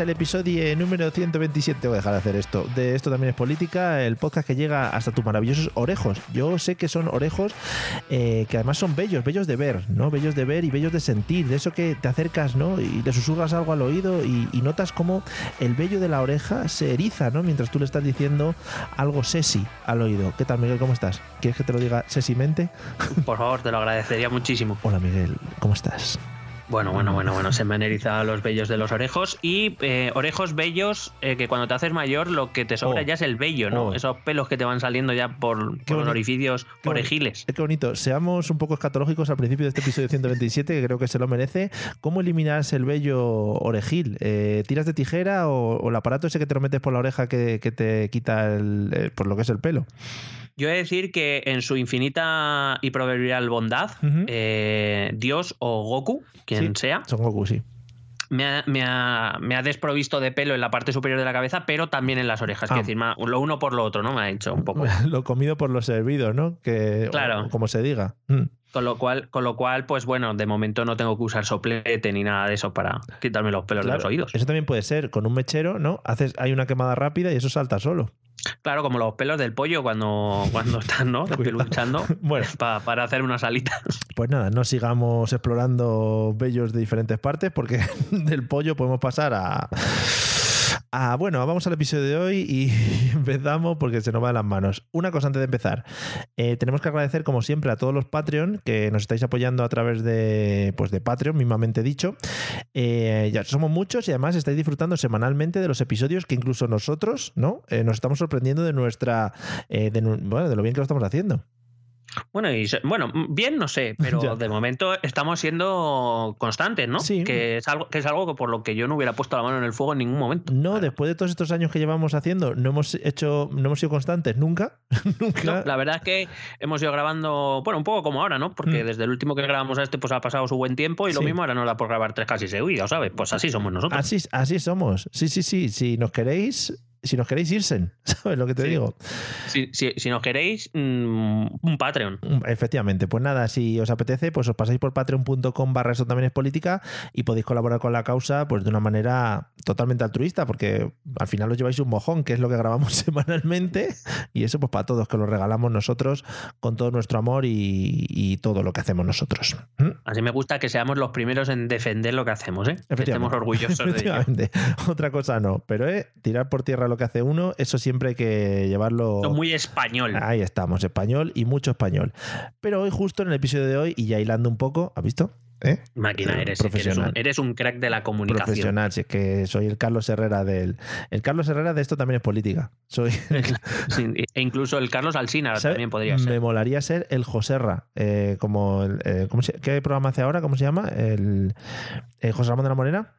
Al episodio número 127. Voy a dejar de hacer esto. De esto también es política, el podcast que llega hasta tus maravillosos orejos. Yo sé que son orejos eh, que además son bellos, bellos de ver, ¿no? Bellos de ver y bellos de sentir. De eso que te acercas, ¿no? Y le susurras algo al oído y, y notas como el vello de la oreja se eriza, ¿no? Mientras tú le estás diciendo algo sesi al oído. ¿Qué tal, Miguel? ¿Cómo estás? ¿Quieres que te lo diga sesimente? Por favor, te lo agradecería muchísimo. Hola, Miguel. ¿Cómo estás? Bueno, bueno, bueno, bueno, se me han erizado los vellos de los orejos y eh, orejos bellos eh, que cuando te haces mayor lo que te sobra Oh. ya es el vello, ¿no? Oh. Esos pelos que te van saliendo ya por, Qué por los orificios Qué orejiles. Es que bonito. Seamos un poco escatológicos al principio de este episodio 127, que creo que se lo merece. ¿Cómo eliminas el vello orejil? Eh, ¿Tiras de tijera o, o el aparato ese que te lo metes por la oreja que, que te quita el, eh, por lo que es el pelo? Yo he de decir que en su infinita y proverbial bondad, eh, Dios o Goku, quien Sí. sea, Son Goku, sí. me ha, me ha- me ha desprovisto de pelo en la parte superior de la cabeza, pero también en las orejas. Ah. Es decir, lo uno por lo otro, ¿no? Me ha dicho un poco. lo comido por los servidos, ¿no? Que, Claro. o como se diga. Mm. Con lo cual, con lo cual, pues bueno, de momento no tengo que usar soplete ni nada de eso para quitarme los pelos de los oídos. Eso también puede ser con un mechero, ¿no? Haces, hay una quemada rápida y eso salta solo. Claro, como los pelos del pollo cuando, cuando están, ¿no? Bueno, para hacer unas alitas. Pues nada, no sigamos explorando vellos de diferentes partes porque del pollo podemos pasar a... a- bueno, vamos al episodio de hoy y empezamos porque se nos va de las manos. Una cosa antes de empezar. Eh, tenemos que agradecer como siempre a todos los Patreon que nos estáis apoyando a través de, pues de Patreon, mismamente dicho. Eh, ya somos muchos y además estáis disfrutando semanalmente de los episodios que incluso nosotros, ¿no? Eh, nos estamos sorprendiendo de nuestra... bueno, de lo bien que lo estamos haciendo. Bueno, y bueno, bien no sé, pero Ya. de momento estamos siendo constantes, ¿no? Sí. Que es algo que es algo por lo que yo no hubiera puesto la mano en el fuego en ningún momento. No, Claro. después de todos estos años que llevamos haciendo, no hemos hecho, no hemos sido constantes nunca. nunca. No, la verdad es que hemos ido grabando, bueno, un poco como ahora, ¿no? Porque Mm. desde el último que grabamos a este, pues ha pasado su buen tiempo y lo mismo ahora nos da por grabar tres casi seguidos, ¿sabes? Pues así somos nosotros. Así, así somos. Sí, sí, sí. Si nos queréis, si nos queréis irse, ¿sabes lo que te Sí. digo? Si, si- si nos queréis, mm, un Patreon. Mm, Efectivamente, pues nada, si os apetece, pues os pasáis por patreon.com barra eso también es política y podéis colaborar con la causa pues de una manera totalmente altruista, porque al final os lleváis un mojón, que es lo que grabamos semanalmente, y eso pues para todos, que lo regalamos nosotros con todo nuestro amor y, y todo lo que hacemos nosotros. ¿Mm? Así me gusta que seamos los primeros en defender lo que hacemos, ¿eh? Que estemos orgullosos de ello. Efectivamente. Otra cosa no, pero eh, tirar por tierra lo que hace uno, eso siempre hay que llevarlo. Muy español. Ahí estamos, español y mucho español. Pero hoy, justo en el episodio de hoy, y ya hilando un poco, ¿has visto? ¿Eh? Máquina, Eh, eres, eres, profesional. un, eres un crack de la comunicación. Profesional, si es que soy el Carlos Herrera del. El Carlos Herrera de esto también es política. Soy. E incluso el Carlos Alsina ¿sabe? también podría Me ser. molaría ser el Joserra. eh, como el, eh, ¿cómo se- ¿Qué programa hace ahora? ¿Cómo se llama? El, el José Ramón de la Morena.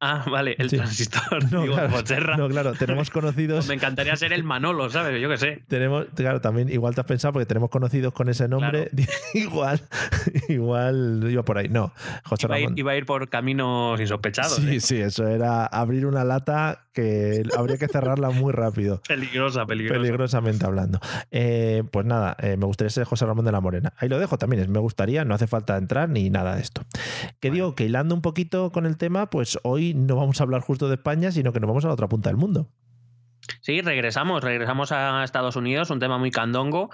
Ah, vale, el Sí. transistor. No, digo, claro, no, claro, tenemos conocidos. Me encantaría ser el Manolo, ¿sabes? Yo qué sé. Tenemos, claro, también igual te has pensado porque tenemos conocidos con ese nombre. igual, igual iba por ahí. No, José Iba a, ir, Ramón. iba a ir por caminos insospechados. Sí, ¿eh? sí, eso era abrir una lata que habría que cerrarla muy rápido. Peligrosa, peligrosa. Peligrosamente hablando. Eh, pues nada, eh, me gustaría ser José Ramón de la Morena. Ahí lo dejo también, me gustaría, no hace falta entrar ni nada de esto. Que digo que hilando un poquito con el tema, pues hoy no vamos a hablar justo de España, sino que nos vamos a la otra punta del mundo. Sí, regresamos, regresamos a Estados Unidos, un tema muy candongo.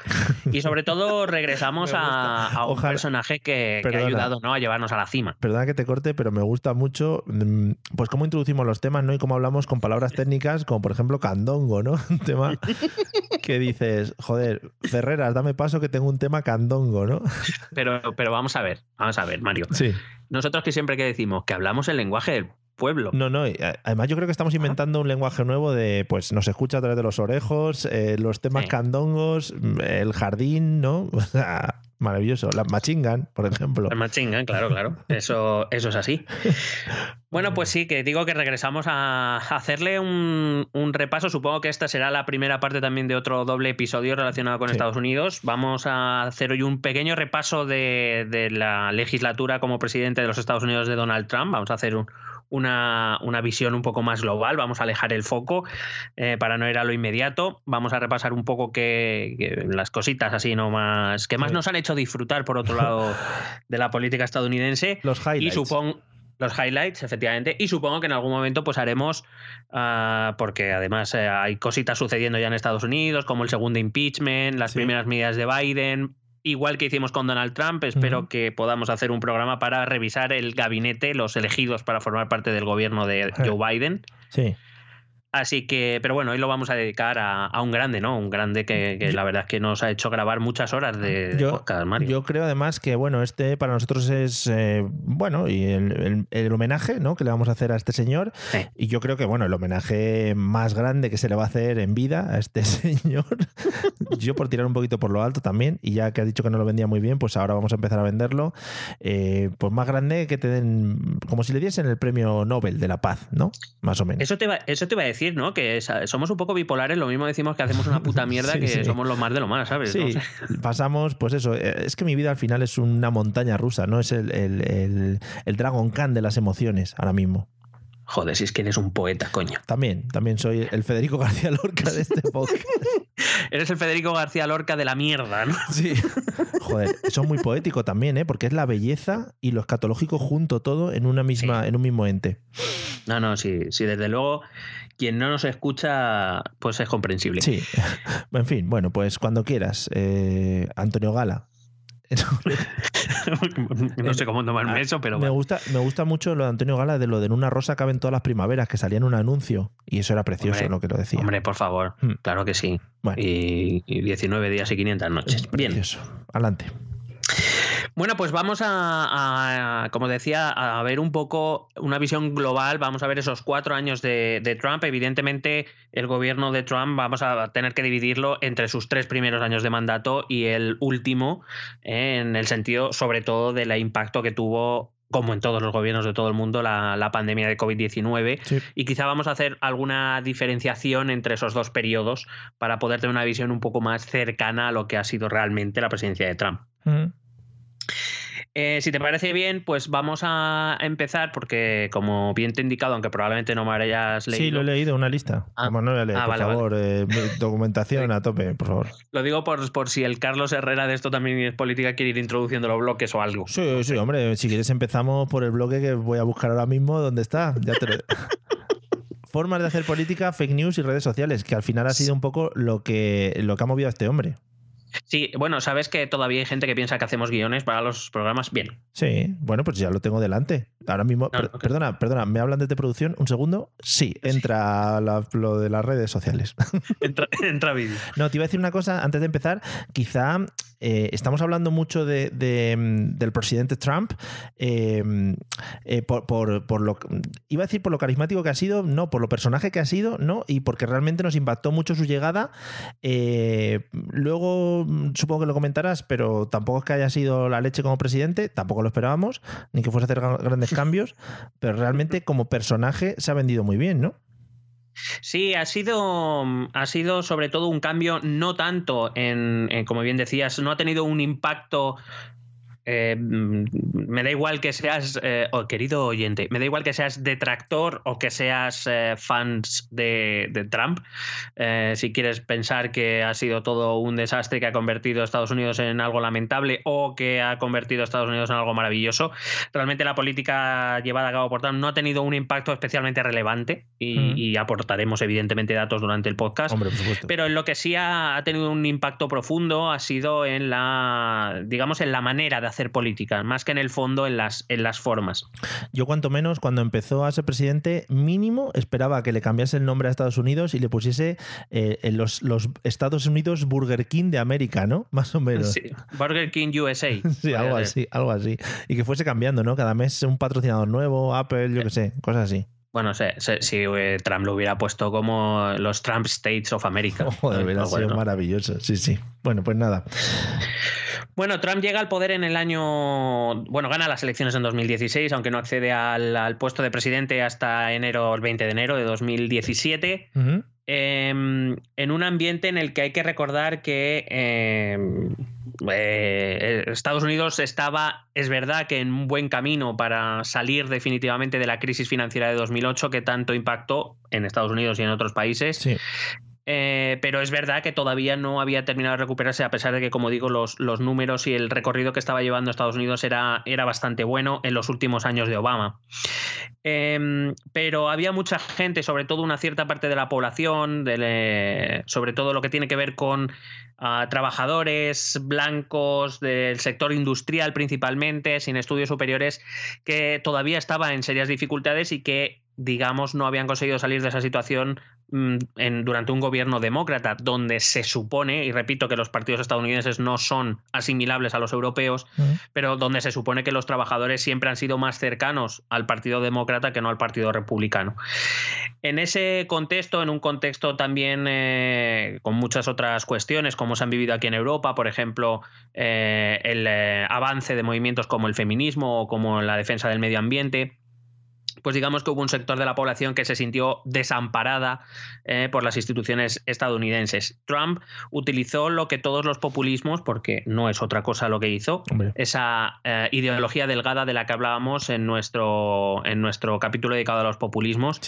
Y sobre todo regresamos a, un Ojalá- personaje que, que ha ayudado ¿no? a llevarnos a la cima. Perdona que te corte, pero me gusta mucho mm, pues cómo introducimos los temas, ¿no? Y cómo hablamos con palabras técnicas, como por ejemplo candongo, ¿no? Un tema que dices, joder, Ferreras, dame paso que tengo un tema candongo, ¿no? Pero, pero vamos a ver, vamos a ver, Mario. Sí. Nosotros que siempre que decimos que hablamos el lenguaje del pueblo. No, no, a- además yo creo que estamos inventando un lenguaje nuevo de, pues nos escucha a través de los orejos, eh, los temas Sí. candongos, mm, el jardín, ¿no? O sea, Maravilloso. Las Machingan, por ejemplo. Las Machingan, claro, claro. Eso, eso es así. Bueno, pues sí, que digo que regresamos a hacerle un, repaso. Supongo que esta será la primera parte también de otro doble episodio relacionado con Estados Unidos. Vamos a hacer hoy un pequeño repaso de, de la legislatura como presidente de los Estados Unidos de Donald Trump. Vamos a hacer un, una, visión un poco más global, vamos a alejar el foco eh, para no ir a lo inmediato, vamos a repasar un poco que, las cositas así no más que más nos han hecho disfrutar por otro lado de la política estadounidense. Los highlights. y supongo los highlights, efectivamente, y supongo que en algún momento pues haremos, ah, porque además eh, hay cositas sucediendo ya en Estados Unidos, como el segundo impeachment, las primeras medidas de Biden, igual que hicimos con Donald Trump, espero que podamos hacer un programa para revisar el gabinete, los elegidos para formar parte del gobierno de Joe Biden. Sí. Así que, pero bueno, hoy lo vamos a dedicar a, un grande, ¿no? Un grande que, la verdad es que nos ha hecho grabar muchas horas de, yo, podcast, Mario. Yo creo además que, bueno, este para nosotros es, eh, bueno, y el, homenaje, ¿no? Que le vamos a hacer a este señor. Y yo creo que, bueno, el homenaje más grande que se le va a hacer en vida a este señor. yo por tirar un poquito por lo alto también, y ya que ha dicho que no lo vendía muy bien, pues ahora vamos a empezar a venderlo. Eh, pues más grande que te den, como si le diesen el premio Nobel de la Paz, ¿no? Más o menos. Eso te eso te iba a decir ¿no? Que somos un poco bipolares, lo mismo decimos que hacemos una puta mierda que somos los más de lo más, ¿sabes? Sí, pasamos, pues eso, eh, es que mi vida al final es una montaña rusa, ¿no? Es el, el, el Dragon Khan de las emociones ahora mismo. Joder, si es que eres un poeta, coño. También, también soy el Federico García Lorca de este podcast. eres el Federico García Lorca de la mierda, ¿no? Sí. Joder, eso es muy poético también, ¿eh? Porque es la belleza y lo escatológico junto todo en una misma, en un mismo ente. No, no, sí, sí, desde luego quien no nos escucha, pues es comprensible. Sí. En fin, bueno, pues cuando quieras. Eh, Antonio Gala. no sé cómo tomarme eso, pero. Me, gusta, me gusta mucho lo de Antonio Gala, de lo de en una rosa caben todas las primaveras, que salía en un anuncio. Y eso era precioso lo que lo decía. Hombre, por favor. Hmm. Claro que sí. Y, 19 días y 500 noches. Bien. Adelante. Bueno, pues vamos a, como decía, a ver un poco una visión global. Vamos a ver esos cuatro años de, Trump. Evidentemente, el gobierno de Trump vamos a tener que dividirlo entre sus tres primeros años de mandato y el último, eh, en el sentido, sobre todo, del impacto que tuvo como en todos los gobiernos de todo el mundo, la, pandemia de COVID-19. Y quizá vamos a hacer alguna diferenciación entre esos dos periodos para poder tener una visión un poco más cercana a lo que ha sido realmente la presidencia de Trump. Mm. Eh, si te parece bien, pues vamos a empezar, porque como bien te he indicado, aunque probablemente no me hayas leído. Sí, lo he leído, una lista. Ah, no lo he ah, por favor, eh, documentación a tope, por favor. Lo digo por, por si el Carlos Herrera de esto también es política quiere ir introduciendo los bloques o algo. Sí, sí, hombre, si quieres empezamos por el bloque que voy a buscar ahora mismo, ¿dónde está? Ya te Formas de hacer política, fake news y redes sociales, que al final ha sido un poco lo que, lo que ha movido a este hombre. Sí, bueno, sabes que todavía hay gente que piensa que hacemos guiones para los programas. Bien. Sí, bueno, pues ya lo tengo delante. Ahora mismo, perdona, perdona, ¿me hablan de producción? ¿Un segundo? Sí, entra lo de las redes sociales. Entra, entra vídeo. No, te iba a decir una cosa antes de empezar. Quizá eh, estamos hablando mucho de, mm, del presidente Trump em, eh, por, lo iba a decir por lo carismático que ha sido, no, por lo personaje que ha sido, no, y porque realmente nos impactó mucho su llegada. Eh, luego mm, supongo que lo comentarás, pero tampoco es que haya sido la leche como presidente, tampoco lo esperábamos, ni que fuese a hacer grandes cambios, pero realmente como personaje se ha vendido muy bien, ¿no? Sí, ha sido, ha sido sobre todo un cambio, no tanto en, como bien decías, no ha tenido un impacto eh, me da igual que seas, eh, querido oyente, me da igual que seas detractor o que seas eh, fans de, Trump. si quieres pensar que ha sido todo un desastre que ha convertido a Estados Unidos en algo lamentable o que ha convertido a Estados Unidos en algo maravilloso, realmente la política llevada a cabo por Trump no ha tenido un impacto especialmente relevante y, aportaremos evidentemente datos durante el podcast. pero en lo que sí ha, ha tenido un impacto profundo ha sido en la, digamos, en la manera de hacer política, más que en el fondo en las, en las formas. Yo cuanto menos cuando empezó a ser presidente, mínimo esperaba que le cambiase el nombre a Estados Unidos y le pusiese eh, en los, los, Estados Unidos Burger King de América, ¿no? Más o menos. Sí, Burger King USA. sí, algo así, algo así. Y que fuese cambiando, ¿no? Cada mes un patrocinador nuevo, Apple, yo qué sé, cosas así. Bueno, si eh, Trump lo hubiera puesto como los Trump States of America. Joder, hubiera sido maravilloso. Sí, sí. Bueno, pues nada. Bueno, Trump llega al poder en el año. Bueno, gana las elecciones en 2016, aunque no accede al, puesto de presidente hasta enero, el 20 de enero de 2017. Em, en un ambiente en el que hay que recordar que em, eh, Estados Unidos estaba, es verdad, que en un buen camino para salir definitivamente de la crisis financiera de 2008 que tanto impactó en Estados Unidos y en otros países. Sí. Eh, pero es verdad que todavía no había terminado de recuperarse, a pesar de que, como digo, los, los números y el recorrido que estaba llevando Estados Unidos era, era bastante bueno en los últimos años de Obama. Em, pero había mucha gente, sobre todo una cierta parte de la población, sobre todo lo que tiene que ver con ah, trabajadores blancos del sector industrial principalmente, sin estudios superiores, que todavía estaba en serias dificultades y que digamos, no habían conseguido salir de esa situación en, durante un gobierno demócrata, donde se supone, y repito que los partidos estadounidenses no son asimilables a los europeos, pero donde se supone que los trabajadores siempre han sido más cercanos al Partido Demócrata que no al Partido Republicano. En ese contexto, en un contexto también eh, con muchas otras cuestiones, como se han vivido aquí en Europa, por ejemplo, eh, el eh, avance de movimientos como el feminismo o como la defensa del medio ambiente, pues digamos que hubo un sector de la población que se sintió desamparada eh, por las instituciones estadounidenses. Trump utilizó lo que todos los populismos, porque no es otra cosa lo que hizo, esa eh, ideología delgada de la que hablábamos en nuestro, en nuestro capítulo dedicado a los populismos,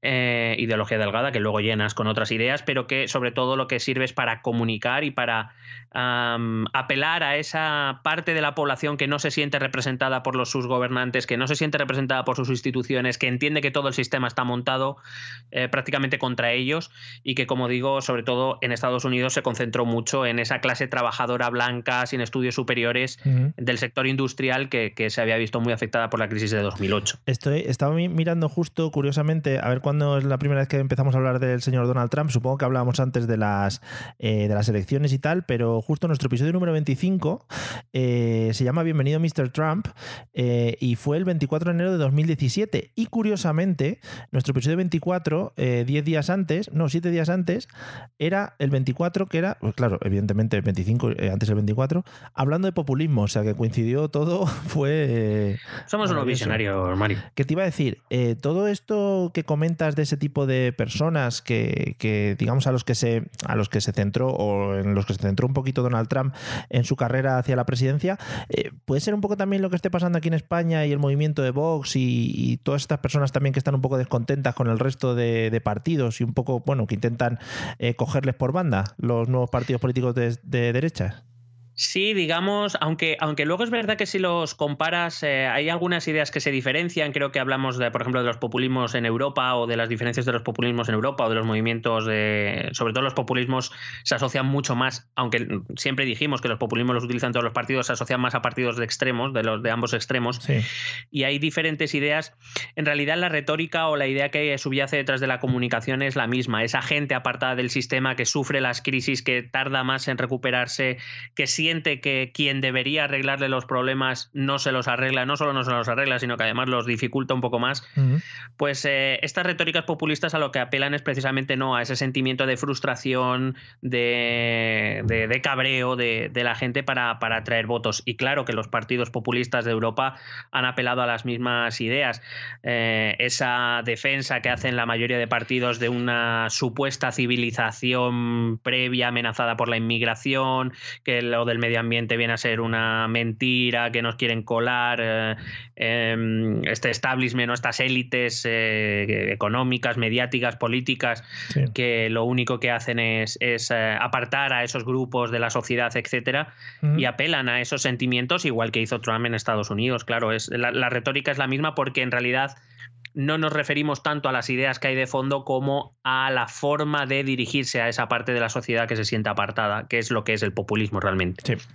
eh, ideología delgada que luego llenas con otras ideas, pero que sobre todo lo que sirve es para comunicar y para apelar a esa parte de la población que no se siente representada por los sus gobernantes, que no se siente representada por sus instituciones, que entiende que todo el sistema está montado eh, prácticamente contra ellos y que, como digo, sobre todo en Estados Unidos se concentró mucho en esa clase trabajadora blanca, sin estudios superiores, del sector industrial que, se había visto muy afectada por la crisis de 2008. Estoy, estaba mirando justo, curiosamente, a ver cuándo es la primera vez que empezamos a hablar del señor Donald Trump. Supongo que hablábamos antes de las, eh, de las elecciones y tal, pero justo nuestro episodio número 25 eh, se llama Bienvenido Mr. Trump eh, y fue el 24 de enero de 2017. Y curiosamente, nuestro episodio 24, 10 eh, días antes, no, 7 días antes, era el 24, que era, pues claro, evidentemente el 25, antes el 24, hablando de populismo, o sea que coincidió todo, fue... Somos unos visionarios, Mario. ¿Qué te iba a decir? todo esto que comentas de ese tipo de personas que, que, digamos, a los que se, a los que se centró o en los que se centró un poquito Donald Trump en su carrera hacia la presidencia. Eh, ¿Puede ser un poco también lo que esté pasando aquí en España y el movimiento de Vox y, todas estas personas también que están un poco descontentas con el resto de, partidos y un poco, bueno, que intentan eh, cogerles por banda los nuevos partidos políticos de, de derechas? Sí, digamos, aunque, aunque luego es verdad que si los comparas, eh, hay algunas ideas que se diferencian. Creo que hablamos, de, por ejemplo, de los populismos en Europa o de las diferencias de los populismos en Europa o de los movimientos de. Sobre todo los populismos se asocian mucho más, aunque siempre dijimos que los populismos los utilizan todos los partidos, se asocian más a partidos de extremos, de los de ambos extremos. Y hay diferentes ideas. En realidad, la retórica o la idea que subyace detrás de la comunicación es la misma. Esa gente apartada del sistema que sufre las crisis, que tarda más en recuperarse, que sí que quien debería arreglarle los problemas no se los arregla, no solo no se los arregla, sino que además los dificulta un poco más, pues eh, estas retóricas populistas a lo que apelan es precisamente no a ese sentimiento de frustración, de, de, cabreo de, la gente para, para atraer votos. Y claro que los partidos populistas de Europa han apelado a las mismas ideas. Eh, esa defensa que hacen la mayoría de partidos de una supuesta civilización previa amenazada por la inmigración, que lo del medio ambiente viene a ser una mentira que nos quieren colar, eh, em, este establishment o estas élites eh, económicas, mediáticas, políticas, que lo único que hacen es, eh, apartar a esos grupos de la sociedad, etcétera, y apelan a esos sentimientos, igual que hizo Trump en Estados Unidos. Claro, es, la retórica es la misma porque en realidad no nos referimos tanto a las ideas que hay de fondo como a la forma de dirigirse a esa parte de la sociedad que se siente apartada, que es lo que es el populismo realmente. Sí.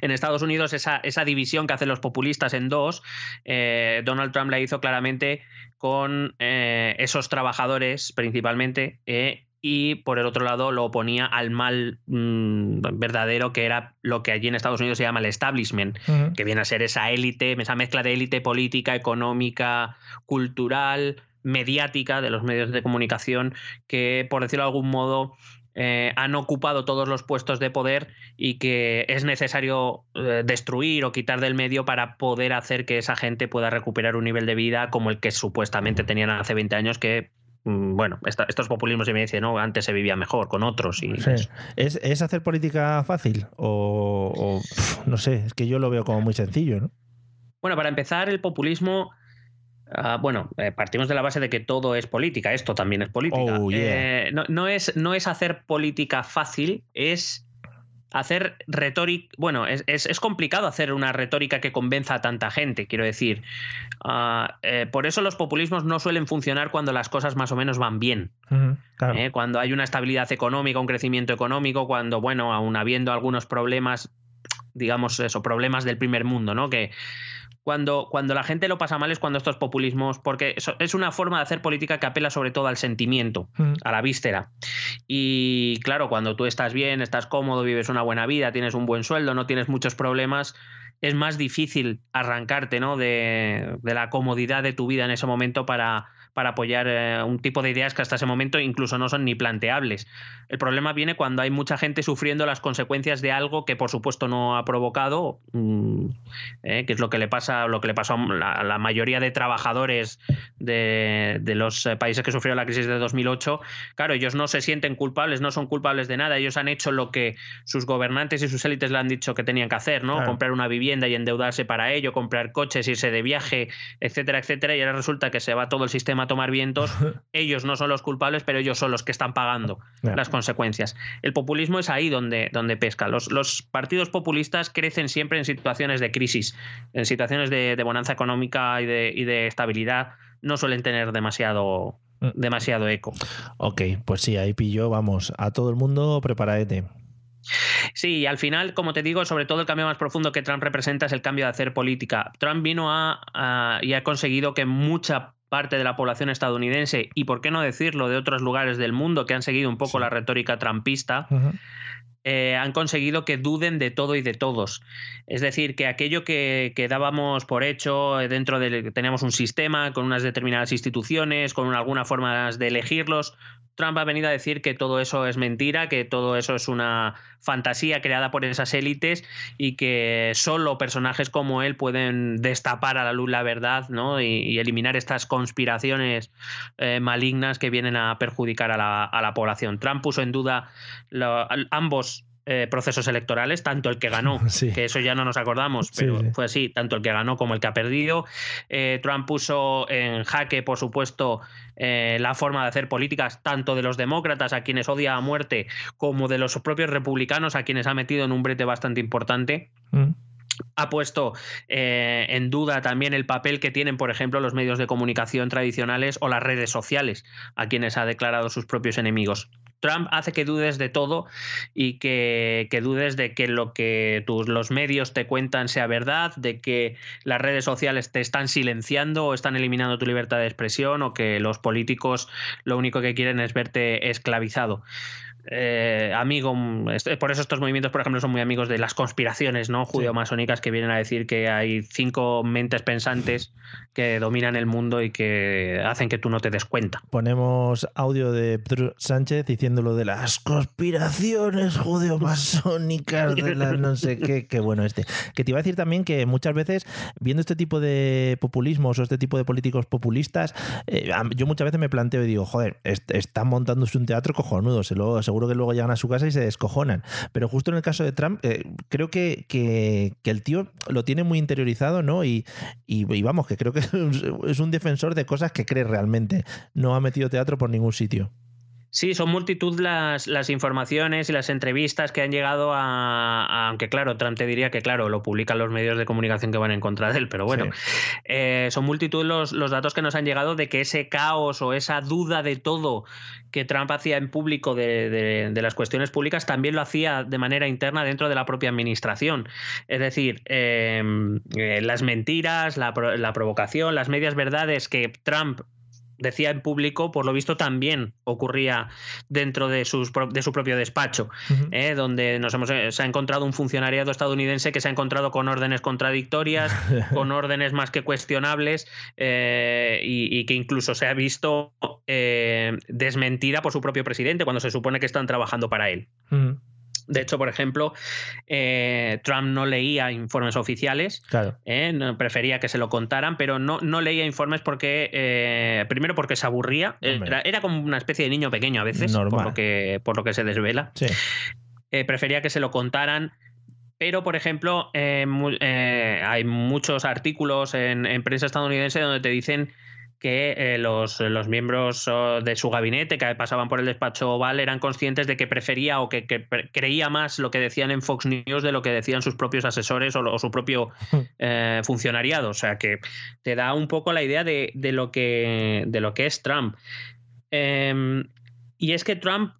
En Estados Unidos, esa, división que hacen los populistas en dos, eh, Donald Trump la hizo claramente con eh, esos trabajadores principalmente eh, y por el otro lado lo oponía al mal mm, verdadero que era lo que allí en Estados Unidos se llama el establishment, que viene a ser esa élite, esa mezcla de élite política, económica, cultural, mediática de los medios de comunicación que, por decirlo de algún modo, eh, han ocupado todos los puestos de poder y que es necesario eh, destruir o quitar del medio para poder hacer que esa gente pueda recuperar un nivel de vida como el que supuestamente tenían hace 20 años que mm, bueno, estos populismos me dicen, no, antes se vivía mejor con otros. Y ¿Es, hacer política fácil? O, no sé, es que yo lo veo como muy sencillo, ¿no? Bueno, para empezar, el populismo Ah, bueno, eh, partimos de la base de que todo es política, esto también es política. Oh, eh, no, es, no es hacer política fácil, es hacer retórica. Bueno, es, complicado hacer una retórica que convenza a tanta gente, quiero decir. Ah, eh, por eso los populismos no suelen funcionar cuando las cosas más o menos van bien. cuando hay una estabilidad económica, un crecimiento económico, cuando, bueno, aún habiendo algunos problemas, digamos eso, problemas del primer mundo, ¿no? Que cuando, cuando la gente lo pasa mal es cuando estos populismos, porque es una forma de hacer política que apela sobre todo al sentimiento, mm. a la víscera. Y claro, cuando tú estás bien, estás cómodo, vives una buena vida, tienes un buen sueldo, no tienes muchos problemas, es más difícil arrancarte ¿no? de, de la comodidad de tu vida en ese momento para, para apoyar eh, un tipo de ideas que hasta ese momento incluso no son ni planteables. El problema viene cuando hay mucha gente sufriendo las consecuencias de algo que por supuesto no ha provocado, mm, eh, que es lo que le pasa, lo que le pasó a la, mayoría de trabajadores de, los países que sufrieron la crisis de 2008. Claro, ellos no se sienten culpables, no son culpables de nada, ellos han hecho lo que sus gobernantes y sus élites le han dicho que tenían que hacer, ¿no? Comprar una vivienda y endeudarse para ello, comprar coches, irse de viaje, etcétera, etcétera, y ahora resulta que se va todo el sistema a tomar vientos, ellos no son los culpables, pero ellos son los que están pagando las consecuencias. El populismo es ahí donde, donde pesca. Los, los, partidos populistas crecen siempre en situaciones de crisis, en situaciones de, bonanza económica y de, y de estabilidad, no suelen tener demasiado, mm. demasiado eco. Ok, pues sí, ahí pillo, vamos, a todo el mundo preparate. Sí, al final, como te digo, sobre todo el cambio más profundo que Trump representa es el cambio de hacer política. Trump vino a y ha conseguido que mucha parte de la población estadounidense y, por qué no decirlo, de otros lugares del mundo que han seguido un poco la retórica trampista, eh, han conseguido que duden de todo y de todos. Es decir, que aquello que, que dábamos por hecho eh, dentro de que teníamos un sistema con unas determinadas instituciones, con alguna forma de elegirlos, Trump ha venido a decir que todo eso es mentira, que todo eso es una fantasía creada por esas élites y que solo personajes como él pueden destapar a la luz la verdad ¿no? y, eliminar estas conspiraciones eh, malignas que vienen a perjudicar a la, a la población. Trump puso en duda ambos eh, procesos electorales, tanto el que ganó, que eso ya no nos acordamos, pero fue así, tanto el que ganó como el que ha perdido. Eh, Trump puso en jaque, por supuesto, eh, la forma de hacer políticas, tanto de los demócratas, a quienes odia a muerte, como de los propios republicanos, a quienes ha metido en un brete bastante importante. Mm. ha puesto en duda también el papel que tienen, por ejemplo, los medios de comunicación tradicionales o las redes sociales, a quienes ha declarado sus propios enemigos. Trump hace que dudes de todo y que, dudes de que lo que tus, los medios te cuentan sea verdad, de que las redes sociales te están silenciando o están eliminando tu libertad de expresión o que los políticos lo único que quieren es verte esclavizado. Eh, amigo, por eso estos movimientos, por ejemplo, son muy amigos de las conspiraciones ¿no? judeo-masónicas que vienen a decir que hay cinco mentes pensantes que dominan el mundo y que hacen que tú no te des cuenta. Ponemos audio de Pedro Sánchez diciéndolo de las conspiraciones judeo-masónicas, de las no sé qué, qué bueno este. Que te iba a decir también que muchas veces, viendo este tipo de populismos o este tipo de políticos populistas, eh, yo muchas veces me planteo y digo, joder, están montándose un teatro cojonudo, se lo seguro que luego llegan a su casa y se descojonan. Pero justo en el caso de Trump, eh, creo que, que, el tío lo tiene muy interiorizado, ¿no? Y, y, vamos, que creo que es un defensor de cosas que cree realmente. No ha metido teatro por ningún sitio. Sí, son multitud las, las, informaciones y las entrevistas que han llegado a, Aunque claro, Trump te diría que, claro, lo publican los medios de comunicación que van en contra de él, pero bueno, eh, son multitud los, los, datos que nos han llegado de que ese caos o esa duda de todo que Trump hacía en público de, las cuestiones públicas también lo hacía de manera interna dentro de la propia administración. Es decir, em, eh, las mentiras, la, la provocación, las medias verdades que Trump decía en público, por lo visto también ocurría dentro de, sus, de su propio despacho, ¿eh? donde nos hemos, eh, se ha encontrado un funcionariado estadounidense que se ha encontrado con órdenes contradictorias, con órdenes más que cuestionables eh, y, que incluso se ha visto eh, desmentida por su propio presidente cuando se supone que están trabajando para él. De hecho, por ejemplo, eh, Trump no leía informes oficiales, claro. ¿eh? prefería que se lo contaran, pero no, no leía informes porque, eh, primero porque se aburría, era, como una especie de niño pequeño a veces, por lo, que, por lo que se desvela. prefería que se lo contaran. Pero, por ejemplo, hay muchos artículos en, en prensa estadounidense donde te dicen que eh, los, miembros oh, de su gabinete que pasaban por el despacho oval eran conscientes de que prefería o que, creía más lo que decían en Fox News de lo que decían sus propios asesores o, su propio eh, funcionariado. O sea que te da un poco la idea de, lo, que, de lo que es Trump. Em, y es que Trump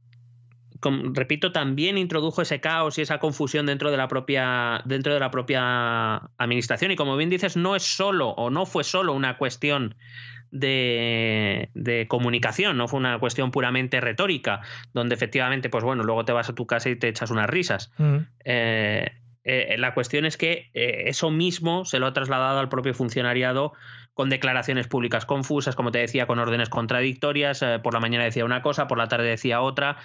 repito, también introdujo ese caos y esa confusión dentro de la propia dentro de la propia administración y como bien dices no es solo o no fue solo una cuestión de, comunicación, no fue una cuestión puramente retórica, donde efectivamente, pues bueno, luego te vas a tu casa y te echas unas risas. Mm. Eh, eh, la cuestión es que eh, eso mismo se lo ha trasladado al propio funcionariado con declaraciones públicas confusas, como te decía, con órdenes contradictorias. por la mañana decía una cosa, por la tarde decía otra,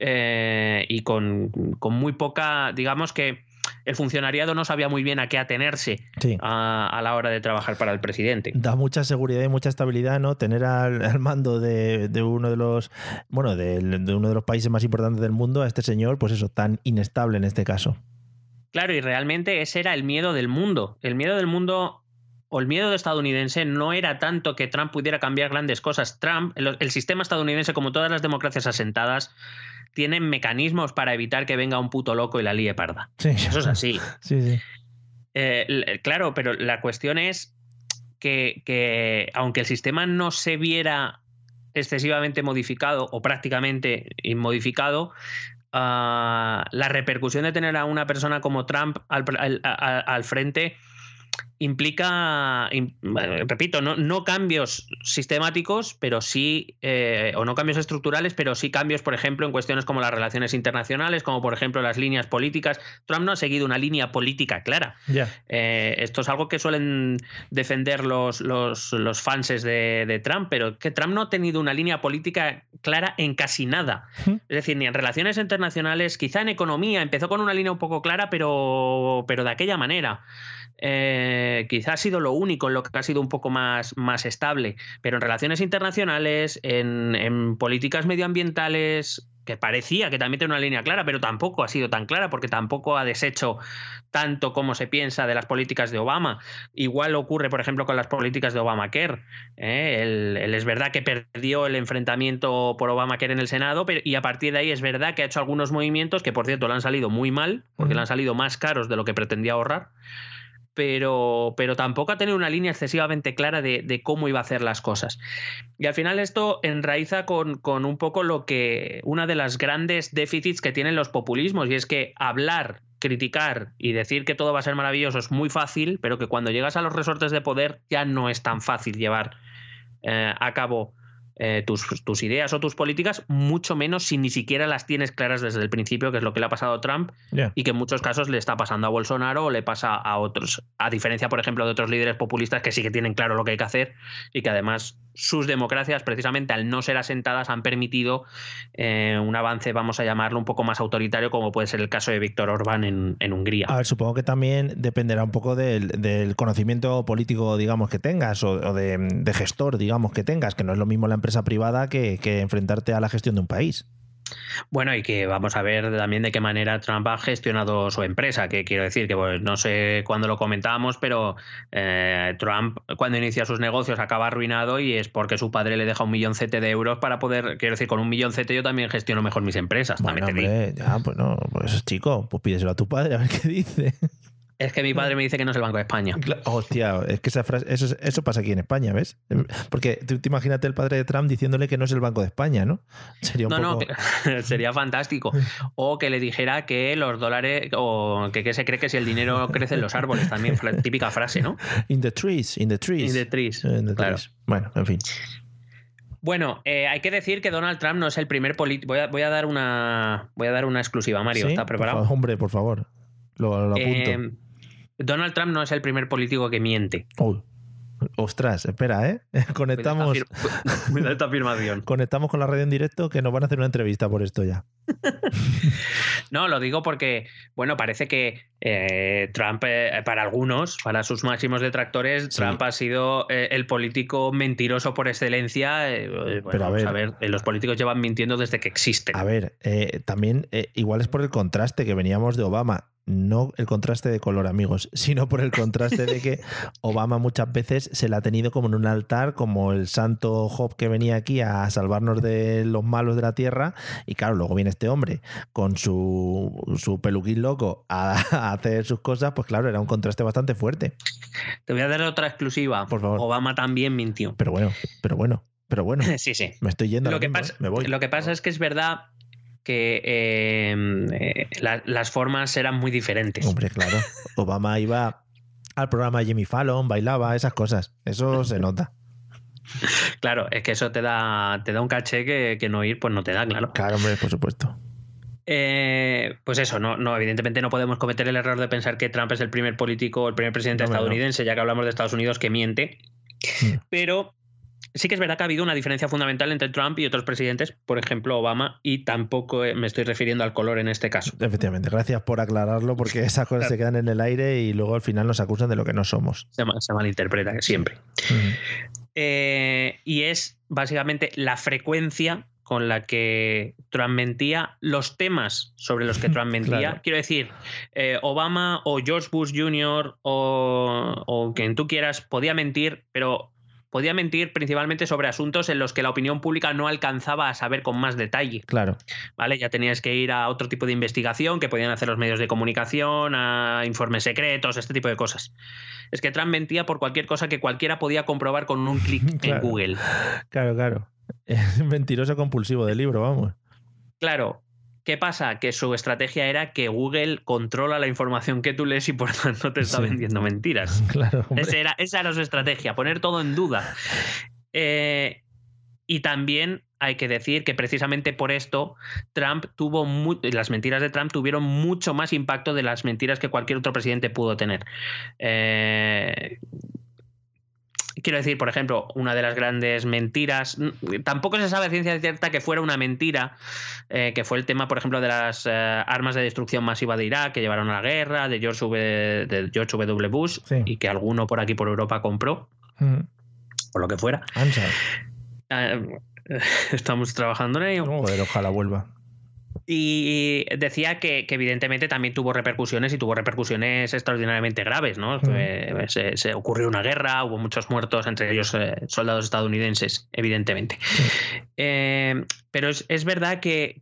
y con, con, muy poca, digamos que el funcionariado no sabía muy bien a qué atenerse a, la hora de trabajar para el presidente. Da mucha seguridad y mucha estabilidad, ¿no? Tener al, mando de, uno de los, bueno, de, uno de los países más importantes del mundo a este señor, pues eso, tan inestable en este caso. Claro, y realmente ese era el miedo del mundo. El miedo del mundo o el miedo estadounidense no era tanto que Trump pudiera cambiar grandes cosas. Trump, el, sistema estadounidense, como todas las democracias asentadas, tienen mecanismos para evitar que venga un puto loco y la líe parda. Eso es así. Eh, claro, pero la cuestión es que, aunque el sistema no se viera excesivamente modificado o prácticamente inmodificado, ah, la repercusión de tener a una persona como Trump al frente implica, repito, no, no, cambios sistemáticos, pero sí, eh, o no cambios estructurales, pero sí cambios, por ejemplo, en cuestiones como las relaciones internacionales, como por ejemplo las líneas políticas. Trump no ha seguido una línea política clara. Eh, esto es algo que suelen defender los, los, los fans de, Trump, pero que Trump no ha tenido una línea política clara en casi nada. Es decir, ni en relaciones internacionales, quizá en economía, empezó con una línea un poco clara, pero, pero de aquella manera. Eh, quizás ha sido lo único en lo que ha sido un poco más, más estable, pero en relaciones internacionales, en, políticas medioambientales, que parecía que también tenía una línea clara, pero tampoco ha sido tan clara porque tampoco ha deshecho tanto como se piensa de las políticas de Obama. Igual ocurre, por ejemplo, con las políticas de Obamacare. ¿eh? es verdad que perdió el enfrentamiento por Obamacare en el Senado pero, y a partir de ahí es verdad que ha hecho algunos movimientos que, por cierto, le han salido muy mal, porque le han salido más caros de lo que pretendía ahorrar pero, pero tampoco ha tenido una línea excesivamente clara de, cómo iba a hacer las cosas. Y al final esto enraiza con, con, un poco lo que, una de las grandes déficits que tienen los populismos, y es que hablar, criticar y decir que todo va a ser maravilloso es muy fácil, pero que cuando llegas a los resortes de poder ya no es tan fácil llevar eh, a cabo eh, tus, ideas o tus políticas, mucho menos si ni siquiera las tienes claras desde el principio, que es lo que le ha pasado a Trump y que en muchos casos le está pasando a Bolsonaro o le pasa a otros. A diferencia, por ejemplo, de otros líderes populistas que sí que tienen claro lo que hay que hacer y que además sus democracias, precisamente al no ser asentadas, han permitido eh, un avance, vamos a llamarlo, un poco más autoritario, como puede ser el caso de Víctor Orbán en, Hungría. A ver, supongo que también dependerá un poco del, conocimiento político, digamos, que tengas, o, de, gestor, digamos, que tengas, que no es lo mismo la empresa privada que enfrentarte a la gestión de un país. Bueno, y que vamos a ver también de qué manera Trump ha gestionado su empresa, que quiero decir que pues, no sé cuándo lo comentábamos, pero eh, Trump cuando inicia sus negocios acaba arruinado y es porque su padre le deja un millón de euros para poder, quiero decir, con un millón yo también gestiono mejor mis empresas. Bueno, hombre, ya, pues no, pues chico, pues pídeselo a tu padre a ver qué dice. Es que mi padre me dice que no es el Banco de España. Hostia, es que esa frase, eso, eso pasa aquí en España, ¿ves? Porque tú te imagínate el padre de Trump diciéndole que no es el Banco de España, ¿no? Sería un no, poco... no, sería fantástico. O que le dijera que los dólares, o que, se cree que si el dinero crece en los árboles, también, típica frase, ¿no? In the trees, in the trees. In the trees. claro. Bueno, en fin. Bueno, eh, hay que decir que Donald Trump no es el primer político. Voy a, dar una voy a dar una exclusiva, Mario. ¿Está preparado? hombre, por favor. Lo, apunto. Eh, Donald Trump no es el primer político que miente. Ostras, espera, ¿eh? Conectamos. Cuidado esta afirmación. Conectamos con la radio en directo que nos van a hacer una entrevista por esto ya. no, lo digo porque, bueno, parece que eh, Trump, eh, para algunos, para sus máximos detractores, Trump ha sido eh, el político mentiroso por excelencia. Pero a ver, a ver, los políticos llevan mintiendo desde que existen. A ver, también igual es por el contraste que veníamos de Obama no el contraste de color, amigos, sino por el contraste de que Obama muchas veces se la ha tenido como en un altar, como el santo Job que venía aquí a salvarnos de los malos de la tierra. Y claro, luego viene este hombre con su, su peluquín loco a, hacer sus cosas, pues claro, era un contraste bastante fuerte. Te voy a dar otra exclusiva. Por favor. Obama también mintió. Pero bueno, pero bueno. Pero bueno, sí, sí. me estoy yendo. Lo, que, pasa, me voy. lo que pasa es que es verdad que em, eh, las formas eran muy diferentes. Hombre, claro. Obama iba al programa de Jimmy Fallon, bailaba, esas cosas. Eso se nota. Claro, es que eso te da, te da un caché que, no ir, pues no te da, claro. Claro, hombre, por supuesto. Eh, pues eso, no, no, evidentemente no podemos cometer el error de pensar que Trump es el primer político, el primer presidente estadounidense, ya que hablamos de Estados Unidos, que miente. Mm. Pero sí que es verdad que ha habido una diferencia fundamental entre Trump y otros presidentes, por ejemplo Obama, y tampoco me estoy refiriendo al color en este caso. Efectivamente, gracias por aclararlo porque esas cosas se quedan en el aire y luego al final nos acusan de lo que no somos. Se, malinterpreta siempre. Eh, y es básicamente la frecuencia con la que Trump mentía, los temas sobre los que Trump mentía. Quiero decir, eh, Obama o George Bush Jr. o, o quien tú quieras podía mentir, pero podía mentir principalmente sobre asuntos en los que la opinión pública no alcanzaba a saber con más detalle. Claro. ¿Vale? Ya tenías que ir a otro tipo de investigación que podían hacer los medios de comunicación, a informes secretos, este tipo de cosas. Es que Trump mentía por cualquier cosa que cualquiera podía comprobar con un clic en Google. Claro, claro. Es mentiroso compulsivo del libro, vamos. Claro, ¿Qué pasa? Que su estrategia era que Google controla la información que tú lees y por tanto te está vendiendo mentiras. Claro. Esa era, esa era, su estrategia, poner todo en duda. Eh, y también hay que decir que precisamente por esto Trump tuvo las mentiras de Trump tuvieron mucho más impacto de las mentiras que cualquier otro presidente pudo tener. Eh, quiero decir, por ejemplo, una de las grandes mentiras, tampoco se sabe ciencia cierta que fuera una mentira, eh, que fue el tema, por ejemplo, de las eh, armas de destrucción masiva de Irak que llevaron a la guerra, de George, de George W. Bush, y que alguno por aquí por Europa compró, mm. por lo que fuera. Eh, estamos trabajando en ello. ojalá vuelva. Y decía que, evidentemente también tuvo repercusiones y tuvo repercusiones extraordinariamente graves, ¿no? Se, ocurrió una guerra, hubo muchos muertos, entre ellos eh, soldados estadounidenses, evidentemente. Eh, pero es, verdad que,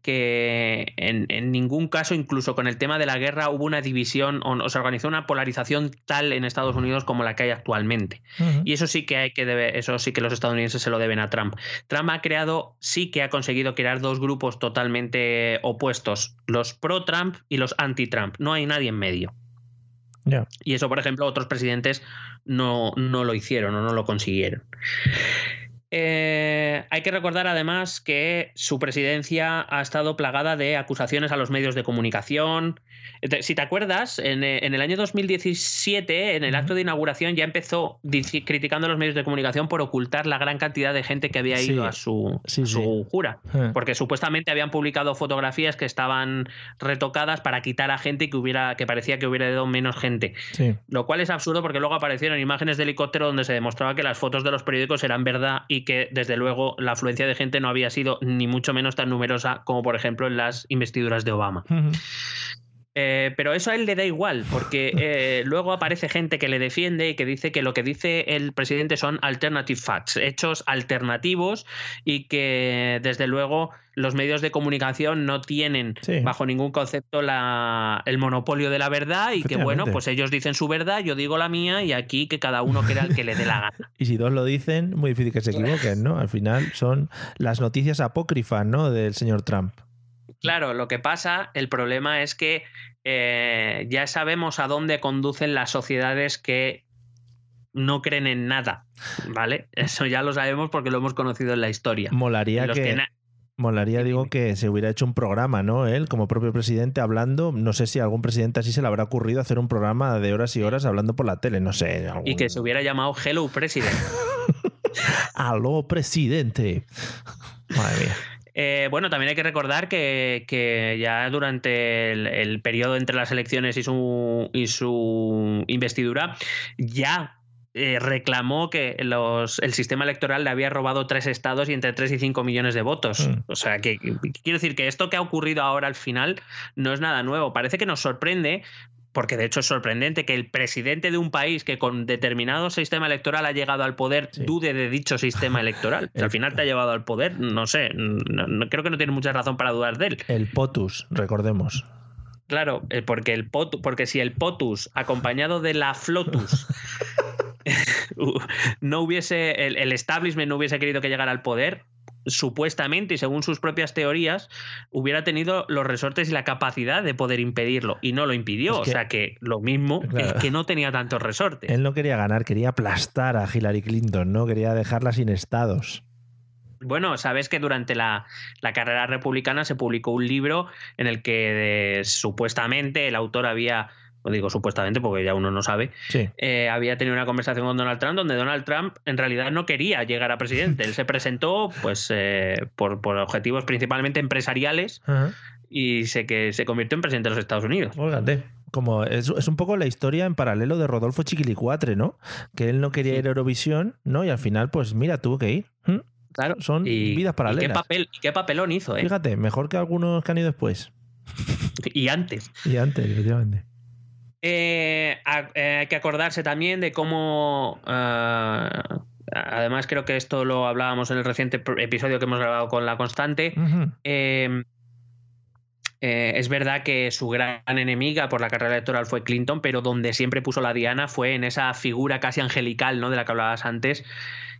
en, ningún caso, incluso con el tema de la guerra, hubo una división o, se organizó una polarización tal en Estados Unidos como la que hay actualmente. Y eso sí que hay que debe, eso sí que los estadounidenses se lo deben a Trump. Trump ha creado, sí que ha conseguido crear dos grupos totalmente opuestos, los pro-Trump y los anti-Trump. No hay nadie en medio. Y eso, por ejemplo, otros presidentes no, no lo hicieron o no lo consiguieron. Eh, hay que recordar además que su presidencia ha estado plagada de acusaciones a los medios de comunicación. Si te acuerdas, en, eh, el año 2017, en el acto de inauguración, ya empezó criticando a los medios de comunicación por ocultar la gran cantidad de gente que había ido a su, jura. Eh. Porque supuestamente habían publicado fotografías que estaban retocadas para quitar a gente y que, hubiera, que parecía que hubiera ido menos gente. Lo cual es absurdo porque luego aparecieron imágenes de helicóptero donde se demostraba que las fotos de los periódicos eran verdad y que desde luego la afluencia de gente no había sido ni mucho menos tan numerosa como por ejemplo en las investiduras de Obama. Eh, pero eso a él le da igual, porque eh, luego aparece gente que le defiende y que dice que lo que dice el presidente son alternative facts, hechos alternativos y que desde luego los medios de comunicación no tienen bajo ningún concepto la, el monopolio de la verdad y que bueno, pues ellos dicen su verdad, yo digo la mía y aquí que cada uno crea el que le dé la gana. y si dos lo dicen, muy difícil que se equivoquen, ¿no? Al final son las noticias apócrifas, ¿no? Del señor Trump. Claro, lo que pasa, el problema es que eh, ya sabemos a dónde conducen las sociedades que no creen en nada, ¿vale? Eso ya lo sabemos porque lo hemos conocido en la historia. Molaría que, Molaría, digo, que se hubiera hecho un programa, ¿no? Él, como propio presidente, hablando. No sé si a algún presidente así se le habrá ocurrido hacer un programa de horas y horas hablando por la tele, no sé. Y que se hubiera llamado Hello President. Aló, presidente. Madre mía. Eh, bueno, también hay que recordar que, ya durante el, periodo entre las elecciones y su, y su investidura, ya eh, reclamó que los, el sistema electoral le había robado tres estados y entre 3 y 5 millones de votos. Mm. O sea, que quiero decir que esto que ha ocurrido ahora al final no es nada nuevo. Parece que nos sorprende porque de hecho es sorprendente que el presidente de un país que con determinado sistema electoral ha llegado al poder dude de dicho sistema electoral. al final te ha llevado al poder, no sé, no, creo que no tiene mucha razón para dudar de él. El POTUS, recordemos. Claro, eh, porque, el porque si el POTUS acompañado de la FLOTUS no hubiese, el, el establishment no hubiese querido que llegara al poder, supuestamente y según sus propias teorías, hubiera tenido los resortes y la capacidad de poder impedirlo y no lo impidió. o sea que lo mismo es que no tenía tantos resortes. Él no quería ganar, quería aplastar a Hillary Clinton, no quería dejarla sin estados. Bueno, sabes que durante la, carrera republicana se publicó un libro en el que supuestamente el autor había digo supuestamente porque ya uno no sabe, eh, había tenido una conversación con Donald Trump donde Donald Trump en realidad no quería llegar a presidente. Él se presentó pues eh, por, objetivos principalmente empresariales y sé que se convirtió en presidente de los Estados Unidos. Como es, un poco la historia en paralelo de Rodolfo Chiquilicuatre, ¿no? Que él no quería ir a Eurovisión, ¿no? Y al final, pues mira, tuvo que ir. Claro. Son vidas paralelas. ¿y qué, papel, ¿y qué papelón hizo, eh? Fíjate, mejor que algunos que han ido después. y antes. Y antes, efectivamente. Eh, eh, hay que acordarse también de cómo. Eh, además, creo que esto lo hablábamos en el reciente episodio que hemos grabado con La Constante. Em, es verdad que su gran enemiga por la carrera electoral fue Clinton, pero donde siempre puso la diana fue en esa figura casi angelical ¿no? de la que hablabas antes,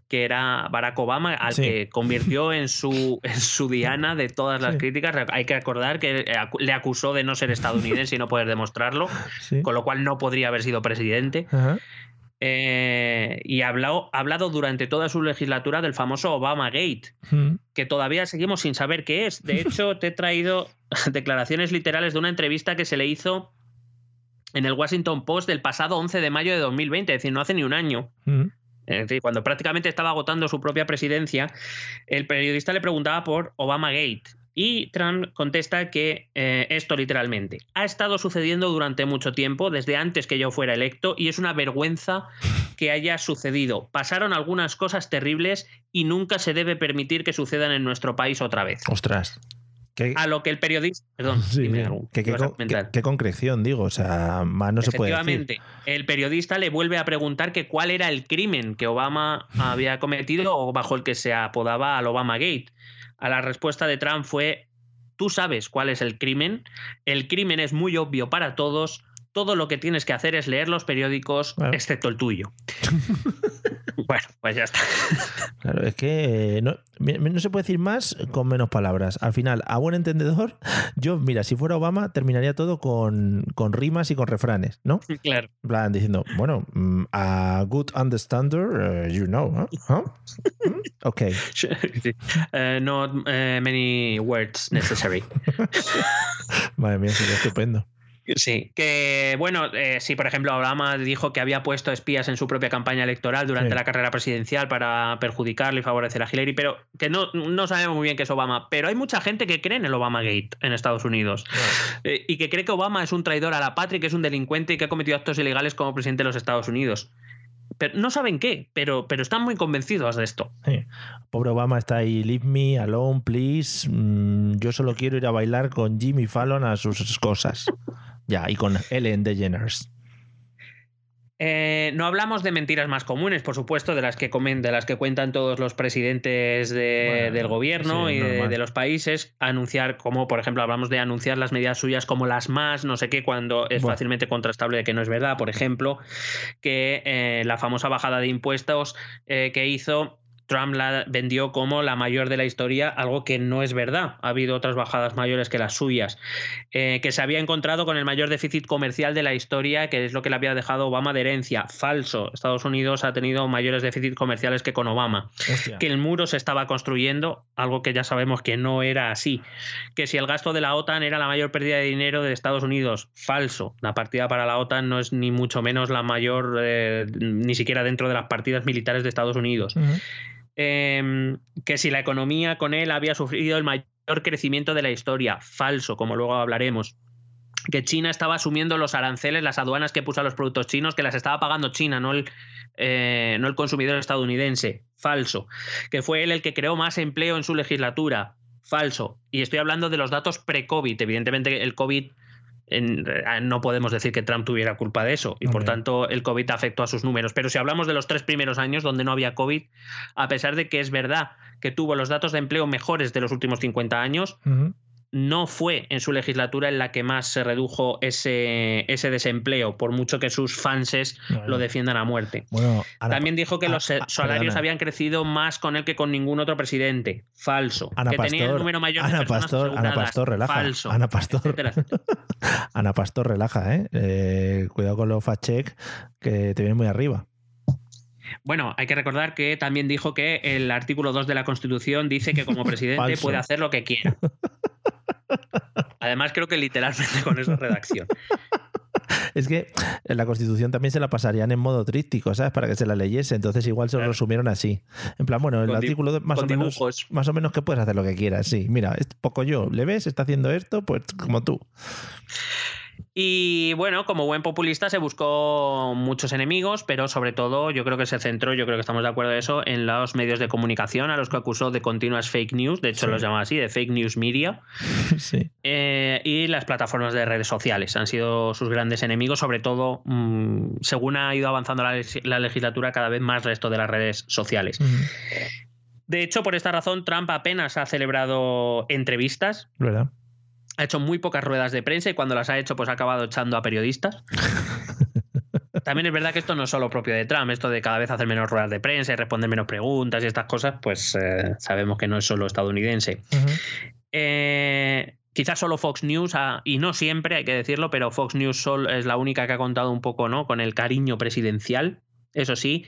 que era Barack Obama, al que convirtió en su, en su diana de todas las críticas. Hay que acordar que le acusó de no ser estadounidense y no poder demostrarlo, con lo cual no podría haber sido presidente. Eh, y ha hablado, hablado, durante toda su legislatura del famoso Obama Gate, que todavía seguimos sin saber qué es. De hecho, te he traído declaraciones literales de una entrevista que se le hizo en el Washington Post del pasado 11 de mayo de 2020, es decir, no hace ni un año. Cuando prácticamente estaba agotando su propia presidencia, el periodista le preguntaba por Obama Gate. Y Trump contesta que eh, esto literalmente ha estado sucediendo durante mucho tiempo, desde antes que yo fuera electo, y es una vergüenza que haya sucedido. Pasaron algunas cosas terribles y nunca se debe permitir que sucedan en nuestro país otra vez. Ostras a lo que el periodista. Perdón, qué, concreción, digo. O sea, más no se puede decir. el periodista le vuelve a preguntar que cuál era el crimen que Obama había cometido o bajo el que se apodaba al Obama Gate. A la respuesta de Trump fue: Tú sabes cuál es el crimen. El crimen es muy obvio para todos todo lo que tienes que hacer es leer los periódicos, excepto el tuyo. bueno, pues ya está. Claro, es que no, se puede decir más con menos palabras. Al final, a buen entendedor, yo, mira, si fuera Obama, terminaría todo con, rimas y con refranes, ¿no? Claro. Plan, diciendo, bueno, mm, a good understander, uh, you know, ¿huh? Ok. Uh, not uh, many words necessary. Madre mía, sería estupendo. Sí, que bueno, eh, si por ejemplo Obama dijo que había puesto espías en su propia campaña electoral durante la carrera presidencial para perjudicarle y favorecer a Hillary, pero que no, no sabemos muy bien qué es Obama. Pero hay mucha gente que cree en el Obama Gate en Estados Unidos eh, y que cree que Obama es un traidor a la patria, que es un delincuente y que ha cometido actos ilegales como presidente de los Estados Unidos. Pero no saben qué, pero, pero están muy convencidos de esto. Pobre Obama está ahí, leave me alone, please. Mm, yo solo quiero ir a bailar con Jimmy Fallon a sus cosas. Ya, y con Ellen DeGeneres. Eh, no hablamos de mentiras más comunes, por supuesto, de las que comen, de las que cuentan todos los presidentes del gobierno y de, los países, anunciar, como por ejemplo hablamos de anunciar las medidas suyas como las más, no sé qué, cuando es fácilmente contrastable de que no es verdad. Por ejemplo, que eh, la famosa bajada de impuestos eh, que hizo Trump la vendió como la mayor de la historia, algo que no es verdad. Ha habido otras bajadas mayores que las suyas. Eh, que se había encontrado con el mayor déficit comercial de la historia, que es lo que le había dejado Obama de herencia. Falso. Estados Unidos ha tenido mayores déficits comerciales que con Obama. Que el muro se estaba construyendo, algo que ya sabemos que no era así. Que si el gasto de la OTAN era la mayor pérdida de dinero de Estados Unidos. Falso. La partida para la OTAN no es ni mucho menos la mayor, eh, ni siquiera dentro de las partidas militares de Estados Unidos. Em, que si la economía con él había sufrido el mayor crecimiento de la historia. Falso, como luego hablaremos que China estaba asumiendo los aranceles, las aduanas que puso a los productos chinos, que las estaba pagando China, no el, eh, no el consumidor estadounidense. Falso. Que fue él el que creó más empleo en su legislatura. Falso. Y estoy hablando de los datos pre-COVID. Evidentemente, el COVID no podemos decir que Trump tuviera culpa de eso y por tanto el COVID afectó a sus números. Pero si hablamos de los tres primeros años donde no había COVID, a pesar de que es verdad que tuvo los datos de empleo mejores de los últimos 50 años, no fue en su legislatura en la que más se redujo ese, ese desempleo, por mucho que sus fanses lo defiendan a muerte. También dijo que los salarios habían crecido más con él que con ningún otro presidente. Falso. Ana que Pastor, tenía el número mayor Ana Pastor, Ana Pastor, relaja. Falso. Ana Pastor, Ana Pastor, relaja, ¿eh? ¿eh? Cuidado con los fact check que te vienen muy arriba. Bueno, hay que recordar que también dijo que el artículo 2 de la Constitución dice que como presidente puede hacer lo que quiera. Además, creo que literalmente con esa redacción. Es que en la Constitución también se la pasarían en modo tríptico, ¿sabes? Para que se la leyese. Entonces igual se lo resumieron así. En plan, bueno, el artículo más o, menos, más o menos que puedes hacer lo que quieras, sí. Mira, es poco yo. ¿Le ves? Está haciendo esto, pues como tú. Y bueno, como buen populista se buscó muchos enemigos, pero sobre todo yo creo que se centró, yo creo que estamos de acuerdo en eso, en los medios de comunicación a los que acusó de continuas fake news, de hecho los llamaba así, de fake news media. Sí. Eh, y las plataformas de redes sociales han sido sus grandes enemigos, sobre todo mm, según ha ido avanzando la, legislatura cada vez más resto de las redes sociales. De hecho, por esta razón, Trump apenas ha celebrado entrevistas. ¿Verdad? Ha hecho muy pocas ruedas de prensa y cuando las ha hecho, pues ha acabado echando a periodistas. También es verdad que esto no es solo propio de Trump, esto de cada vez hacer menos ruedas de prensa y responder menos preguntas y estas cosas, pues eh, sabemos que no es solo estadounidense. Eh, quizás solo Fox News, y no siempre hay que decirlo, pero Fox News es la única que ha contado un poco ¿no? con el cariño presidencial. Eso sí,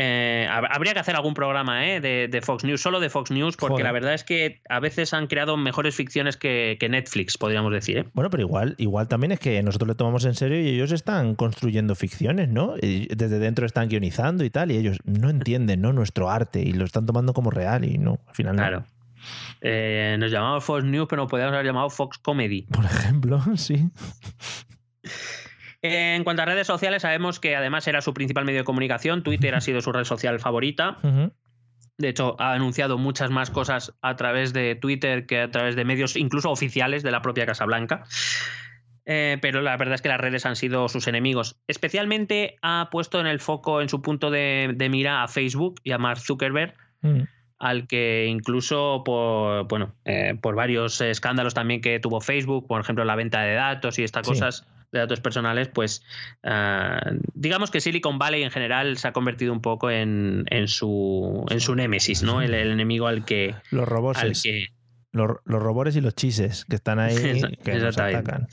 eh, habría que hacer algún programa ¿eh? de, Fox News, solo de Fox News, porque la verdad es que a veces han creado mejores ficciones que, Netflix, podríamos decir. ¿eh? Bueno, pero igual, igual también es que nosotros le tomamos en serio y ellos están construyendo ficciones, ¿no? desde dentro están guionizando y tal, y ellos no entienden ¿no? nuestro arte y lo están tomando como real y no, al final Claro. nos llamamos Fox News, pero nos podríamos haber llamado Fox Comedy. Por ejemplo, sí. En cuanto a redes sociales, sabemos que además era su principal medio de comunicación. Twitter ha sido su red social favorita. De hecho, ha anunciado muchas más cosas a través de Twitter que a través de medios, incluso oficiales de la propia Casa Blanca. Eh, pero la verdad es que las redes han sido sus enemigos. Especialmente ha puesto en el foco, en su punto de, mira, a Facebook y a Mark Zuckerberg, al que incluso por, bueno, eh, por varios escándalos también que tuvo Facebook, por ejemplo, la venta de datos y estas cosas de datos personales, pues ah, digamos que Silicon Valley en general se ha convertido un poco en, en su, en su némesis, ¿no? El, enemigo al que... Los robots. Los, los robores y los chises que están ahí que nos atacan.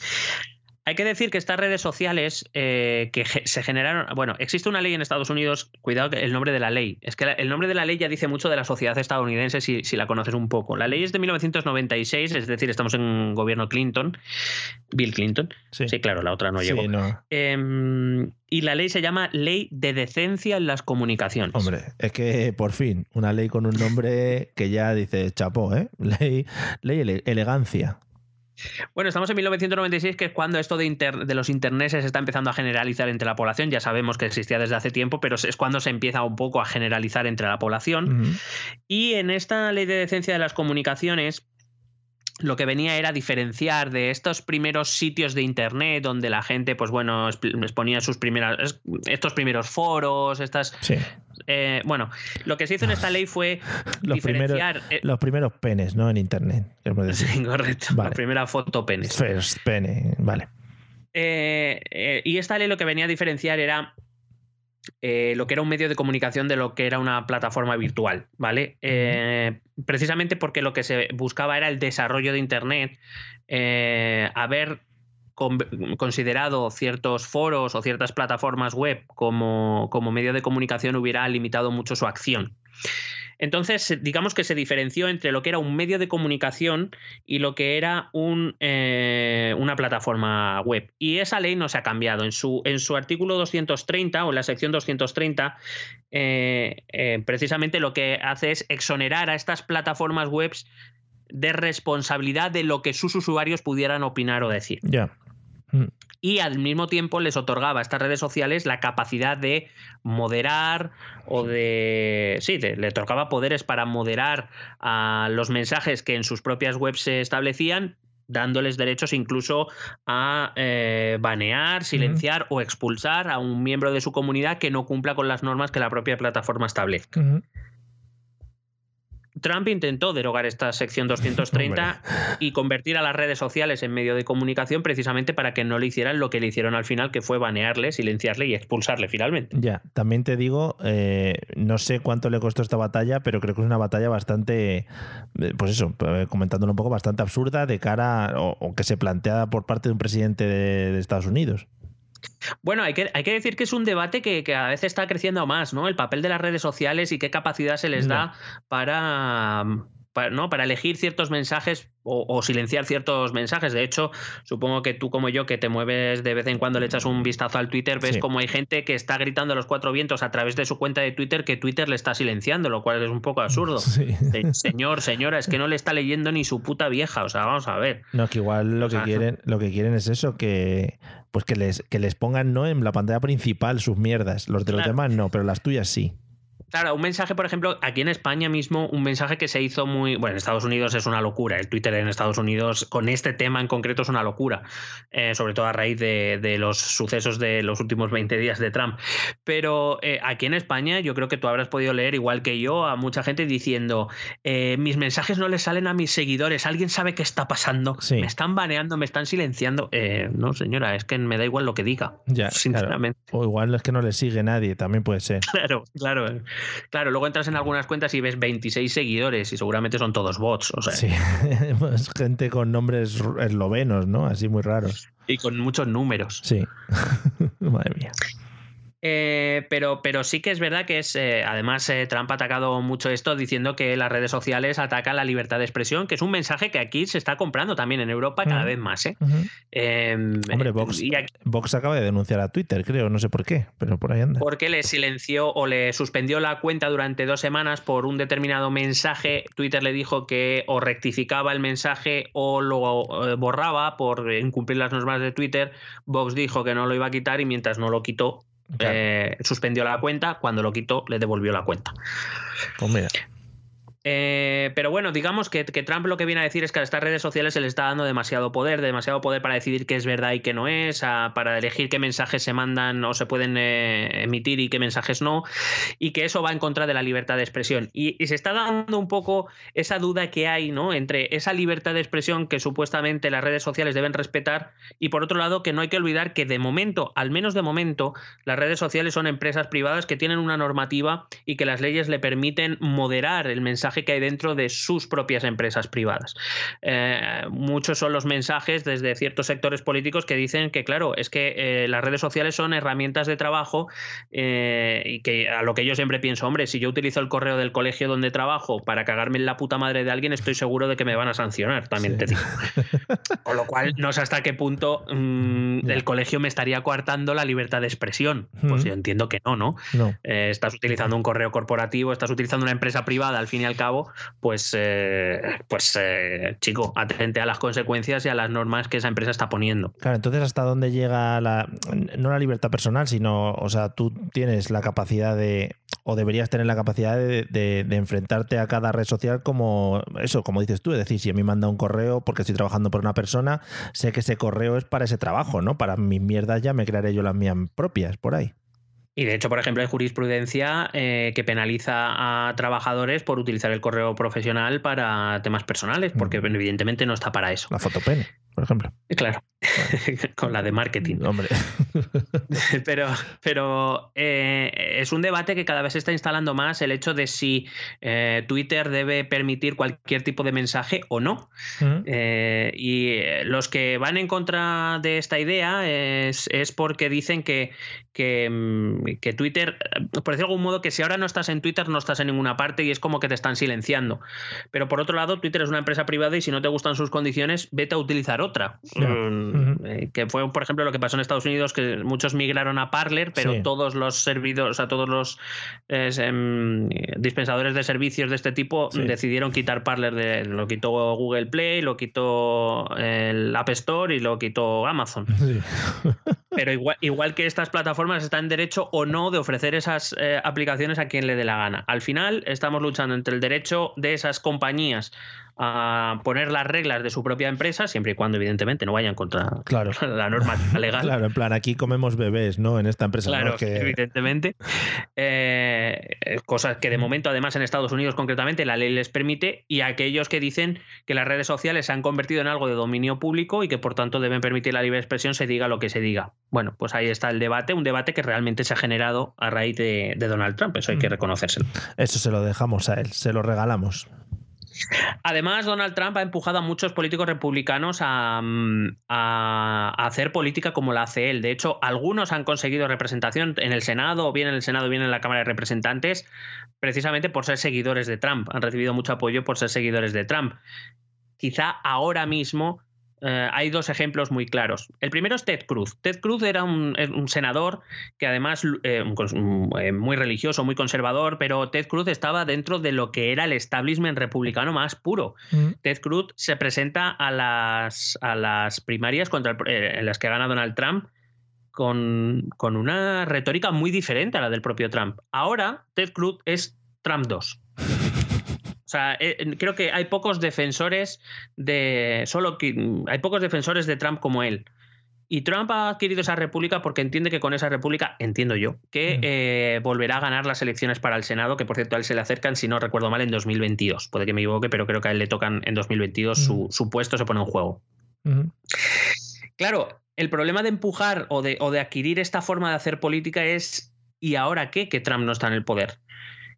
Hay que decir que estas redes sociales eh, que se generaron. Bueno, existe una ley en Estados Unidos, cuidado que el nombre de la ley. Es que el nombre de la ley ya dice mucho de la sociedad estadounidense si, si, la conoces un poco. La ley es de 1996, es decir, estamos en gobierno Clinton, Bill Clinton. Sí, claro, la otra no llegó. Em, y la ley se llama Ley de Decencia en las Comunicaciones. Hombre, es que por fin, una ley con un nombre que ya dice chapó, ¿eh? Ley, ley elegancia. Bueno, estamos en 1996, que es cuando esto de, de los interneses se está empezando a generalizar entre la población. Ya sabemos que existía desde hace tiempo, pero es cuando se empieza un poco a generalizar entre la población. Y en esta ley de decencia de las comunicaciones, lo que venía era diferenciar de estos primeros sitios de internet donde la gente, pues bueno, exponía sus primeras, estos primeros foros, estas... Eh, bueno, lo que se hizo en esta ley fue los diferenciar... Primeros, los primeros penes, ¿no? En internet. Sí, correcto. La primera foto penes. First pene, vale. Eh, eh, y esta ley lo que venía a diferenciar era eh, lo que era un medio de comunicación de lo que era una plataforma virtual, ¿vale? Eh, precisamente porque lo que se buscaba era el desarrollo de Internet, haber considerado ciertos foros o ciertas plataformas web como, como medio de comunicación hubiera limitado mucho su acción. Entonces, digamos que se diferenció entre lo que era un medio de comunicación y lo que era un, eh, una plataforma web. Y esa ley no se ha cambiado. En su, en su artículo 230 o en la sección 230, eh, eh, precisamente lo que hace es exonerar a estas plataformas web de responsabilidad de lo que sus usuarios pudieran opinar o decir. Ya. Mm. Y al mismo tiempo les otorgaba a estas redes sociales la capacidad de moderar o de. Sí, le, otorgaba poderes para moderar a los mensajes que en sus propias webs se establecían, dándoles derechos incluso a eh, banear, silenciar o expulsar a un miembro de su comunidad que no cumpla con las normas que la propia plataforma establezca. Trump intentó derogar esta sección 230 y convertir a las redes sociales en medio de comunicación precisamente para que no le hicieran lo que le hicieron al final, que fue banearle, silenciarle y expulsarle finalmente. Ya, también te digo, eh, no sé cuánto le costó esta batalla, pero creo que es una batalla bastante, eh, pues eso, eh, comentándolo un poco, bastante absurda de cara o, que se plantea por parte de un presidente de Estados Unidos. Bueno, hay que, hay que decir que es un debate que, que, a veces está creciendo más, ¿no? El papel de las redes sociales y qué capacidad se les da para, para, ¿no? para elegir ciertos mensajes o, silenciar ciertos mensajes. De hecho, supongo que tú como yo, que te mueves de vez en cuando, le echas un vistazo al Twitter, ves como hay gente que está gritando a los cuatro vientos a través de su cuenta de Twitter que Twitter le está silenciando, lo cual es un poco absurdo. Señor, señora, es que no le está leyendo ni su puta vieja. O sea, vamos a ver. No, que igual lo que quieren, lo que quieren es eso, que pues que les, que les pongan no en la pantalla principal sus mierdas. Los de los demás no, pero las tuyas sí. Claro, un mensaje, por ejemplo, aquí en España mismo, un mensaje que se hizo muy. Bueno, en Estados Unidos es una locura. El Twitter en Estados Unidos, con este tema en concreto, es una locura. Eh, sobre todo a raíz de, los sucesos de los últimos 20 días de Trump. Pero eh, aquí en España, yo creo que tú habrás podido leer, igual que yo, a mucha gente diciendo: eh, Mis mensajes no les salen a mis seguidores. ¿Alguien sabe qué está pasando? Me están baneando, me están silenciando. no, señora, es que me da igual lo que diga. Ya, sinceramente. O igual es que no le sigue nadie, también puede ser. Claro, claro. Claro, luego entras en algunas cuentas y ves 26 seguidores y seguramente son todos bots. O sea. Sí, gente con nombres eslovenos, ¿no? Así muy raros. Y con muchos números. Sí. Madre mía. Eh, pero, pero sí que es verdad que es, eh, además, eh, Trump ha atacado mucho esto diciendo que las redes sociales atacan la libertad de expresión, que es un mensaje que aquí se está comprando también en Europa cada vez más. Em, Hombre, Vox, acaba de denunciar a Twitter, creo, no sé por qué, pero por ahí anda. Porque le silenció o le suspendió la cuenta durante dos semanas por un determinado mensaje. Twitter le dijo que o rectificaba el mensaje o lo borraba por incumplir las normas de Twitter. Vox dijo que no lo iba a quitar y mientras no lo quitó, eh, suspendió la cuenta, cuando lo quitó le devolvió la cuenta. Pues mira. Eh, pero bueno, digamos que, Trump lo que viene a decir es que a estas redes sociales se le está dando demasiado poder, demasiado poder para decidir qué es verdad y qué no es, para elegir qué mensajes se mandan o se pueden eh, emitir y qué mensajes no, y que eso va en contra de la libertad de expresión. Y, se está dando un poco esa duda que hay ¿no? entre esa libertad de expresión que supuestamente las redes sociales deben respetar y por otro lado que no hay que olvidar que de momento, al menos de momento, las redes sociales son empresas privadas que tienen una normativa y que las leyes le permiten moderar el mensaje que hay dentro de sus propias empresas privadas. Eh, muchos son los mensajes desde ciertos sectores políticos que dicen que, claro, es que eh, las redes sociales son herramientas de trabajo eh, y que a lo que yo siempre pienso, hombre, si yo utilizo el correo del colegio donde trabajo para cagarme en la puta madre de alguien, estoy seguro de que me van a sancionar, también te digo. Con lo cual, no sé hasta qué punto mm, el colegio me estaría coartando la libertad de expresión. Pues yo entiendo que no, ¿no? no. estás utilizando un correo corporativo, estás utilizando una empresa privada, al fin y al cabo pues, eh, pues eh, chico, atente a las consecuencias y a las normas que esa empresa está poniendo. Claro, entonces hasta dónde llega la, no la libertad personal, sino, o sea, tú tienes la capacidad de, o deberías tener la capacidad de, enfrentarte a cada red social como eso, como dices tú, es decir, si a mí me manda un correo porque estoy trabajando por una persona, sé que ese correo es para ese trabajo, ¿no? Para mis mierdas ya me crearé yo las mías propias por ahí. Y de hecho, por ejemplo, hay jurisprudencia eh, que penaliza a trabajadores por utilizar el correo profesional para temas personales, porque evidentemente no está para eso. La fotopene. Por ejemplo. Claro, con la de marketing. Hombre. pero pero eh, es un debate que cada vez se está instalando más el hecho de si eh, Twitter debe permitir cualquier tipo de mensaje o no. Eh, y los que van en contra de esta idea es, porque dicen que, mm, que, Twitter, por decirlo de algún modo, que si ahora no estás en Twitter no estás en ninguna parte y es como que te están silenciando. Pero por otro lado, Twitter es una empresa privada y si no te gustan sus condiciones, vete a utilizar otra. Mm, que fue, por ejemplo, lo que pasó en Estados Unidos, que muchos migraron a Parler, pero todos los servidores, o sea, todos los em, dispensadores de servicios de este tipo decidieron quitar Parler, de, lo quitó Google Play, lo quitó el App Store y lo quitó Amazon. pero igual, igual que estas plataformas están en derecho o no de ofrecer esas eh, aplicaciones a quien le dé la gana. Al final estamos luchando entre el derecho de esas compañías a poner las reglas de su propia empresa, siempre y cuando, evidentemente, no vayan contra claro. la norma legal. Claro, en plan, aquí comemos bebés, ¿no? En esta empresa. Claro, evidentemente. Eh, cosas que de momento, además, en Estados Unidos concretamente, la ley les permite, y aquellos que dicen que las redes sociales se han convertido en algo de dominio público y que, por tanto, deben permitir la libre expresión, se diga lo que se diga. Bueno, pues ahí está el debate, un debate que realmente se ha generado a raíz de, de Donald Trump, eso hay que reconocérselo. Eso se lo dejamos a él, se lo regalamos. Además, Donald Trump ha empujado a muchos políticos republicanos mm, a, hacer política como la hace él. De hecho, algunos han conseguido representación en el Senado, o bien en el Senado, bien en la Cámara de Representantes, precisamente por ser seguidores de Trump. Han recibido mucho apoyo por ser seguidores de Trump. Quizá ahora mismo eh, hay dos ejemplos muy claros. El primero es Ted Cruz. Ted Cruz era un, senador que además eh, eh, muy religioso, muy conservador, pero Ted Cruz estaba dentro de lo que era el establishment republicano más puro. Mm. Ted Cruz se presenta a las, a las primarias contra en las que gana Donald Trump con, con una retórica muy diferente a la del propio Trump. Ahora Ted Cruz es Trump 2. Sea, eh, creo que hay pocos defensores de. Solo que hay pocos defensores de Trump como él. Y Trump ha adquirido esa república porque entiende que con esa república, entiendo yo, que mm. eh, volverá a ganar las elecciones para el Senado, que por cierto a él se le acercan, si no recuerdo mal, en 2022. Puede que me equivoque, pero creo que a él le tocan en 2022, su, mm. su, puesto se pone en juego. Mm. Claro, el problema de empujar o de, o de adquirir esta forma de hacer política es, ¿y ahora qué? Que Trump no está en el poder.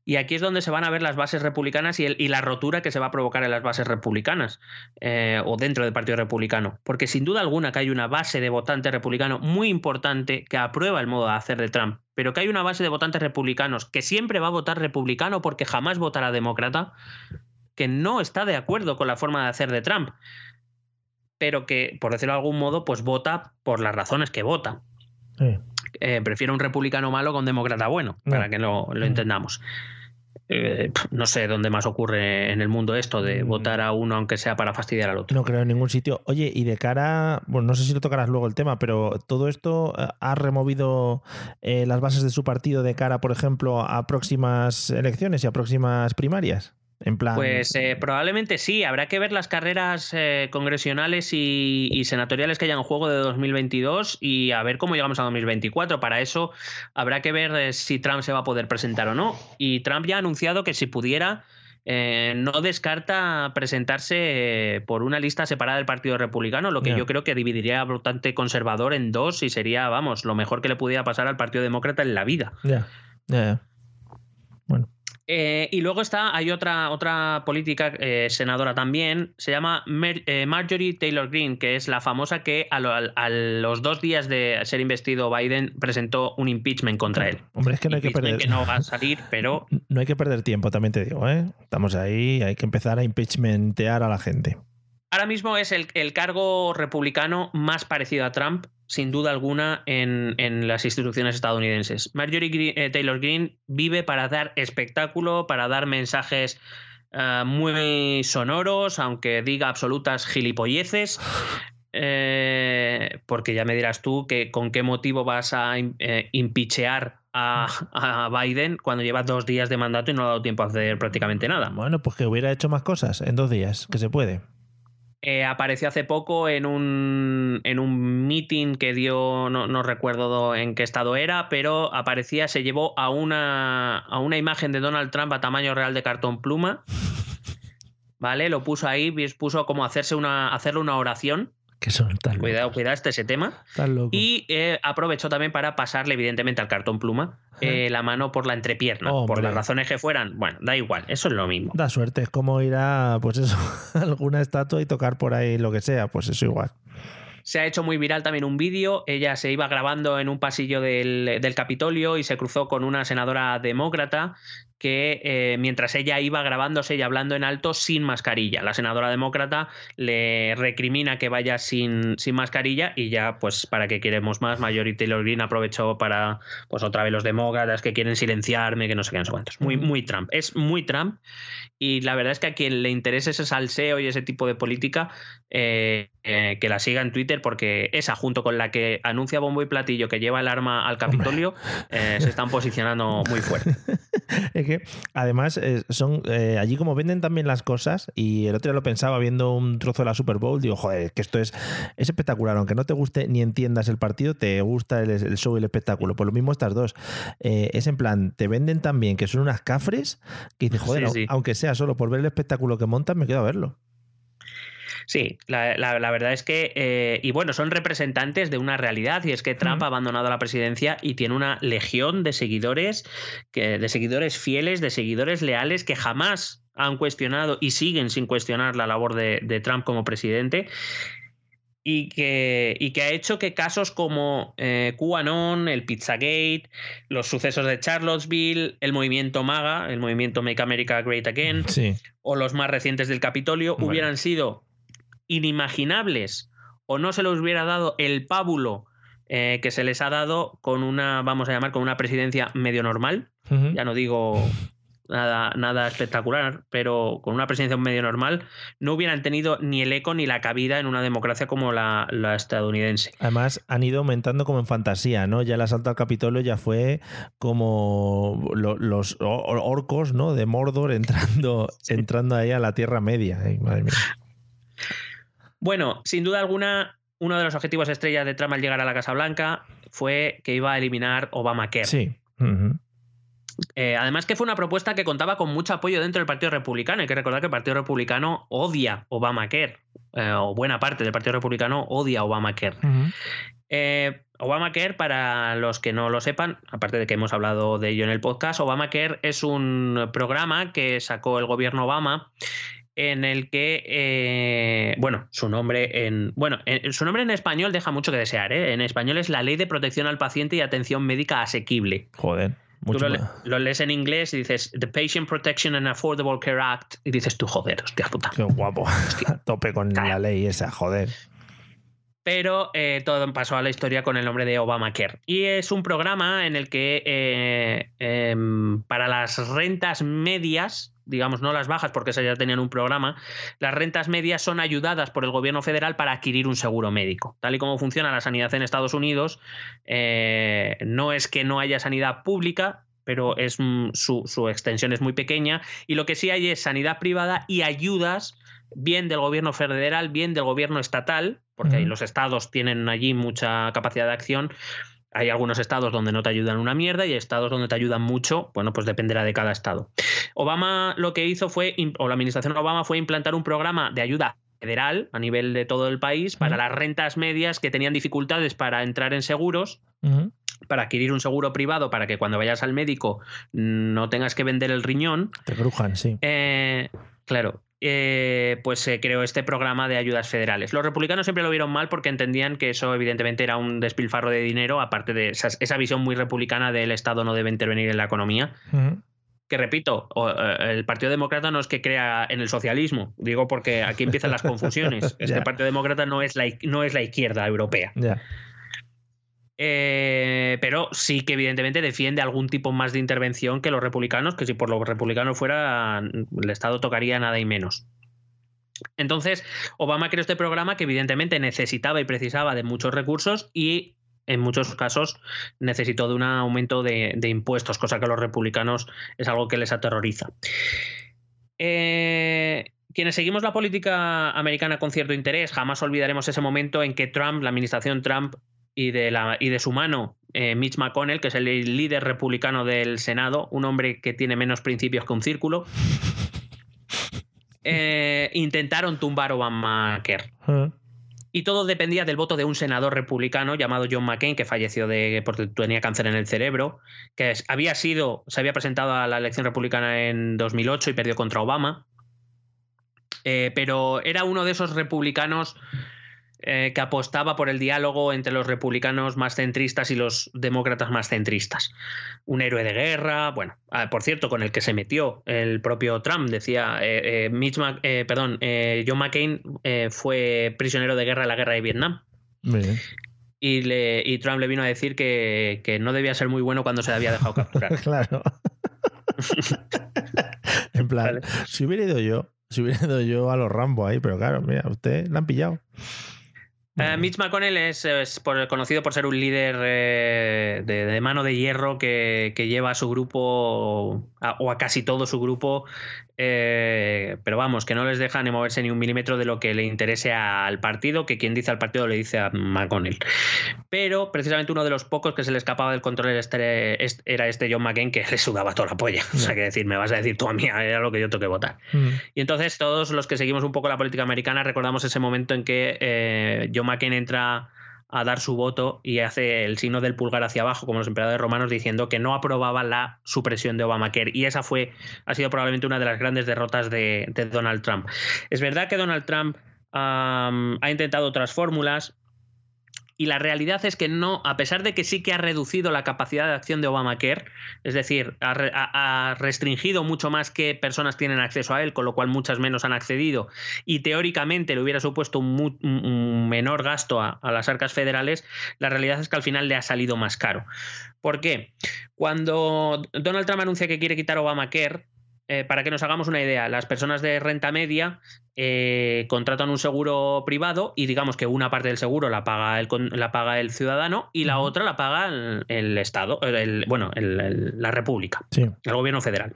Y aquí es donde se van a ver las bases republicanas y, la rotura que se va a provocar en las bases republicanas eh, o dentro del Partido Republicano. Porque sin duda alguna que hay una base de votantes republicanos muy importante que aprueba el modo de hacer de Trump, pero que hay una base de votantes republicanos que siempre va a votar republicano porque jamás votará demócrata, que no está de acuerdo con la forma de hacer de Trump, pero que, por decirlo de algún modo, pues vota por las razones que vota. Eh, prefiero un republicano malo con demócrata bueno, para que lo, lo entendamos. Eh, no sé dónde más ocurre en el mundo esto de mm. votar a uno aunque sea para fastidiar al otro. No creo en ningún sitio. Oye, y de cara, bueno, no sé si lo tocarás luego el tema, pero todo esto eh, ha removido eh, las bases de su partido de cara, por ejemplo, a próximas elecciones y a próximas primarias. Pues eh, probablemente sí. Habrá que ver las carreras eh, congresionales y, senatoriales que hayan en juego de 2022 y a ver cómo llegamos a 2024. Para eso habrá que ver eh, si Trump se va a poder presentar o no. Y Trump ya ha anunciado que si pudiera, no descarta presentarse por una lista separada del Partido Republicano, lo que yo creo que dividiría a votante conservador en dos y sería, vamos, lo mejor que le pudiera pasar al Partido Demócrata en la vida. Ya, ya. Bueno. Eh, y luego está, hay otra, otra política eh, senadora también, se llama eh, Marjorie Taylor Greene, que es la famosa que a, los dos días de ser investido Biden presentó un impeachment contra él. Hombre, es que no hay que perder. Que no va a salir, pero. No hay que perder tiempo, también te digo, ¿eh? Estamos ahí, hay que empezar a impeachmentear a la gente. Ahora mismo es el, cargo republicano más parecido a Trump, sin duda alguna, en, las instituciones estadounidenses. Marjorie eh, Taylor Greene vive para dar espectáculo, para dar mensajes eh, muy sonoros, aunque diga absolutas gilipolleces. Eh, porque ya me dirás tú que con qué motivo vas a impichear a, a, Biden cuando lleva dos días de mandato y no ha dado tiempo a hacer prácticamente nada. Bueno, pues que hubiera hecho más cosas en dos días, que se puede. Eh, apareció hace poco en un, en un meeting que dio, no, recuerdo en qué estado era, pero aparecía, se llevó a una, a una imagen de Donald Trump a tamaño real de cartón pluma. ¿Vale? Lo puso ahí, puso como hacerse una, hacerle una oración Que son tan Cuidado, cuidado este ese tema. Y eh, aprovechó también para pasarle, evidentemente, al cartón pluma eh, la mano por la entrepierna. Por las razones que fueran. Bueno, da igual, eso es lo mismo. Da suerte, es como ir a, pues eso, alguna estatua y tocar por ahí lo que sea, pues eso igual. Se ha hecho muy viral también un vídeo. Ella se iba grabando en un pasillo del, del Capitolio y se cruzó con una senadora demócrata que eh, mientras ella iba grabándose y hablando en alto sin mascarilla. La senadora demócrata le recrimina que vaya sin, sin mascarilla y ya, pues, para que queremos más, Marjorie Taylor Greene aprovechó para, pues, otra vez los demócratas que quieren silenciarme, que no sé qué, no sé cuántos. Muy, muy Trump. Es muy Trump y la verdad es que a quien le interese ese salseo y ese tipo de política, eh, eh, que la siga en Twitter, porque esa, junto con la que anuncia bombo y platillo que lleva el arma al Capitolio, se están posicionando muy fuerte. que además eh, son eh, allí como venden también las cosas y el otro día lo pensaba viendo un trozo de la Super Bowl, digo, joder, que esto es, es espectacular, aunque no te guste ni entiendas el partido, te gusta el, show y el espectáculo. Pues lo mismo estas dos. Eh, es en plan, te venden también que son unas cafres que dices, joder, aunque sea solo por ver el espectáculo que montan, me quedo a verlo. Sí, la, verdad es que, eh, y bueno, son representantes de una realidad, y es que Trump ha abandonado la presidencia y tiene una legión de seguidores, que, de seguidores fieles, de seguidores leales que jamás han cuestionado y siguen sin cuestionar la labor de, Trump como presidente. Y que, y que, ha hecho que casos como eh, QAnon, el Pizzagate, los sucesos de Charlottesville, el movimiento MAGA, el movimiento Make America Great Again, o los más recientes del Capitolio, hubieran sido inimaginables o no se les hubiera dado el pábulo eh, que se les ha dado con una, vamos a llamar, con una presidencia medio normal. Ya no digo nada, nada espectacular, pero con una presidencia medio normal, no hubieran tenido ni el eco ni la cabida en una democracia como la, estadounidense. Además, han ido aumentando como en fantasía, ¿no? Ya el asalto al Capitolio ya fue como los orcos, ¿no? De Mordor entrando, entrando ahí a la Tierra Media. madre mía. Bueno, sin duda alguna, uno de los objetivos estrellas de Trump al llegar a la Casa Blanca fue que iba a eliminar Obamacare. Sí. Eh, además que fue una propuesta que contaba con mucho apoyo dentro del Partido Republicano. Hay que recordar que el Partido Republicano odia Obamacare, eh, o buena parte del Partido Republicano odia Obamacare. Eh, Obamacare, para los que no lo sepan, aparte de que hemos hablado de ello en el podcast, Obamacare es un programa que sacó el gobierno Obama en el que, eh, bueno, su nombre en, bueno, su nombre en español deja mucho que desear, ¿eh? En español es la Ley de Protección al Paciente y Atención Médica Asequible. Joder. Mucho tú lo, lees en inglés y dices The Patient Protection and Affordable Care Act y dices tú, joder, hostia puta. Qué guapo. Tope con la ley esa, joder. Pero eh, todo pasó a la historia con el nombre de Obamacare. Y es un programa en el que eh, em, para las rentas medias digamos, no las bajas, porque esas ya tenían un programa, las rentas medias son ayudadas por el gobierno federal para adquirir un seguro médico. Tal y como funciona la sanidad en Estados Unidos, eh, no es que no haya sanidad pública, pero mm, su, extensión es muy pequeña, y lo que sí hay es sanidad privada y ayudas bien del gobierno federal, bien del gobierno estatal, porque los estados tienen allí mucha capacidad de acción, hay algunos estados donde no te ayudan una mierda y estados donde te ayudan mucho, bueno, pues dependerá de cada estado. Obama lo que hizo fue, o la administración Obama fue implantar un programa de ayuda federal a nivel de todo el país para las rentas medias que tenían dificultades para entrar en seguros. para adquirir un seguro privado para que cuando vayas al médico no tengas que vender el riñón. Te brujan, sí. Eh, claro. Eh, pues se creó este programa de ayudas federales. Los republicanos siempre lo vieron mal porque entendían que eso evidentemente era un despilfarro de dinero, aparte de esa, visión muy republicana del Estado no debe intervenir en la economía. Que repito, eh, el Partido Demócrata no es que crea en el socialismo, digo porque aquí empiezan las confusiones. Este Partido Demócrata no es la, no es la izquierda europea. Eh, pero sí que evidentemente defiende algún tipo más de intervención que los republicanos, que si por los republicanos fuera, el Estado tocaría nada y menos. Entonces, Obama creó este programa que evidentemente necesitaba y precisaba de muchos recursos y en muchos casos necesitó de un aumento de, impuestos, cosa que a los republicanos es algo que les aterroriza. Eh, quienes seguimos la política americana con cierto interés, jamás olvidaremos ese momento en que Trump, la administración Trump, y de, la, y de su mano eh, Mitch McConnell, que es el líder republicano del Senado, un hombre que tiene menos principios que un círculo, eh, intentaron tumbar Obamacare. y todo dependía del voto de un senador republicano llamado John McCain, que falleció de, porque tenía cáncer en el cerebro, que había sido, se había presentado a la elección republicana en 2008 y perdió contra Obama. Eh, pero era uno de esos republicanos eh, que apostaba por el diálogo entre los republicanos más centristas y los demócratas más centristas. Un héroe de guerra, bueno, ah, por cierto, con el que se metió el propio Trump, decía, eh, eh, perdón, John McCain fue prisionero de guerra en la guerra de Vietnam. Y, le, Trump le vino a decir que, no debía ser muy bueno cuando se le había dejado capturar. claro. en plan, si hubiera ido yo, si hubiera ido yo a los Rambo ahí, pero claro, mira, usted la han pillado. Eh, Mitch McConnell es, conocido por ser un líder eh, de, mano de hierro que, lleva a su grupo, o a casi todo su grupo, eh, pero vamos, que no les deja ni moverse ni un milímetro de lo que le interese al partido, que quien dice al partido le dice a McConnell. Pero precisamente uno de los pocos que se le escapaba del control este, era este John McCain, que le sudaba toda la polla. O sea, que decir, me vas a decir tú a mí, era lo que yo tengo que votar. Mm. Y entonces todos los que seguimos un poco la política americana recordamos ese momento en que eh, John McCain entra a dar su voto y hace el signo del pulgar hacia abajo, como los emperadores romanos, diciendo que no aprobaba la supresión de Obamacare. Y esa fue, ha sido probablemente una de las grandes derrotas de, Donald Trump. Es verdad que Donald Trump ha intentado otras fórmulas, y la realidad es que no, a pesar de que sí que ha reducido la capacidad de acción de Obamacare, es decir, ha, restringido mucho más que personas tienen acceso a él, con lo cual muchas menos han accedido, y teóricamente le hubiera supuesto un, menor gasto a, a las arcas federales, la realidad es que al final le ha salido más caro. ¿Por qué? Cuando Donald Trump anuncia que quiere quitar Obamacare, eh, para que nos hagamos una idea, las personas de renta media eh, contratan un seguro privado y digamos que una parte del seguro la paga el, la paga el ciudadano y la otra la paga el, Estado, bueno, la República, el gobierno federal.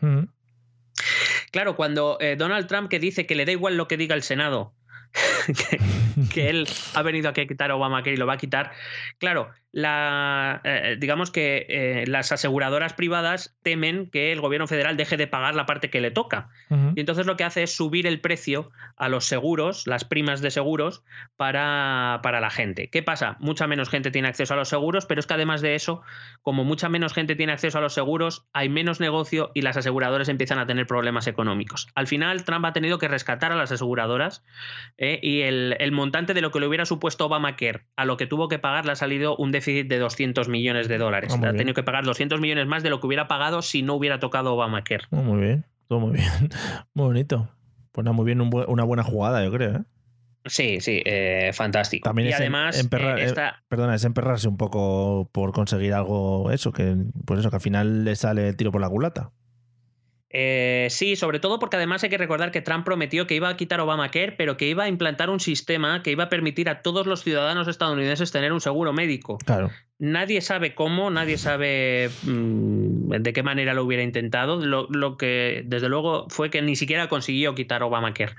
Claro, cuando eh, Donald Trump que dice que le da igual lo que diga el Senado, que, él ha venido a quitar a Obamacare y lo va a quitar. Claro, la, eh, digamos que eh, las aseguradoras privadas temen que el gobierno federal deje de pagar la parte que le toca. Y entonces lo que hace es subir el precio a los seguros, las primas de seguros, para, para, la gente. ¿Qué pasa? Mucha menos gente tiene acceso a los seguros, pero es que además de eso, como mucha menos gente tiene acceso a los seguros, hay menos negocio y las aseguradoras empiezan a tener problemas económicos. Al final, Trump ha tenido que rescatar a las aseguradoras eh, y el, el, montante de lo que le hubiera supuesto Obamacare a lo que tuvo que pagar le ha salido un déficit de 200 millones de dólares. Ah, ha tenido que pagar 200 millones más de lo que hubiera pagado si no hubiera tocado Obamacare. Oh, muy bien, todo muy bien. Muy bonito. Pues muy bien, una buena jugada, yo creo. ¿eh? Sí, sí, eh, fantástico. También y es además, perdona, es emperrarse un poco por conseguir algo, eso, que pues eso, que al final le sale el tiro por la culata. Eh, sí, sobre todo porque además hay que recordar que Trump prometió que iba a quitar Obamacare, pero que iba a implantar un sistema que iba a permitir a todos los ciudadanos estadounidenses tener un seguro médico. Claro. Nadie sabe cómo, nadie sabe mm, de qué manera lo hubiera intentado. Lo, que desde luego fue que ni siquiera consiguió quitar Obamacare.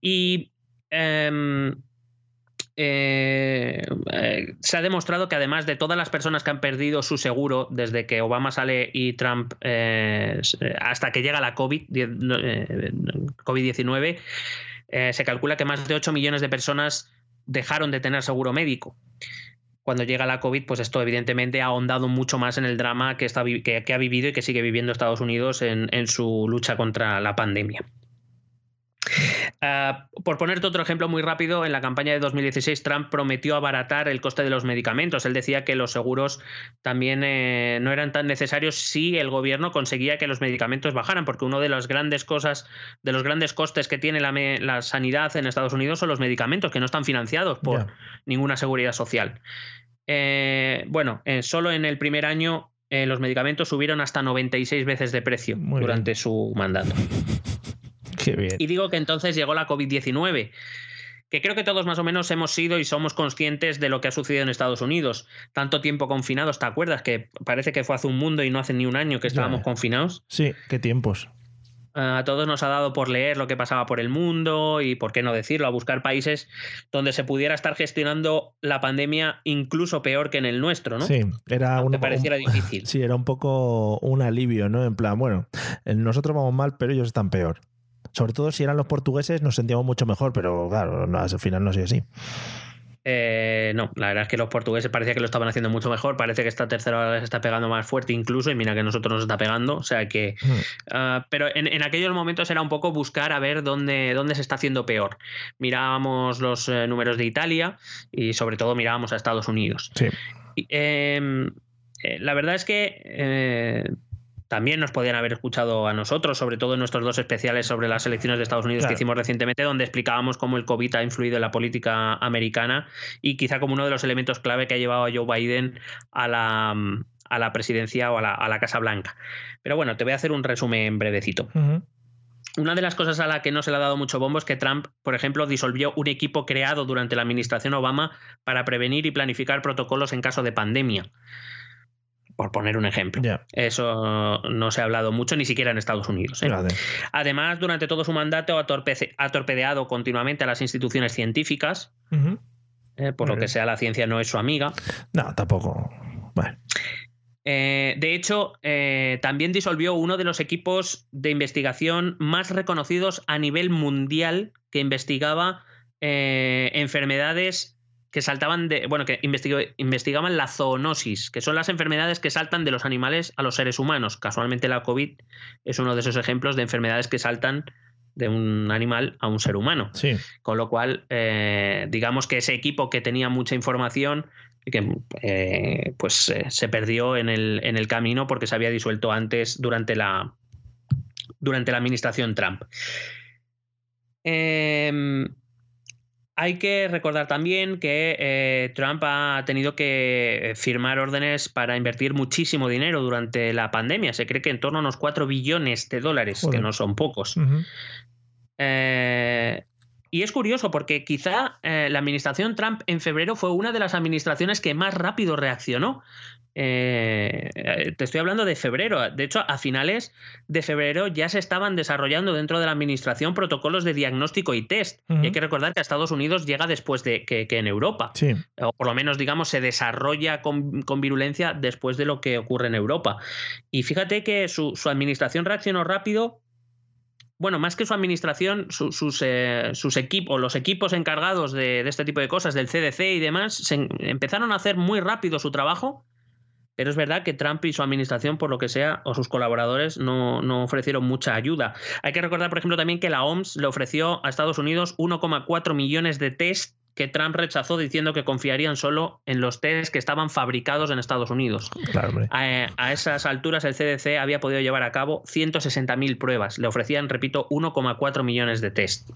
Y em, eh, eh, se ha demostrado que además de todas las personas que han perdido su seguro desde que Obama sale y Trump eh, hasta que llega la COVID-19, se calcula que más de 8 millones de personas dejaron de tener seguro médico. Cuando llega la COVID, pues esto evidentemente ha ahondado mucho más en el drama que, ha vivido y que sigue viviendo Estados Unidos en su lucha contra la pandemia. Ah, por ponerte otro ejemplo muy rápido, en la campaña de 2016 Trump prometió abaratar el coste de los medicamentos. Él decía que los seguros también eh, no eran tan necesarios si el gobierno conseguía que los medicamentos bajaran, porque uno de las grandes cosas, de los grandes costes que tiene la, sanidad en Estados Unidos son los medicamentos, que no están financiados por ninguna seguridad social. Eh, bueno, eh, solo en el primer año los medicamentos subieron hasta 96 veces de precio durante su mandato. Y digo que entonces llegó la COVID-19 que creo que todos más o menos hemos sido y somos conscientes de lo que ha sucedido en Estados Unidos. Tanto tiempo confinados, ¿te acuerdas? Que parece que fue hace un mundo y no hace ni un año que estábamos confinados. Sí, qué tiempos. A todos nos ha dado por leer lo que pasaba por el mundo y, por qué no decirlo, a buscar países donde se pudiera estar gestionando la pandemia incluso peor que en el nuestro, ¿no? Sí, era un, pareciera difícil. Sí, era un poco un alivio, ¿no? En plan, bueno, nosotros vamos mal, pero ellos están peor. Sobre todo si eran los portugueses nos sentíamos mucho mejor, pero claro, al final no ha sido así. Eh, no, la verdad es que los portugueses parecía que lo estaban haciendo mucho mejor. Parece que esta tercera hora se está pegando más fuerte incluso, y mira que nosotros nos está pegando. O sea que. Hmm. Ah, pero en, aquellos momentos era un poco buscar a ver dónde, dónde se está haciendo peor. Mirábamos los eh, números de Italia y sobre todo mirábamos a Estados Unidos. Sí. Em, eh, la verdad es que también nos podían haber escuchado a nosotros, sobre todo en nuestros dos especiales sobre las elecciones de Estados Unidos que hicimos recientemente, donde explicábamos cómo el COVID ha influido en la política americana y quizá como uno de los elementos clave que ha llevado a Joe Biden a la, a la presidencia o a la, Casa Blanca. Pero bueno, te voy a hacer un resumen brevecito. Una de las cosas a la que no se le ha dado mucho bombo es que Trump, por ejemplo, disolvió un equipo creado durante la administración Obama para prevenir y planificar protocolos en caso de pandemia por poner un ejemplo. Eso no se ha hablado mucho, ni siquiera en Estados Unidos. ¿eh? Además, durante todo su mandato ha, torpedeado continuamente a las instituciones científicas, ¿eh? por lo que sea la ciencia no es su amiga. No, tampoco. Eh, de hecho, también disolvió uno de los equipos de investigación más reconocidos a nivel mundial que investigaba enfermedades que saltaban de, bueno, que investigaban la zoonosis, que son las enfermedades que saltan de los animales a los seres humanos. Casualmente la COVID es uno de esos ejemplos de enfermedades que saltan de un animal a un ser humano. Sí. Con lo cual, eh, digamos que ese equipo que tenía mucha información, que eh, pues eh, se perdió en el, en el camino porque se había disuelto antes durante la, durante la administración Trump. Eh, hay que recordar también que eh, Trump ha tenido que firmar órdenes para invertir muchísimo dinero durante la pandemia. Se cree que en torno a unos 4 billones de dólares, que no son pocos. eh, y es curioso porque quizá eh, la administración Trump en febrero fue una de las administraciones que más rápido reaccionó. Eh, te estoy hablando de febrero. De hecho, a finales de febrero ya se estaban desarrollando dentro de la administración protocolos de diagnóstico y test. y hay que recordar que a Estados Unidos llega después de que, en Europa. O por lo menos, digamos, se desarrolla con, virulencia después de lo que ocurre en Europa. Y fíjate que su, su administración reaccionó rápido bueno, más que su administración, sus, eh, sus equipos, los equipos encargados de, este tipo de cosas, del CDC y demás, empezaron a hacer muy rápido su trabajo, pero es verdad que Trump y su administración, por lo que sea, o sus colaboradores, no, no ofrecieron mucha ayuda. Hay que recordar, por ejemplo, también que la OMS le ofreció a Estados Unidos 1,4 millones de test que Trump rechazó diciendo que confiarían solo en los test que estaban fabricados en Estados Unidos. a, esas alturas el CDC había podido llevar a cabo 160.000 pruebas. Le ofrecían, repito, 1,4 millones de test.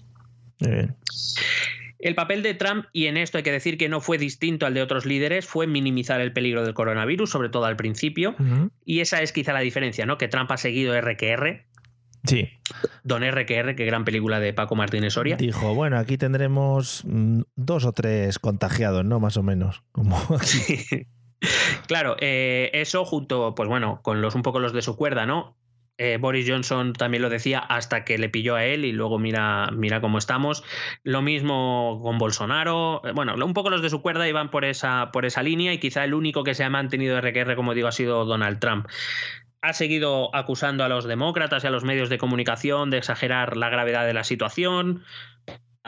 El papel de Trump, y en esto hay que decir que no fue distinto al de otros líderes, fue minimizar el peligro del coronavirus, sobre todo al principio. Y esa es quizá la diferencia, ¿no? Que Trump ha seguido RQR, Sí. Don RQR, qué gran película de Paco Martínez Soria. Dijo, bueno, aquí tendremos mm, dos o tres contagiados, ¿no? Más o menos. Como Claro, eh, eso junto, pues bueno, con los un poco los de su cuerda, ¿no? Eh, Boris Johnson también lo decía hasta que le pilló a él y luego mira, mira cómo estamos. Lo mismo con Bolsonaro. Eh, bueno, un poco los de su cuerda iban por esa, por esa línea y quizá el único que se ha mantenido RQR, como digo, ha sido Donald Trump ha seguido acusando a los demócratas y a los medios de comunicación de exagerar la gravedad de la situación,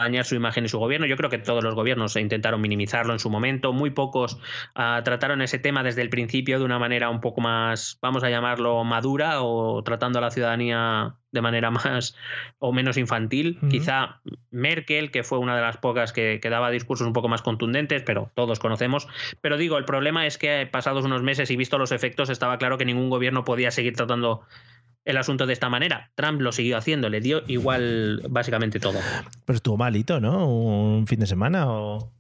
dañar su imagen y su gobierno. Yo creo que todos los gobiernos intentaron minimizarlo en su momento. Muy pocos ah, trataron ese tema desde el principio de una manera un poco más, vamos a llamarlo, madura o tratando a la ciudadanía de manera más o menos infantil. Quizá Merkel, que fue una de las pocas que, que, daba discursos un poco más contundentes, pero todos conocemos. Pero digo, el problema es que pasados unos meses y visto los efectos, estaba claro que ningún gobierno podía seguir tratando el asunto de esta manera. Trump lo siguió haciendo, le dio igual básicamente todo. Pero estuvo malito, ¿no? Un fin de semana o...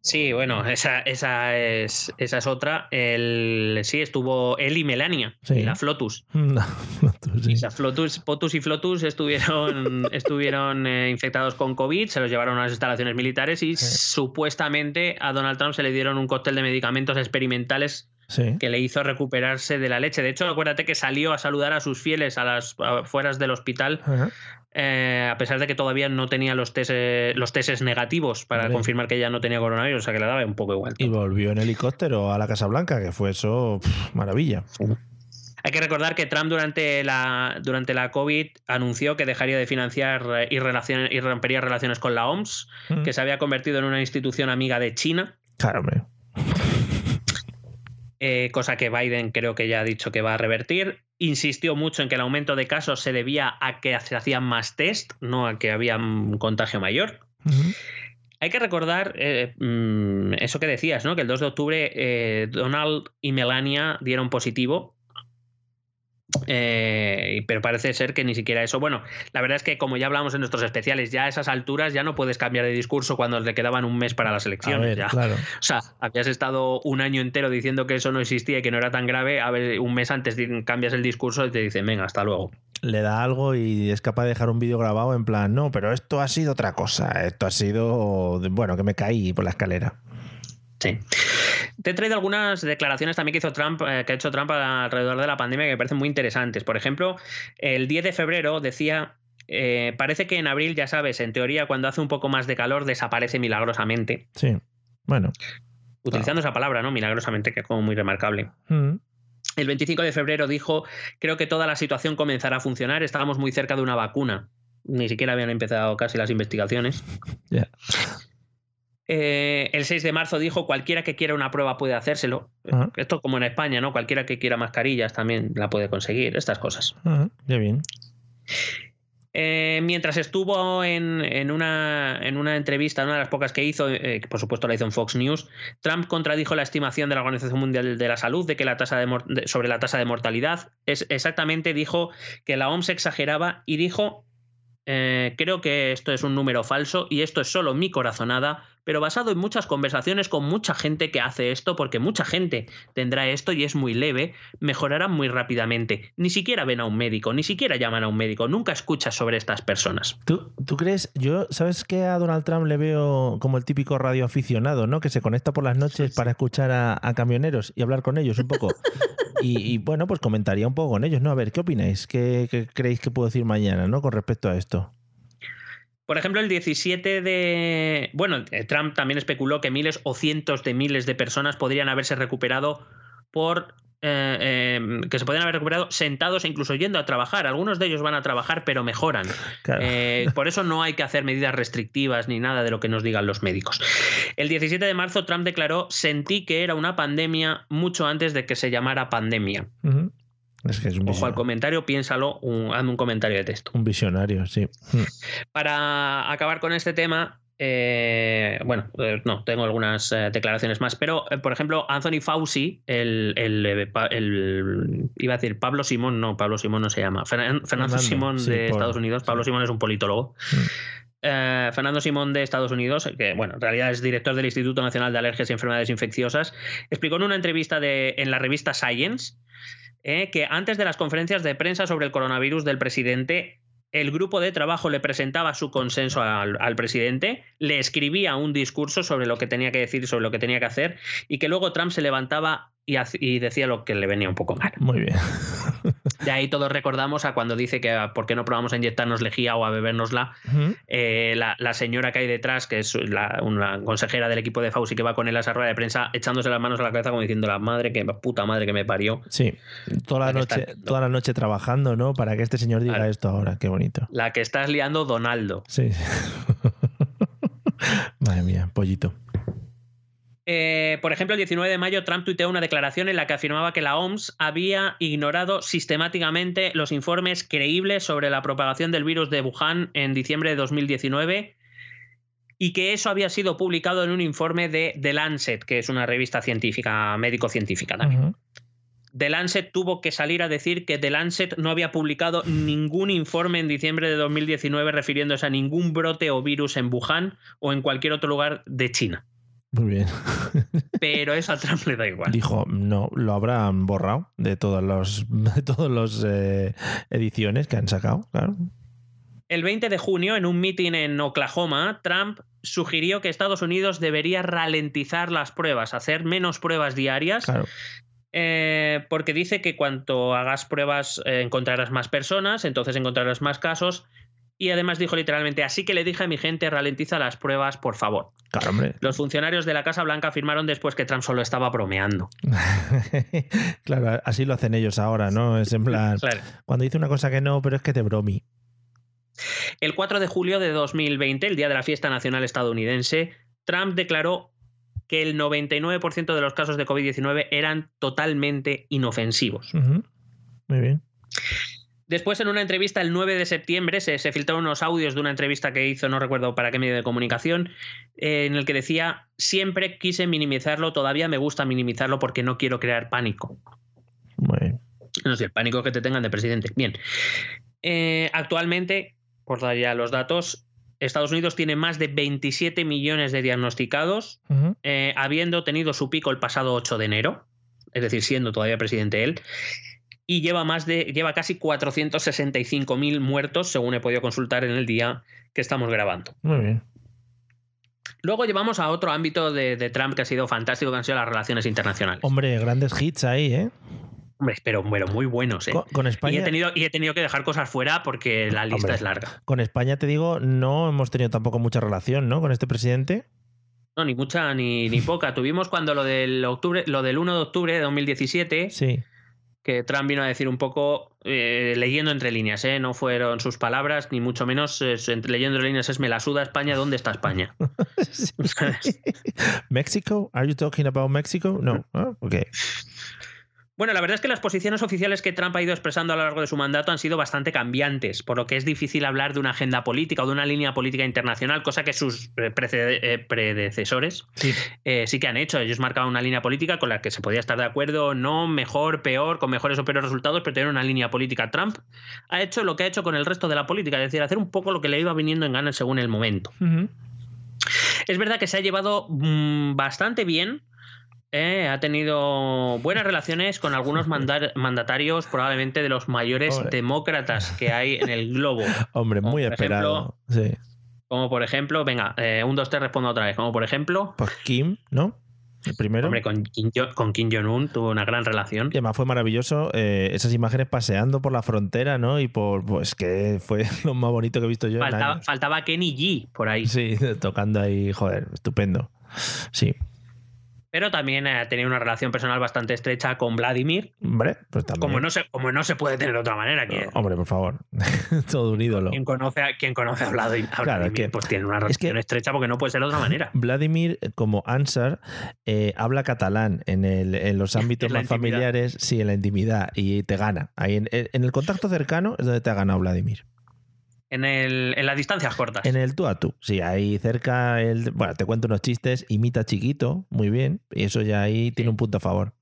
Sí, bueno, esa, esa, es, esa es otra. El, sí, estuvo él y Melania, y la Flotus. La Flotus, Potus y Flotus estuvieron, estuvieron eh, infectados con COVID, se los llevaron a las instalaciones militares y supuestamente a Donald Trump se le dieron un cóctel de medicamentos experimentales que le hizo recuperarse de la leche. De hecho, acuérdate que salió a saludar a sus fieles a las afueras del hospital, eh, a pesar de que todavía no tenía los testes, eh, los testes negativos para confirmar que ella no tenía coronavirus, o sea que le daba un poco igual. Y volvió en helicóptero a la Casa Blanca, que fue eso, maravilla. Hay que recordar que Trump durante la, durante la COVID anunció que dejaría de financiar eh, y, y rompería relaciones con la OMS, que se había convertido en una institución amiga de China. Claro, hombre. Eh, cosa que Biden creo que ya ha dicho que va a revertir. Insistió mucho en que el aumento de casos se debía a que se hacían más test, no a que había un contagio mayor. Hay que recordar eh, mm, eso que decías, ¿no? Que el 2 de octubre eh, Donald y Melania dieron positivo eh, pero parece ser que ni siquiera eso. Bueno, la verdad es que como ya hablamos en nuestros especiales, ya a esas alturas ya no puedes cambiar de discurso cuando le quedaban un mes para las elecciones. Claro. O sea, habías estado un año entero diciendo que eso no existía y que no era tan grave. A ver, un mes antes cambias el discurso y te dicen, venga, hasta luego. Le da algo y es capaz de dejar un vídeo grabado en plan, no, pero esto ha sido otra cosa. Esto ha sido, bueno, que me caí por la escalera. Sí. Te he traído algunas declaraciones también que hizo Trump, eh, que ha hecho Trump alrededor de la pandemia que me parecen muy interesantes. Por ejemplo, el 10 de febrero decía eh, parece que en abril, ya sabes, en teoría, cuando hace un poco más de calor, desaparece milagrosamente. Sí, bueno. Utilizando esa palabra, ¿no? Milagrosamente, que es como muy remarcable. Mm. El 25 de febrero dijo, creo que toda la situación comenzará a funcionar, estábamos muy cerca de una vacuna. Ni siquiera habían empezado casi las investigaciones. Eh, el 6 de marzo dijo cualquiera que quiera una prueba puede hacérselo. Esto como en España, ¿no? Cualquiera que quiera mascarillas también la puede conseguir, estas cosas. ya bien. Eh, mientras estuvo en, una, en, una, entrevista, una de las pocas que hizo, eh, que por supuesto la hizo en Fox News, Trump contradijo la estimación de la Organización Mundial de la Salud de que la tasa de, sobre la tasa de mortalidad. Es, exactamente dijo que la OMS exageraba y dijo eh, creo que esto es un número falso y esto es solo mi corazonada, pero basado en muchas conversaciones con mucha gente que hace esto, porque mucha gente tendrá esto y es muy leve, mejorarán muy rápidamente. Ni siquiera ven a un médico, ni siquiera llaman a un médico, nunca escuchas sobre estas personas. ¿Tú, crees? Yo, ¿sabes que a Donald Trump le veo como el típico radioaficionado, ¿no? Que se conecta por las noches para escuchar a, camioneros y hablar con ellos un poco. Y, bueno, pues comentaría un poco con ellos, ¿no? A ver, ¿qué opináis? ¿Qué, creéis que puedo decir mañana, ¿no? Con respecto a esto. Por ejemplo, el 17 de... Bueno, eh, Trump también especuló que miles o cientos de miles de personas podrían haberse recuperado por eh, em, que se podrían haber recuperado sentados e incluso yendo a trabajar. Algunos de ellos van a trabajar, pero mejoran. Eh, por eso no hay que hacer medidas restrictivas ni nada de lo que nos digan los médicos. El 17 de marzo, Trump declaró: Sentí que era una pandemia mucho antes de que se llamara pandemia. Ojo al comentario, piénsalo, hazme un comentario de texto. Un visionario, sí. Para acabar con este tema, eh, bueno, eh, no, tengo algunas eh, declaraciones más, pero por ejemplo, Anthony Fauci, el, iba a decir Pablo Simón, no, Pablo Simón no se llama, Fernando, Simón de Estados Unidos, Pablo Simón es un politólogo. Mm. Fernando Simón de Estados Unidos, que bueno, en realidad es director del Instituto Nacional de Alergias y Enfermedades Infecciosas, explicó en una entrevista de, en la revista Science eh, que antes de las conferencias de prensa sobre el coronavirus del presidente, el grupo de trabajo le presentaba su consenso al, al, presidente, le escribía un discurso sobre lo que tenía que decir sobre lo que tenía que hacer, y que luego Trump se levantaba y, decía lo que le venía un poco mal. Muy bien. De ahí todos recordamos a cuando dice que ah, por qué no probamos a inyectarnos lejía o a bebérnosla. Eh, la, señora que hay detrás, que es una consejera del equipo de Fauci que va con él a esa rueda de prensa, echándose las manos a la cabeza como diciendo la madre que puta madre que me parió. Sí, toda la, noche, toda la noche trabajando, ¿no? Para que este señor diga esto ahora, qué bonito. La que estás liando Donaldo. Sí. Madre mía, pollito. Eh, por ejemplo, el 19 de mayo Trump tuiteó una declaración en la que afirmaba que la OMS había ignorado sistemáticamente los informes creíbles sobre la propagación del virus de Wuhan en diciembre de 2019 y que eso había sido publicado en un informe de The Lancet, que es una revista científica, médico-científica también. The Lancet tuvo que salir a decir que The Lancet no había publicado ningún informe en diciembre de 2019 refiriéndose a ningún brote o virus en Wuhan o en cualquier otro lugar de China. Muy bien. Pero eso a Trump le da igual. Dijo, no, lo habrán borrado de todas las de eh, ediciones que han sacado, claro. El 20 de junio, en un meeting en Oklahoma, Trump sugirió que Estados Unidos debería ralentizar las pruebas, hacer menos pruebas diarias. Eh, porque dice que cuanto hagas pruebas eh, encontrarás más personas, entonces encontrarás más casos Y además dijo literalmente, así que le dije a mi gente, ralentiza las pruebas, por favor. Claro, hombre. Los funcionarios de la Casa Blanca afirmaron después que Trump solo estaba bromeando. claro, así lo hacen ellos ahora, ¿no? Es en plan, Claro. cuando dice una cosa que no, pero es que te bromi. El 4 de julio de 2020, el día de la fiesta nacional estadounidense, Trump declaró que el 99% de los casos de COVID-19 eran totalmente inofensivos. Muy bien. Después, en una entrevista el 9 de septiembre, se, se filtraron unos audios de una entrevista que hizo, no recuerdo para qué medio de comunicación, eh, en el que decía, siempre quise minimizarlo, todavía me gusta minimizarlo porque no quiero crear pánico. Bien. No sé, el pánico que te tengan de presidente. Bien. Eh, actualmente, por dar ya los datos, Estados Unidos tiene más de 27 millones de diagnosticados, eh, habiendo tenido su pico el pasado 8 de enero, es decir, siendo todavía presidente él, y lleva más de lleva casi 465.000 muertos, según he podido consultar en el día que estamos grabando. Muy bien. Luego llevamos a otro ámbito de, de Trump que ha sido fantástico, que han sido las relaciones internacionales. Hombre, grandes hits ahí, ¿eh? Hombre, pero, pero muy buenos, ¿eh? Con, con Y España. he, tenido, y he tenido que dejar cosas fuera porque la lista Hombre. es larga. Con España, te digo, no hemos tenido tampoco mucha relación, ¿no? Con este presidente. No, ni mucha ni, ni poca. Tuvimos cuando lo del octubre, lo del 1 de octubre de 2017, Sí. Que Trump vino a decir un poco, eh, leyendo entre líneas, ¿eh? no fueron sus palabras, ni mucho menos es- entre- leyendo entre líneas es me la suda España, ¿dónde está España? Mexico? Are you talking about Mexico? No. Ah, ok. Bueno, la verdad es que las posiciones oficiales que Trump ha ido expresando a lo largo de su mandato han sido bastante cambiantes, por lo que es difícil hablar de una agenda política o de una línea política internacional, cosa que sus eh, eh, predecesores Sí. eh, sí que han hecho. Ellos marcaban una línea política con la que se podía estar de acuerdo, no mejor, peor, con mejores o peores resultados, pero tener una línea política. Trump ha hecho lo que ha hecho con el resto de la política, es decir, hacer un poco lo que le iba viniendo en ganas según el momento. Es verdad que se ha llevado mm, bastante bien. Eh, ha tenido buenas relaciones con algunos mandatarios, probablemente de los mayores Hombre. demócratas que hay en el globo. Hombre, Como muy esperado. Sí. Como por ejemplo, venga, eh, un, dos, tres, respondo otra vez. Como por ejemplo, Pues Kim, ¿no? El primero. hombre, con Kim, Jo- con Kim Jong-un tuvo una gran relación. Y además fue maravilloso eh, esas imágenes paseando por la frontera, ¿no? Y por, pues que fue lo más bonito que he visto yo. Faltaba, faltaba Kenny G por ahí. Sí, tocando ahí, joder, estupendo. Sí, Pero también ha tenido una relación personal bastante estrecha con Vladimir. hombre, pues también. Como no, se, como no se puede tener de otra manera. Que, Hombre, por favor. Todo un ídolo. quien, conoce a, quien conoce a Vladimir, Claro, Vladimir, que- pues tiene una es que- relación estrecha porque no puede ser de otra manera. Vladimir, eh, como Ansar, eh, habla catalán en, el, en los ámbitos En más intimidad. familiares, sí, en la intimidad, y te gana. Ahí en, en el contacto cercano es donde te ha ganado Vladimir. En, el, en las distancias cortas. En el tú a tú, sí, ahí cerca, el, bueno, te cuento unos chistes, imita chiquito, muy bien, y eso ya ahí tiene un punto a favor.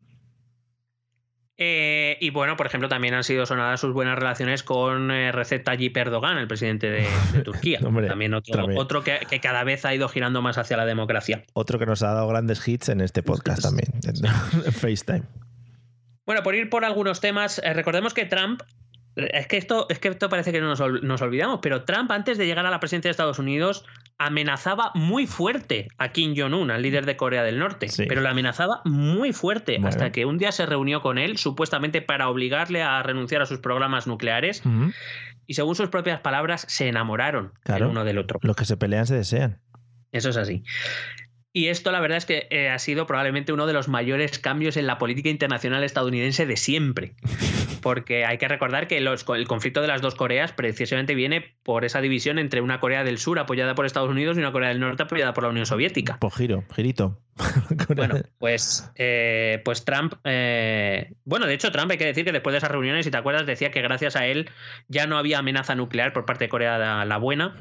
Eh, y bueno, por ejemplo, también han sido sonadas sus buenas relaciones con eh, Recep Tayyip Erdogan, el presidente de, de Turquía. Hombre, también otro, también. otro que, que cada vez ha ido girando más hacia la democracia. Otro que nos ha dado grandes hits en este podcast también, en FaceTime. Bueno, por ir por algunos temas, eh, recordemos que Trump. Es que esto, es que esto parece que no nos, ol- nos olvidamos, pero Trump, antes de llegar a la presidencia de Estados Unidos, amenazaba muy fuerte a Kim Jong-un, al líder de Corea del Norte. Sí. Pero la amenazaba muy fuerte, Bueno. hasta que un día se reunió con él, supuestamente para obligarle a renunciar a sus programas nucleares, y según sus propias palabras, se enamoraron Claro. el uno del otro. Los que se pelean se desean. Eso es así. Y esto, la verdad, es que eh, ha sido probablemente uno de los mayores cambios en la política internacional estadounidense de siempre. Porque hay que recordar que los- el conflicto de las dos Coreas precisamente viene por esa división entre una Corea del Sur apoyada por Estados Unidos y una Corea del Norte apoyada por la Unión Soviética. Pues giro, girito. Bueno, pues, eh, pues Trump. eh, bueno, de hecho, Trump hay que decir que después de esas reuniones, si te acuerdas, decía que gracias a él ya no había amenaza nuclear por parte de Corea la- Buena.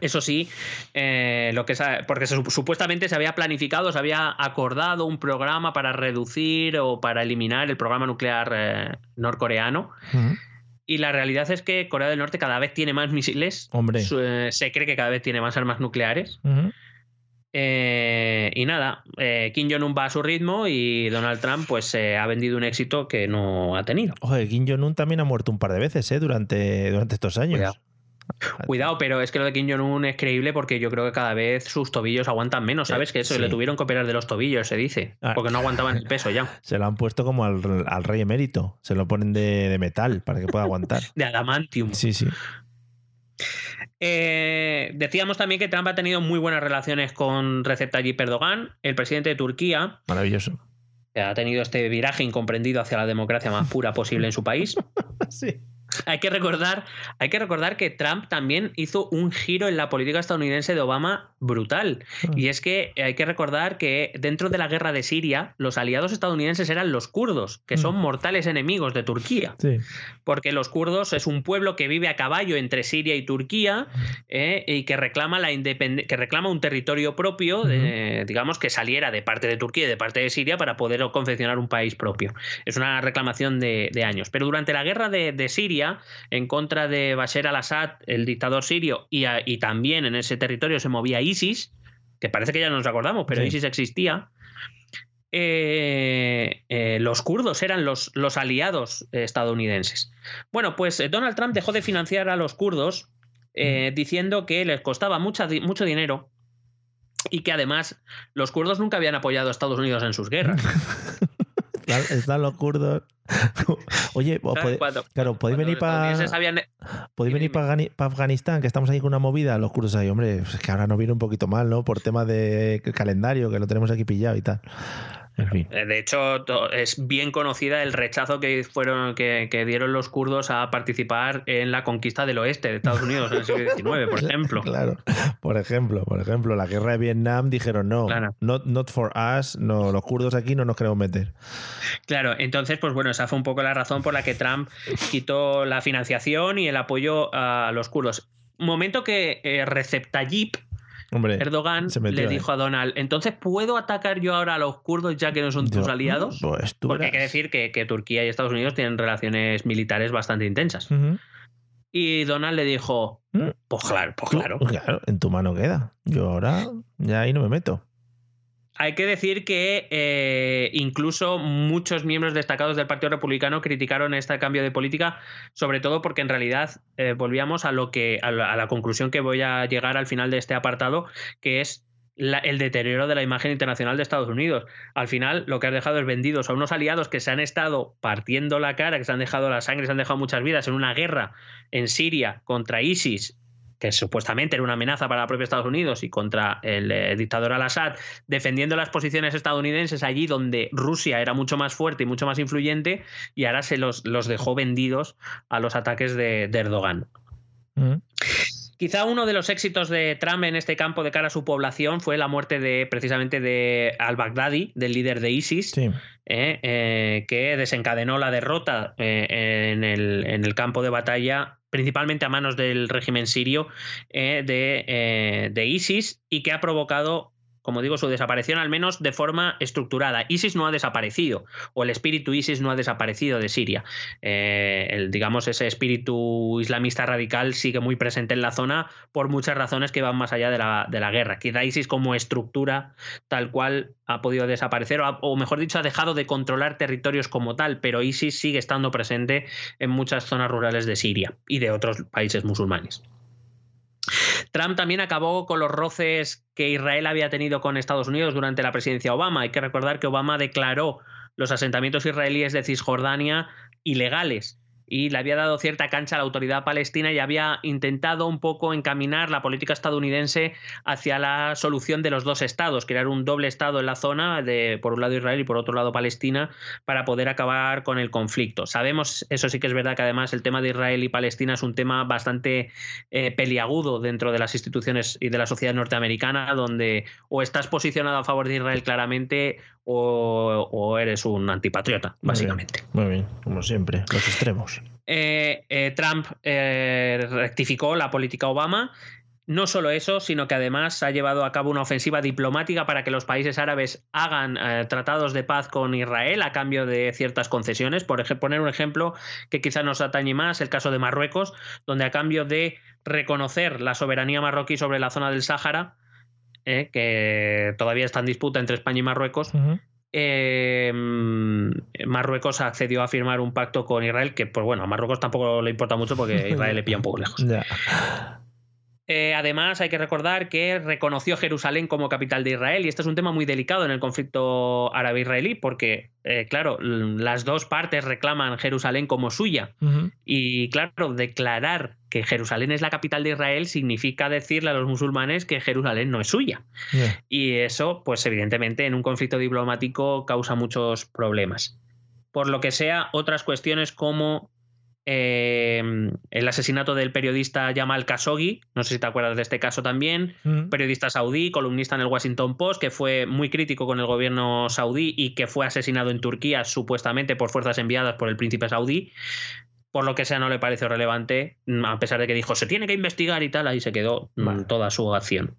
Eso sí, eh, lo que porque se- supuestamente se había planificado, se había acordado un programa para reducir o para eliminar el programa nuclear eh, norcoreano. Y la realidad es que Corea del Norte cada vez tiene más misiles. Hombre. Eh, se cree que cada vez tiene más armas nucleares. Eh, y nada, eh, Kim Jong-un va a su ritmo y Donald Trump pues eh, ha vendido un éxito que no ha tenido. Oye, Kim Jong-un también ha muerto un par de veces ¿eh? durante, durante estos años. Cuidado. Cuidado, pero es que lo de Kim Jong-un es creíble porque yo creo que cada vez sus tobillos aguantan menos, ¿sabes? Que eso Sí. le tuvieron que operar de los tobillos, se dice. Ah. Porque no aguantaban el peso ya. Se lo han puesto como al, al rey emérito. Se lo ponen de, de metal para que pueda aguantar. De adamantium. Sí, sí. Eh, decíamos también que Trump ha tenido muy buenas relaciones con Recep Tayyip Erdogan, el presidente de Turquía. Maravilloso. Ha tenido este viraje incomprendido hacia la democracia más pura posible en su país. sí. Hay que recordar, hay que recordar que Trump también hizo un giro en la política estadounidense de Obama brutal. Ah. Y es que hay que recordar que dentro de la guerra de Siria, los aliados estadounidenses eran los kurdos, que son Mm. mortales enemigos de Turquía. Sí. Porque los kurdos es un pueblo que vive a caballo entre Siria y Turquía eh, y que reclama la independ- que reclama un territorio propio, de- digamos, que saliera de parte de Turquía y de parte de Siria para poder confeccionar un país propio. Es una reclamación de, de años. Pero durante la guerra de, de Siria, en contra de Bashar al-Assad, el dictador sirio, y, a- y también en ese territorio se movía ISIS, que parece que ya no nos acordamos, pero Sí. ISIS existía. eh, eh, los kurdos eran los, los aliados estadounidenses. Bueno, pues eh, Donald Trump dejó de financiar a los kurdos eh, diciendo que les costaba mucha mucho dinero y que además los kurdos nunca habían apoyado a Estados Unidos en sus guerras. Están, están los kurdos. Oye, o Claro, pode- cuando- claro, podéis venir para podéis venir para Afganistán, que estamos ahí con una movida, los kurdos ahí, hombre, es que ahora nos viene un poquito mal, ¿no? Por tema de calendario, que lo tenemos aquí pillado y tal. En fin. Eh, De hecho, es bien conocida el rechazo que fueron que, que dieron los kurdos a participar en la conquista del oeste de Estados Unidos en el siglo XIX, por ejemplo. Claro, por ejemplo, por ejemplo, la guerra de Vietnam dijeron no, Claro. not, not for us, no, los kurdos aquí no nos queremos meter. Claro, entonces, pues bueno, esa fue un poco la razón por la que Trump quitó la financiación y el apoyo a los kurdos. Momento que eh, Recep Tayyip Hombre, Erdogan metió le dijo a Donald, entonces ¿puedo atacar yo ahora a los kurdos ya que no son tus yo- aliados? Pues tú Porque hay que decir que, que Turquía y Estados Unidos tienen relaciones militares bastante intensas. Y Donald le dijo, Mm. pues claro, pues claro. claro, en tu mano queda. Yo ahora ya ahí no me meto. Hay que decir que eh, incluso muchos miembros destacados del Partido Republicano criticaron este cambio de política, sobre todo porque en realidad eh, volvíamos a lo que a la, conclusión que voy a llegar al final de este apartado, que es la- el deterioro de la imagen internacional de Estados Unidos. Al final, lo que has dejado es vendidos a unos aliados que se han estado partiendo la cara, que se han dejado la sangre, se han dejado muchas vidas en una guerra en Siria contra ISIS que supuestamente era una amenaza para el propio Estados Unidos y contra el eh, dictador al-Assad, defendiendo las posiciones estadounidenses allí donde Rusia era mucho más fuerte y mucho más influyente, y ahora se los, los dejó vendidos a los ataques de, de Erdogan. Mm. Quizá uno de los éxitos de Trump en este campo de cara a su población fue la muerte de precisamente de al-Baghdadi, del líder de ISIS, Sí. eh, eh, que desencadenó la derrota eh, en, el, en el campo de batalla, principalmente a manos del régimen sirio de, de ISIS, y que ha provocado, como digo, su desaparición al menos de forma estructurada. ISIS no ha desaparecido, o el espíritu ISIS no ha desaparecido de Siria. Eh, el, digamos, ese espíritu islamista radical sigue muy presente en la zona por muchas razones que van más allá de la, de la guerra. Quizá ISIS como estructura tal cual ha podido desaparecer, o, o mejor dicho, ha dejado de controlar territorios como tal, pero ISIS sigue estando presente en muchas zonas rurales de Siria y de otros países musulmanes. Trump también acabó con los roces que Israel había tenido con Estados Unidos durante la presidencia Obama. Hay que recordar que Obama declaró los asentamientos israelíes de Cisjordania ilegales y le había dado cierta cancha a la autoridad palestina y había intentado un poco encaminar la política estadounidense hacia la solución de los dos estados, crear un doble estado en la zona, de por un lado Israel y por otro lado Palestina, para poder acabar con el conflicto. Sabemos, eso sí que es verdad que además el tema de Israel y Palestina es un tema bastante eh, peliagudo dentro de las instituciones y de la sociedad norteamericana, donde o estás posicionado a favor de Israel claramente o, o eres un antipatriota, Muy bien, básicamente. Muy bien, como siempre, los extremos. Eh, eh, Trump eh, rectificó la política Obama. No solo eso, sino que además ha llevado a cabo una ofensiva diplomática para que los países árabes hagan tratados de paz con Israel a cambio de ciertas concesiones. Por ejemplo, poner un ejemplo que quizá nos atañe más, el caso de Marruecos, donde a cambio de reconocer la soberanía marroquí sobre la zona del Sáhara, eh, que todavía está en disputa entre España y Marruecos, eh, Marruecos accedió a firmar un pacto con Israel que, pues bueno, a Marruecos tampoco le importa mucho porque Israel le pilla un poco lejos. Ya. Eh, además, hay que recordar que reconoció Jerusalén como capital de Israel y este es un tema muy delicado en el conflicto árabe-israelí porque, eh, claro, las dos partes reclaman Jerusalén como suya y, claro, declarar que Jerusalén es la capital de Israel significa decirle a los musulmanes que Jerusalén no es suya. Y eso, pues evidentemente, en un conflicto diplomático causa muchos problemas. Por lo que sea, otras cuestiones como Em, el asesinato del periodista Jamal Khashoggi, no sé si te acuerdas de este caso también, mm. periodista saudí, columnista en el Washington Post, que fue muy crítico con el gobierno saudí y que fue asesinado en Turquía supuestamente por fuerzas enviadas por el príncipe saudí. Por lo que sea, no le pareció relevante, mm, a pesar de que dijo se tiene que investigar y tal, ahí se quedó mm, toda su acción.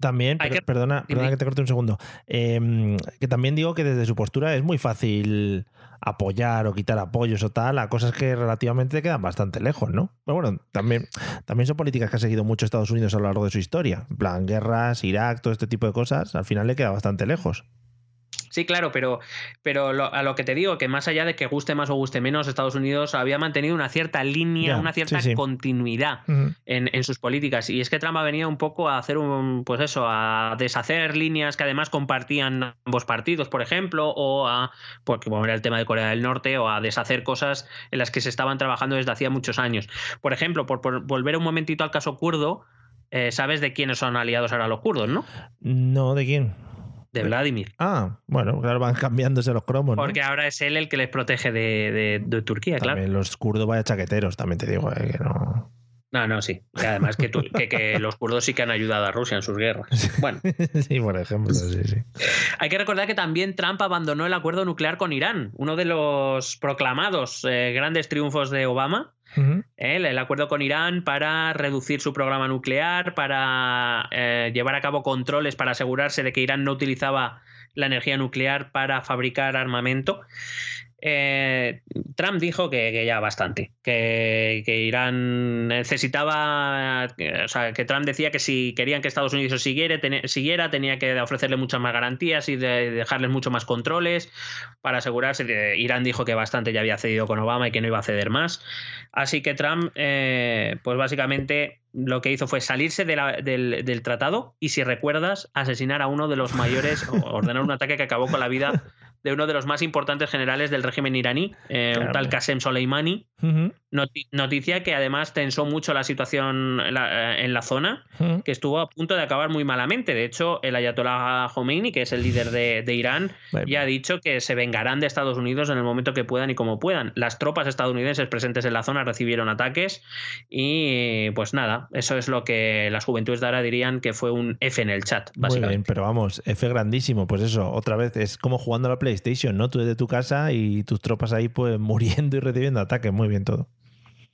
También, perdona, perdona que te corte un segundo. Em, que también digo que desde su postura es muy fácil apoyar o quitar apoyos o tal a cosas que relativamente quedan bastante lejos, ¿no? Pero bueno, también, también son políticas que ha seguido mucho Estados Unidos a lo largo de su historia. En plan, guerras, Irak, todo este tipo de cosas, al final le queda bastante lejos. Sí, claro, pero, pero a lo que te digo, que más allá de que guste más o guste menos, Estados Unidos había mantenido una cierta línea, una cierta continuidad en, sus políticas. Y es que Trump ha venido un poco a hacer un, pues eso, a deshacer líneas que además compartían ambos partidos, por ejemplo, o a, porque era el tema de Corea del Norte, o a deshacer cosas en las que se estaban trabajando desde hacía muchos años. Por ejemplo, por, volver un momentito al caso kurdo, eh, ¿sabes de quiénes son aliados ahora los kurdos, no? No, ¿de quién? De Vladimir. Ah, bueno, claro, van cambiándose los cromos. Porque ahora es él el que les protege de, Turquía, también Los kurdos vaya chaqueteros, también te digo, eh, que no. No, no, sí. Y además que, que, los kurdos sí que han ayudado a Rusia en sus guerras. Bueno. sí, por ejemplo, sí, sí. Hay que recordar que también Trump abandonó el acuerdo nuclear con Irán, uno de los proclamados eh, grandes triunfos de Obama. El, acuerdo con Irán para reducir su programa nuclear, para eh, llevar a cabo controles para asegurarse de que Irán no utilizaba la energía nuclear para fabricar armamento. Eh, Trump dijo que, ya bastante, que, Irán necesitaba, o sea, que Trump decía que si querían que Estados Unidos siguiera, tenía que ofrecerle muchas más garantías y de, dejarles mucho más controles para asegurarse. Irán dijo que bastante ya había cedido con Obama y que no iba a ceder más. Así que Trump, eh, pues básicamente lo que hizo fue salirse del, del, tratado y, si recuerdas, asesinar a uno de los mayores, ordenar un ataque que acabó con la vida de uno de los más importantes generales del régimen iraní, eh, un tal Qasem Soleimani. noticia que además tensó mucho la situación en la, zona, que estuvo a punto de acabar muy malamente. De hecho, el Ayatollah Khomeini, que es el líder de, Irán, ya ha dicho que se vengarán de Estados Unidos en el momento que puedan y como puedan. Las tropas estadounidenses presentes en la zona recibieron ataques y pues nada, eso es lo que las juventudes de ahora dirían que fue un F en el chat, básicamente. Muy bien, pero vamos, F grandísimo, pues eso, otra vez es como jugando a la Play PlayStation, ¿no? Tú desde tu casa y tus tropas ahí pues muriendo y recibiendo ataques, muy bien todo.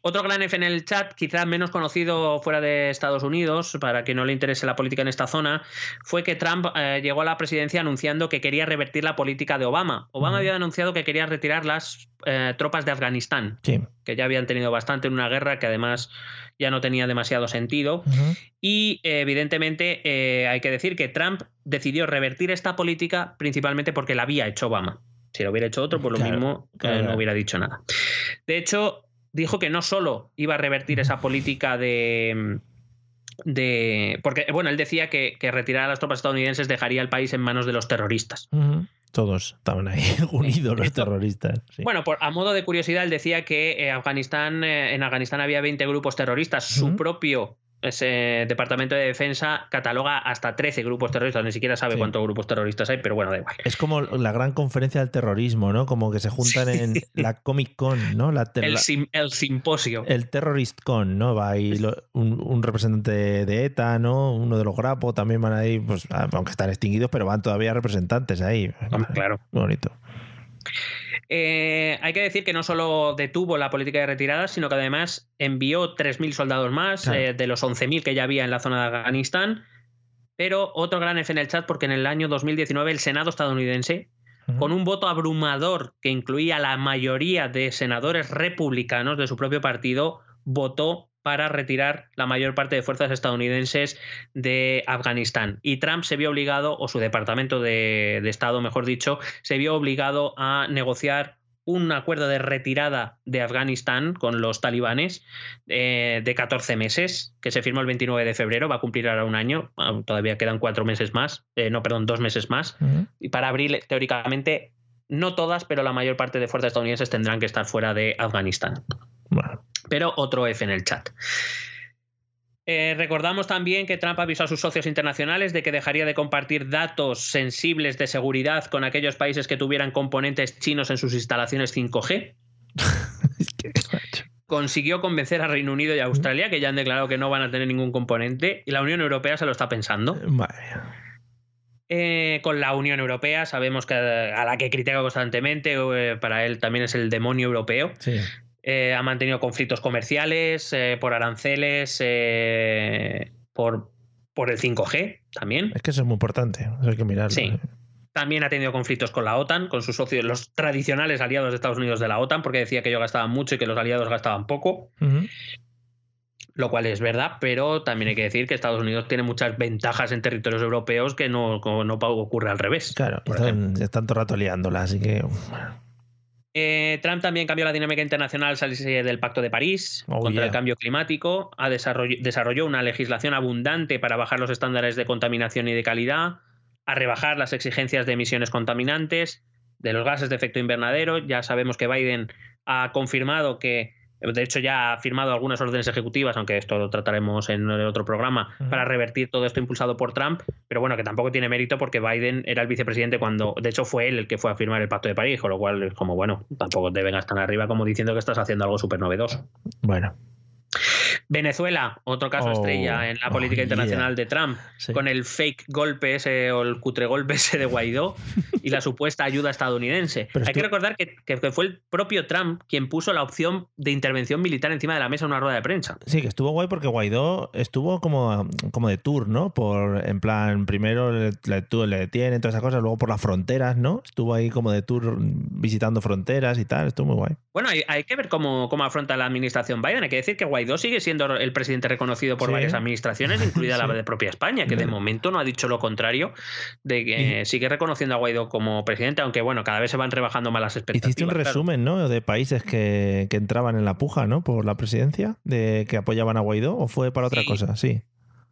Otro gran F en el chat, quizás menos conocido fuera de Estados Unidos, para que no le interese la política en esta zona, fue que Trump eh, llegó a la presidencia anunciando que quería revertir la política de Obama. Obama había anunciado que quería retirar las eh, tropas de Afganistán, que ya habían tenido bastante en una guerra que además ya no tenía demasiado sentido. Y evidentemente eh, hay que decir que Trump decidió revertir esta política principalmente porque la había hecho Obama. Si lo hubiera hecho otro, pues lo mismo no hubiera dicho nada. De hecho, dijo que no solo iba a revertir esa política de, de. Porque, bueno, él decía que, retirar a las tropas estadounidenses dejaría el país en manos de los terroristas. Todos estaban ahí unidos los terroristas. Bueno, por, a modo de curiosidad, él decía que eh, Afganistán, eh, en Afganistán había 20 grupos terroristas. Su propio ese Departamento de Defensa cataloga hasta 13 grupos terroristas, ni siquiera sabe cuántos grupos terroristas hay, pero bueno, da igual. Es como la gran conferencia del terrorismo, ¿no? Como que se juntan en la Comic Con, ¿no? el, simposio. El Terrorist Con, ¿no? Va ahí un, representante de ETA, ¿no? Uno de los Grapo también van ahí, pues, aunque están extinguidos, pero van todavía representantes ahí. claro. Muy bonito. Eh, hay que decir que no solo detuvo la política de retirada, sino que además envió 3.000 soldados más eh, de los 11.000 que ya había en la zona de Afganistán. Pero otro gran F en el chat, porque en el año 2019 el Senado estadounidense, con un voto abrumador que incluía la mayoría de senadores republicanos de su propio partido, votó para retirar la mayor parte de fuerzas estadounidenses de Afganistán. Y Trump se vio obligado, o su departamento de, Estado, mejor dicho, se vio obligado a negociar un acuerdo de retirada de Afganistán con los talibanes eh, de 14 meses, que se firmó el 29 de febrero, va a cumplir ahora un año, ah, todavía quedan cuatro meses más, eh, no, perdón, dos meses más. Y para abril, teóricamente, no todas, pero la mayor parte de fuerzas estadounidenses tendrán que estar fuera de Afganistán. Pero otro F en el chat. Eh, recordamos también que Trump avisó a sus socios internacionales de que dejaría de compartir datos sensibles de seguridad con aquellos países que tuvieran componentes chinos en sus instalaciones 5G. Consiguió convencer a Reino Unido y Australia, que ya han declarado que no van a tener ningún componente, y la Unión Europea se lo está pensando. Eh, con la Unión Europea sabemos que a la que critica constantemente, eh, para él también es el demonio europeo. Sí. Eh, ha mantenido conflictos comerciales eh, por aranceles, eh, por, por el 5G también. Es que eso es muy importante, hay que mirarlo. Sí. También ha tenido conflictos con la OTAN, con sus socios, los tradicionales aliados de Estados Unidos de la OTAN, porque decía que ellos gastaban mucho y que los aliados gastaban poco. Lo cual es verdad, pero también hay que decir que Estados Unidos tiene muchas ventajas en territorios europeos que no, no ocurre al revés. Claro, están, están todo rato liándola, así que. Eh, Trump también cambió la dinámica internacional al del Pacto de París oh, contra el cambio climático, ha desarrolló una legislación abundante para bajar los estándares de contaminación y de calidad, a rebajar las exigencias de emisiones contaminantes, de los gases de efecto invernadero. Ya sabemos que Biden ha confirmado que de hecho, ya ha firmado algunas órdenes ejecutivas, aunque esto lo trataremos en el otro programa, para revertir todo esto impulsado por Trump, pero bueno, que tampoco tiene mérito porque Biden era el vicepresidente cuando, de hecho, fue él el que fue a firmar el Pacto de París, con lo cual es como, bueno, tampoco deben estar arriba como diciendo que estás haciendo algo súper novedoso. Bueno. Venezuela, otro caso estrella oh, en la política oh, internacional de Trump, con el fake golpe ese o el cutre golpe ese de Guaidó y la supuesta ayuda estadounidense. Hay que recordar que, fue el propio Trump quien puso la opción de intervención militar encima de la mesa en una rueda de prensa. Sí, que estuvo guay porque Guaidó estuvo como, como de tour, ¿no? Por, en plan, primero le, le, le detienen, todas esas cosas, luego por las fronteras, ¿no? Estuvo ahí como de tour visitando fronteras y tal, estuvo muy guay. Bueno, hay, que ver cómo, cómo afronta la administración Biden. Hay que decir que Guaidó sigue siendo el presidente reconocido por varias administraciones, incluida la de propia España, que de momento no ha dicho lo contrario, de que sigue reconociendo a Guaidó como presidente, aunque bueno, cada vez se van rebajando más las expectativas. Hiciste un resumen, ¿no? De países que, entraban en la puja, ¿no? Por la presidencia, de que apoyaban a Guaidó, o fue para otra cosa, sí.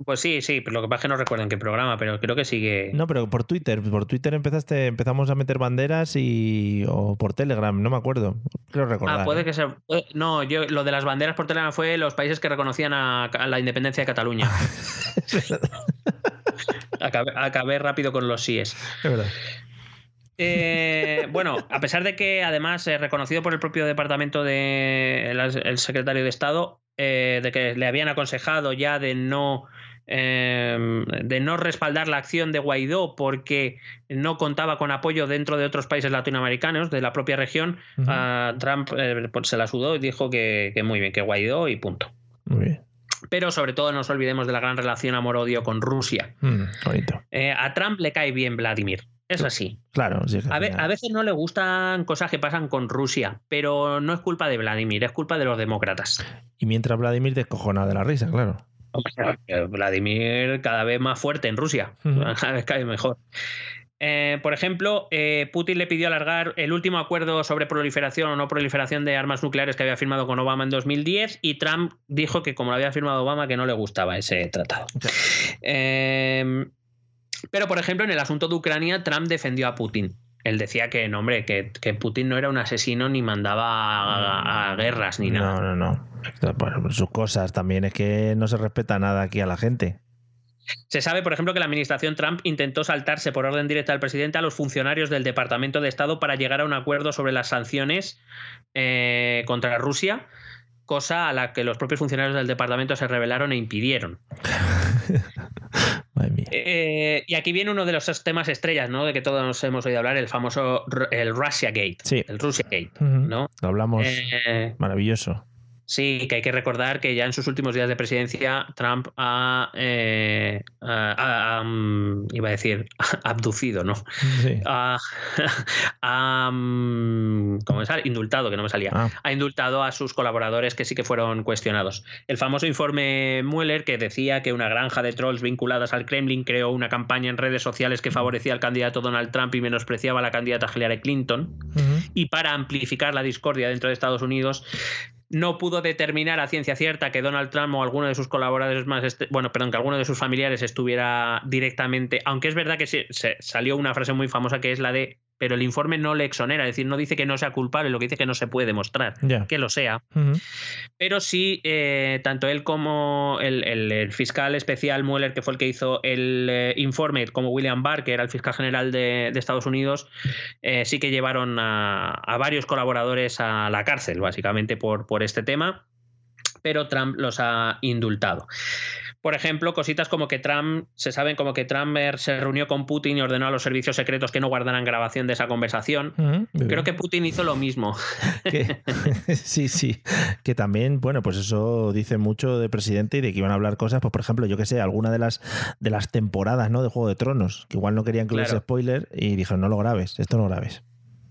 Pues sí, sí, pero lo que pasa es que no recuerdo en qué programa, pero creo que sigue. No, pero por Twitter, por Twitter empezaste, empezamos a meter banderas y. o por Telegram, no me acuerdo. Creo recordar. Ah, puede que sea. No, yo lo de las banderas por Telegram fue los países que reconocían a, la independencia de Cataluña. acabé, rápido con los síes. Es verdad. Eh, bueno, a pesar de que además es reconocido por el propio departamento del secretario de Estado, eh, de que le habían aconsejado ya de no Em, de no respaldar la acción de Guaidó porque no contaba con apoyo dentro de otros países latinoamericanos de la propia región, Trump eh, pues, se la sudó y dijo que, muy bien, que Guaidó y punto. Pero sobre todo no nos olvidemos de la gran relación amor-odio con Rusia. Mm, eh, a Trump le cae bien Vladimir. Es así. Claro, a, a, veces no le gustan cosas que pasan con Rusia, pero no es culpa de Vladimir, es culpa de los demócratas. Y mientras Vladimir descojona de la risa, claro. Vladimir cada vez más fuerte en Rusia, cada vez cae mejor. Eh, por ejemplo, eh, Putin le pidió alargar el último acuerdo sobre proliferación o no proliferación de armas nucleares que había firmado con Obama en 2010 y Trump dijo que como lo había firmado Obama que no le gustaba ese tratado. Eh, pero, por ejemplo, en el asunto de Ucrania, Trump defendió a Putin él decía que, no, hombre, que, Putin no era un asesino ni mandaba a, guerras ni nada. No, no, no. sus cosas también es que no se respeta nada aquí a la gente. Se sabe, por ejemplo, que la administración Trump intentó saltarse por orden directa del presidente a los funcionarios del Departamento de Estado para llegar a un acuerdo sobre las sanciones eh, contra Rusia, cosa a la que los propios funcionarios del departamento se rebelaron e impidieron. Eh, y aquí viene uno de los temas estrellas, ¿no? De que todos nos hemos oído hablar, el famoso el Russia Gate. Sí. El Russia Gate, ¿no? Lo hablamos. Eh, maravilloso. Sí, que hay que recordar que ya en sus últimos días de presidencia Trump ha, eh, mm, iba a decir, abducido, ¿no? Sí. Ha, mm, ¿cómo es? Indultado, que no me salía. Ah. Ha indultado a sus colaboradores que sí que fueron cuestionados. El famoso informe Mueller que decía que una granja de trolls vinculadas al Kremlin creó una campaña en redes sociales que favorecía al candidato Donald Trump y menospreciaba a la candidata Hillary Clinton. Y para amplificar la discordia dentro de Estados Unidos, no pudo determinar a ciencia cierta que Donald Trump o alguno de sus colaboradores más, bueno, perdón, que alguno de sus familiares estuviera directamente, aunque es verdad que se, salió una frase muy famosa que es la de pero el informe no le exonera, es decir, no dice que no sea culpable, lo que dice que no se puede demostrar, que lo sea. Pero sí, eh, tanto él como el, fiscal especial Mueller, que fue el que hizo el eh, informe, como William Barr, que era el fiscal general de, Estados Unidos, eh, sí que llevaron a, a, varios colaboradores a la cárcel, básicamente por, por este tema, pero Trump los ha indultado. Por ejemplo, cositas como que Trump, se saben como que Trump se reunió con Putin y ordenó a los servicios secretos que no guardaran grabación de esa conversación. Creo que Putin hizo lo mismo. sí, sí. Que también, bueno, pues eso dice mucho de presidente y de que iban a hablar cosas, pues por ejemplo, yo que sé, alguna de las de las temporadas, ¿no? De Juego de Tronos, que igual no querían que hubiese spoiler y dijeron, no lo grabes, esto no lo grabes.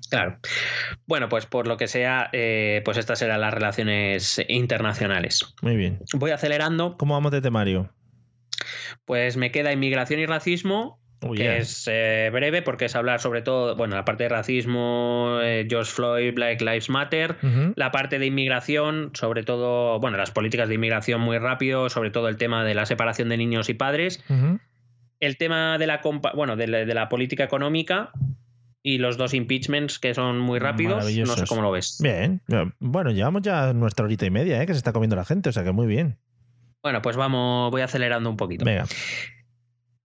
Claro. Bueno, pues por lo que sea, eh, pues estas eran las relaciones internacionales. Muy bien. Voy acelerando. ¿Cómo vamos de temario? Pues me queda inmigración y racismo, que es eh, breve porque es hablar sobre todo, bueno, la parte de racismo, eh, George Floyd, Black Lives Matter, la parte de inmigración, sobre todo, bueno, las políticas de inmigración muy rápido, sobre todo el tema de la separación de niños y padres, el tema de la, bueno, de la política económica, y los dos impeachments que son muy rápidos. No sé cómo lo ves. Bien. Bueno, llevamos ya nuestra horita y media, ¿eh? que se está comiendo la gente, o sea que muy bien. Bueno, pues vamos, voy acelerando un poquito. Venga.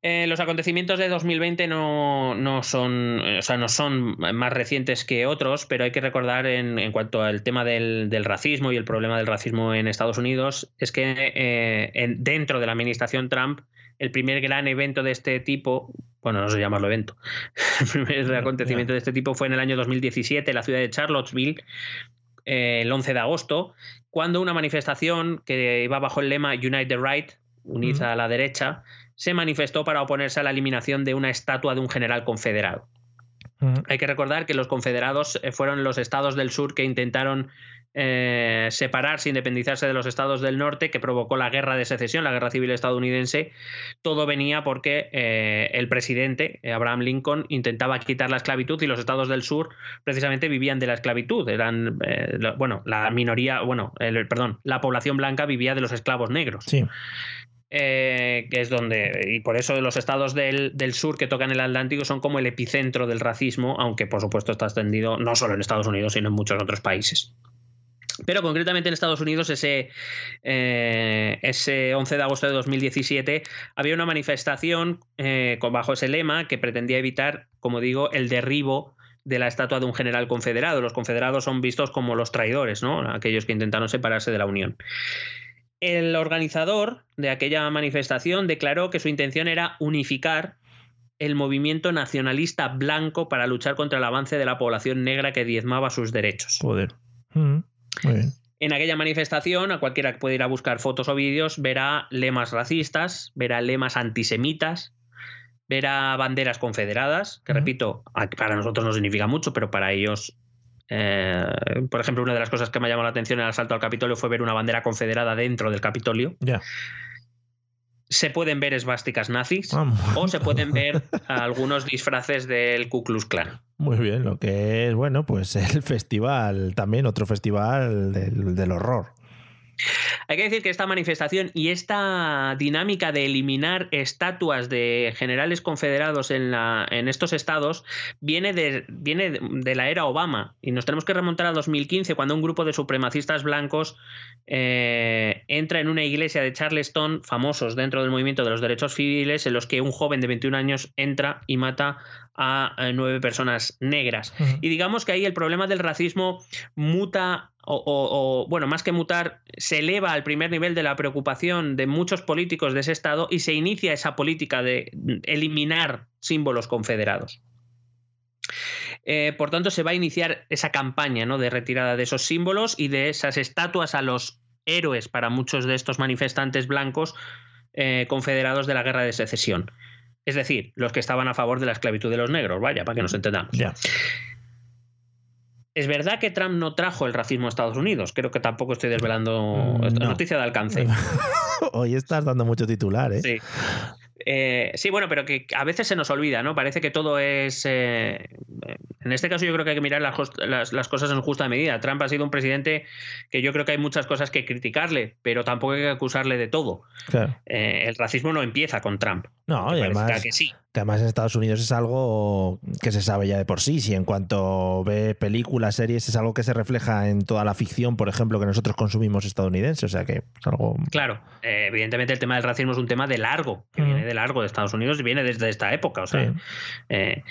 Eh, los acontecimientos de 2020 no, no, son, o sea, no son más recientes que otros, pero hay que recordar en, cuanto al tema del, racismo y el problema del racismo en Estados Unidos, es que eh, dentro de la administración Trump el primer gran evento de este tipo, bueno, no sé llamarlo evento, el primer acontecimiento de este tipo fue en el año 2017 en la ciudad de Charlottesville, eh, el 11 de agosto, cuando una manifestación que iba bajo el lema Unite the Right, unida a la derecha, se manifestó para oponerse a la eliminación de una estatua de un general confederado. Hay que recordar que los confederados eh, fueron los estados del sur que intentaron eh, separarse, independizarse de los estados del norte, que provocó la guerra de secesión, la guerra civil estadounidense, todo venía porque eh, el presidente, eh, Abraham Lincoln, intentaba quitar la esclavitud y los estados del sur precisamente vivían de la esclavitud. Eran, bueno, la minoría, bueno, perdón, la población blanca vivía de los esclavos negros. Sí. que es donde, y por eso los estados del, del, sur que tocan el Atlántico son como el epicentro del racismo, aunque por supuesto está extendido no solo en Estados Unidos, sino en muchos otros países. Pero concretamente en Estados Unidos, ese, eh, ese 11 de agosto de 2017, había una manifestación eh, bajo ese lema que pretendía evitar, como digo, el derribo de la estatua de un general confederado. Los confederados son vistos como los traidores, ¿no? aquellos que intentaron separarse de la Unión. El organizador de aquella manifestación declaró que su intención era unificar el movimiento nacionalista blanco para luchar contra el avance de la población negra que diezmaba sus derechos. Joder. Mm. En aquella manifestación, a cualquiera que pueda ir a buscar fotos o vídeos, verá lemas racistas, verá lemas antisemitas, verá banderas confederadas, que repito, para nosotros no significa mucho, pero para ellos eh, por ejemplo, una de las cosas que me llamó la atención en el asalto al Capitolio fue ver una bandera confederada dentro del Capitolio. Se pueden ver esvásticas nazis o se pueden ver algunos disfraces del Ku Klux Klan. Muy bien, lo que es, bueno, pues el festival, también otro festival del horror. Hay que decir que esta manifestación y esta dinámica de eliminar estatuas de generales confederados en, la, en estos estados viene, de, viene de la era Obama. Y nos tenemos que remontar a 2015, cuando un grupo de supremacistas blancos eh, entra en una iglesia de Charleston, famosos dentro del movimiento de los derechos civiles, en los que un joven de 21 años entra y mata a nueve personas negras. Y digamos que ahí el problema del racismo muta o, bueno, más que mutar, se eleva al primer nivel de la preocupación de muchos políticos de ese Estado y se inicia esa política de eliminar símbolos confederados. Eh, por tanto, se va a iniciar esa campaña ¿no? de retirada de esos símbolos y de esas estatuas a los héroes para muchos de estos manifestantes blancos eh, confederados de la guerra de secesión. Es decir, los que estaban a favor de la esclavitud de los negros, vaya, para que nos entendamos. Es verdad que Trump no trajo el racismo a Estados Unidos. Creo que tampoco estoy desvelando mm, noticia de alcance. Hoy estás dando mucho titular, ¿eh? Sí. Eh, sí, bueno, pero que a veces se nos olvida, ¿no? Parece que todo es. Eh, en este caso, yo creo que hay que mirar las, cosas en justa medida. Trump ha sido un presidente que yo creo que hay muchas cosas que criticarle, pero tampoco hay que acusarle de todo. Eh, el racismo no empieza con Trump. No, y además, que sí que además en Estados Unidos es algo que se sabe ya de por sí. Si en cuanto ve películas, series, es algo que se refleja en toda la ficción, por ejemplo, que nosotros consumimos estadounidense. O sea que es algo. Claro, evidentemente el tema del racismo es un tema de largo, que viene de largo de Estados Unidos viene desde esta época. O sea, eh,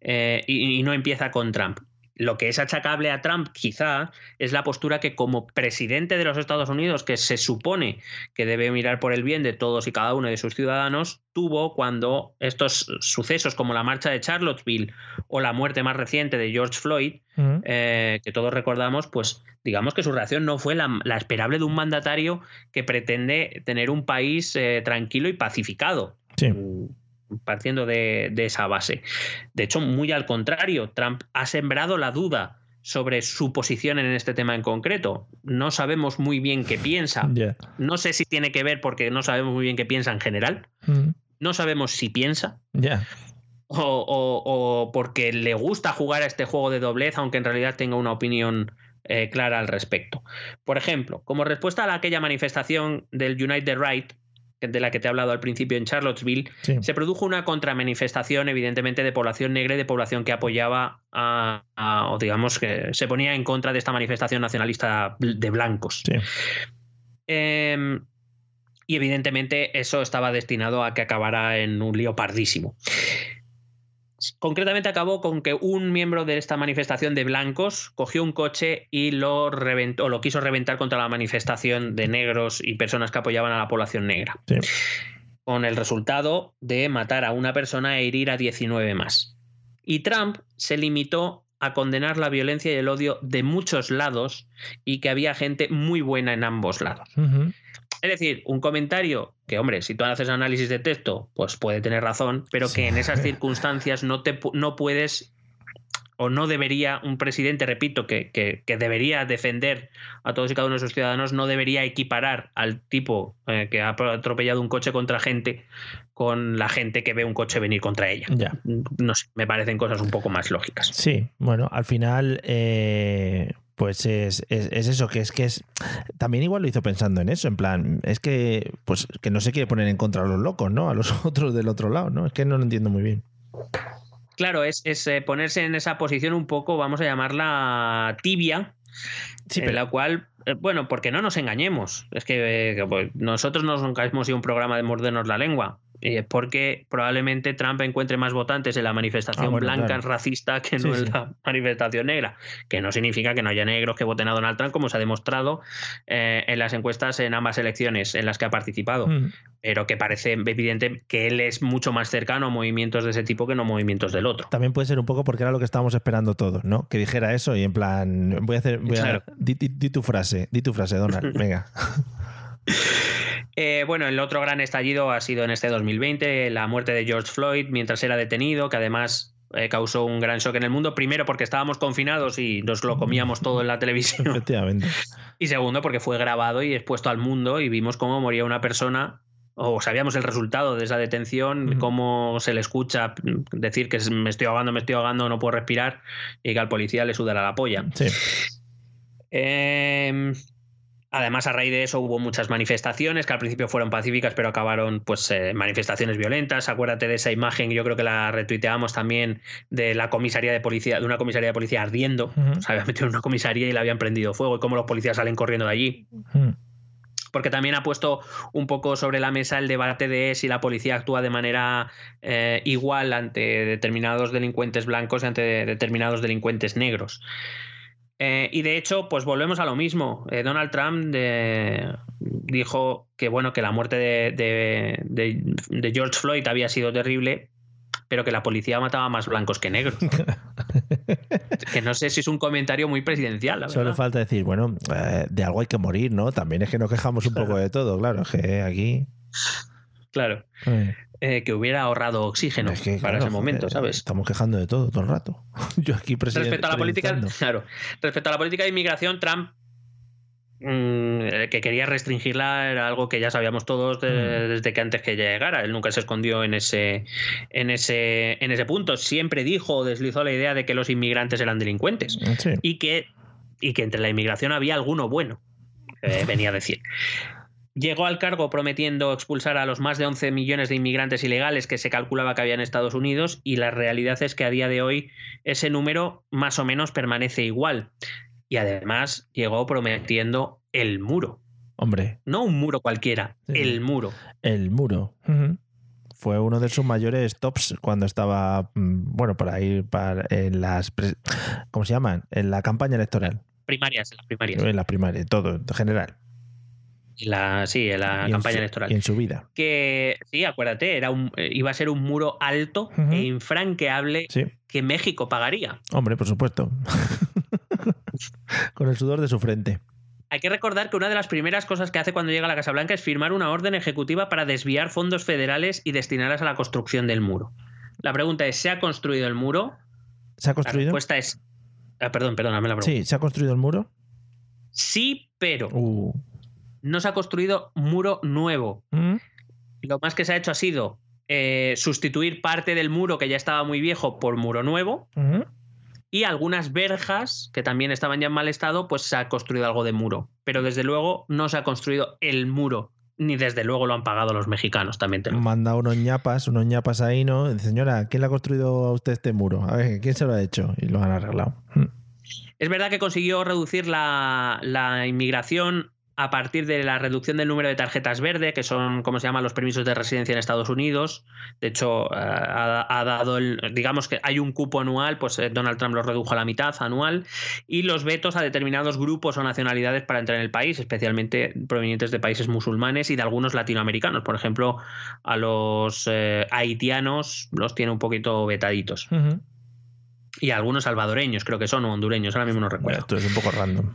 eh, y, no empieza con Trump lo que es achacable a Trump quizá es la postura que como presidente de los Estados Unidos, que se supone que debe mirar por el bien de todos y cada uno de sus ciudadanos, tuvo cuando estos sucesos como la marcha de Charlottesville o la muerte más reciente de George Floyd, eh, que todos recordamos, pues digamos que su reacción no fue la, esperable de un mandatario que pretende tener un país eh, tranquilo y pacificado. Sí. Mm, partiendo de, esa base. De hecho, muy al contrario, Trump ha sembrado la duda sobre su posición en este tema en concreto. No sabemos muy bien qué piensa. No sé si tiene que ver porque no sabemos muy bien qué piensa en general. Mm. No sabemos si piensa. O, porque le gusta jugar a este juego de doblez, aunque en realidad tenga una opinión eh, clara al respecto. Por ejemplo, como respuesta a aquella manifestación del United Right, de la que te he hablado al principio en Charlottesville, se produjo una contramanifestación, evidentemente, de población negra y de población que apoyaba a, o digamos que se ponía en contra de esta manifestación nacionalista de blancos. Em, y evidentemente eso estaba destinado a que acabara en un lío pardísimo. Concretamente acabó con que un miembro de esta manifestación de blancos cogió un coche y lo reventó, lo quiso reventar contra la manifestación de negros y personas que apoyaban a la población negra. Con el resultado de matar a una persona e herir a 19 más. Y Trump se limitó a condenar la violencia y el odio de muchos lados y que había gente muy buena en ambos lados. Es decir, un comentario que, hombre, si tú haces análisis de texto, pues puede tener razón, pero que en esas circunstancias no, te, no puedes o no debería un presidente, repito, que, que, debería defender a todos y cada uno de sus ciudadanos, no debería equiparar al tipo eh, que ha atropellado un coche contra gente con la gente que ve un coche venir contra ella. Ya. No sé, me parecen cosas un poco más lógicas. Sí, bueno, al final, eh, pues es, eso, que es que es. También igual lo hizo pensando en eso, en plan, es que, pues, que no se quiere poner en contra a los locos, ¿no? A los otros del otro lado, ¿no? Es que no lo entiendo muy bien. Claro, es, eh, ponerse en esa posición un poco, vamos a llamarla tibia, en la cual, eh, bueno, porque no nos engañemos, es que eh, pues, nosotros no nunca hemos sido un programa de mordernos la lengua. Eh, porque probablemente Trump encuentre más votantes en la manifestación ah, blanca racista que no en la manifestación negra, que no significa que no haya negros que voten a Donald Trump, como se ha demostrado eh, en las encuestas en ambas elecciones en las que ha participado, mm. pero que parece evidente que él es mucho más cercano a movimientos de ese tipo que no movimientos del otro. También puede ser un poco porque era lo que estábamos esperando todos, ¿no? Que dijera eso y en plan, voy a hacer, voy a, di, di tu frase, di tu frase, Donald, venga. Eh, bueno, el otro gran estallido ha sido en este 2020, la muerte de George Floyd mientras era detenido, que además eh, causó un gran shock en el mundo. Primero, porque estábamos confinados y nos lo comíamos todo en la televisión. Efectivamente. Y segundo, porque fue grabado y expuesto al mundo y vimos cómo moría una persona o sabíamos el resultado de esa detención, cómo se le escucha decir que me estoy ahogando, me estoy ahogando, no puedo respirar y que al policía le sudará la polla. Sí. Eh, Además, a raíz de eso hubo muchas manifestaciones que al principio fueron pacíficas, pero acabaron pues eh, manifestaciones violentas. Acuérdate de esa imagen, yo creo que la retuiteamos también de la comisaría de policía, de una comisaría de policía ardiendo. Se había metido en una comisaría y le habían prendido fuego y cómo los policías salen corriendo de allí. porque también ha puesto un poco sobre la mesa el debate de si la policía actúa de manera eh, igual ante determinados delincuentes blancos y ante determinados delincuentes negros. Eh, y de hecho, pues volvemos a lo mismo. Eh, Donald Trump dijo que bueno, que la muerte de, George Floyd había sido terrible, pero que la policía mataba más blancos que negros. que no sé si es un comentario muy presidencial. La Solo falta decir, bueno, eh, de algo hay que morir, ¿no? También es que nos quejamos un poco de todo, claro, que aquí. Claro. Eh, que hubiera ahorrado oxígeno para ese momento, ¿sabes? Estamos quejando de todo todo el rato. Yo aquí Respecto a la política, claro. Respecto a la política de inmigración, Trump Mm, que quería restringirla era algo que ya sabíamos todos mm. desde que antes que llegara. Él nunca se escondió en ese, en ese, en ese punto. Siempre dijo o deslizó la idea de que los inmigrantes eran delincuentes y, que, y que entre la inmigración había alguno bueno, eh, venía a decir. Llegó al cargo prometiendo expulsar a los más de 11 millones de inmigrantes ilegales que se calculaba que había en Estados Unidos y la realidad es que a día de hoy ese número más o menos permanece igual y además llegó prometiendo el muro. Hombre. No un muro cualquiera, el muro. El muro. Fue uno de sus mayores tops cuando estaba, mm, bueno, por ahí para, en las, ¿cómo se llaman? En la campaña electoral. Primarias, en las primarias. En las primarias, todo, en general. La, sí, en la campaña electoral. Y en su vida. Que, sí, acuérdate, era un, eh, iba a ser un muro alto e infranqueable que México pagaría. Hombre, por supuesto. Con el sudor de su frente. Hay que recordar que una de las primeras cosas que hace cuando llega a la Casa Blanca es firmar una orden ejecutiva para desviar fondos federales y destinarlas a la construcción del muro. La pregunta es: ¿se ha construido el muro? ¿Se ha construido? La respuesta es. Ah, perdón, perdóname la pregunta. Sí, ¿se ha construido el muro? Sí, pero. Uh. No se ha construido muro nuevo. ¿Mm? Lo más que se ha hecho ha sido eh, sustituir parte del muro que ya estaba muy viejo por muro nuevo. ¿Mm? y algunas verjas que también estaban ya en mal estado, pues se ha construido algo de muro. Pero desde luego no se ha construido el muro, ni desde luego lo han pagado los mexicanos también. Te Manda unos ñapas, unos ñapas ahí, ¿no? Señora, ¿quién le ha construido a usted este muro? A ver, ¿quién se lo ha hecho? Y lo han arreglado. Hmm. Es verdad que consiguió reducir la, la inmigración a partir de la reducción del número de tarjetas verde, que son, como se llaman, los permisos de residencia en Estados Unidos. De hecho, eh, ha, dado el, digamos que hay un cupo anual, pues eh, Donald Trump lo redujo a la mitad anual, y los vetos a determinados grupos o nacionalidades para entrar en el país, especialmente provenientes de países musulmanes y de algunos latinoamericanos. Por ejemplo, a los eh, haitianos los tiene un poquito vetaditos. Y a algunos salvadoreños, creo que son, o hondureños, ahora mismo no recuerdo. Esto es un poco random.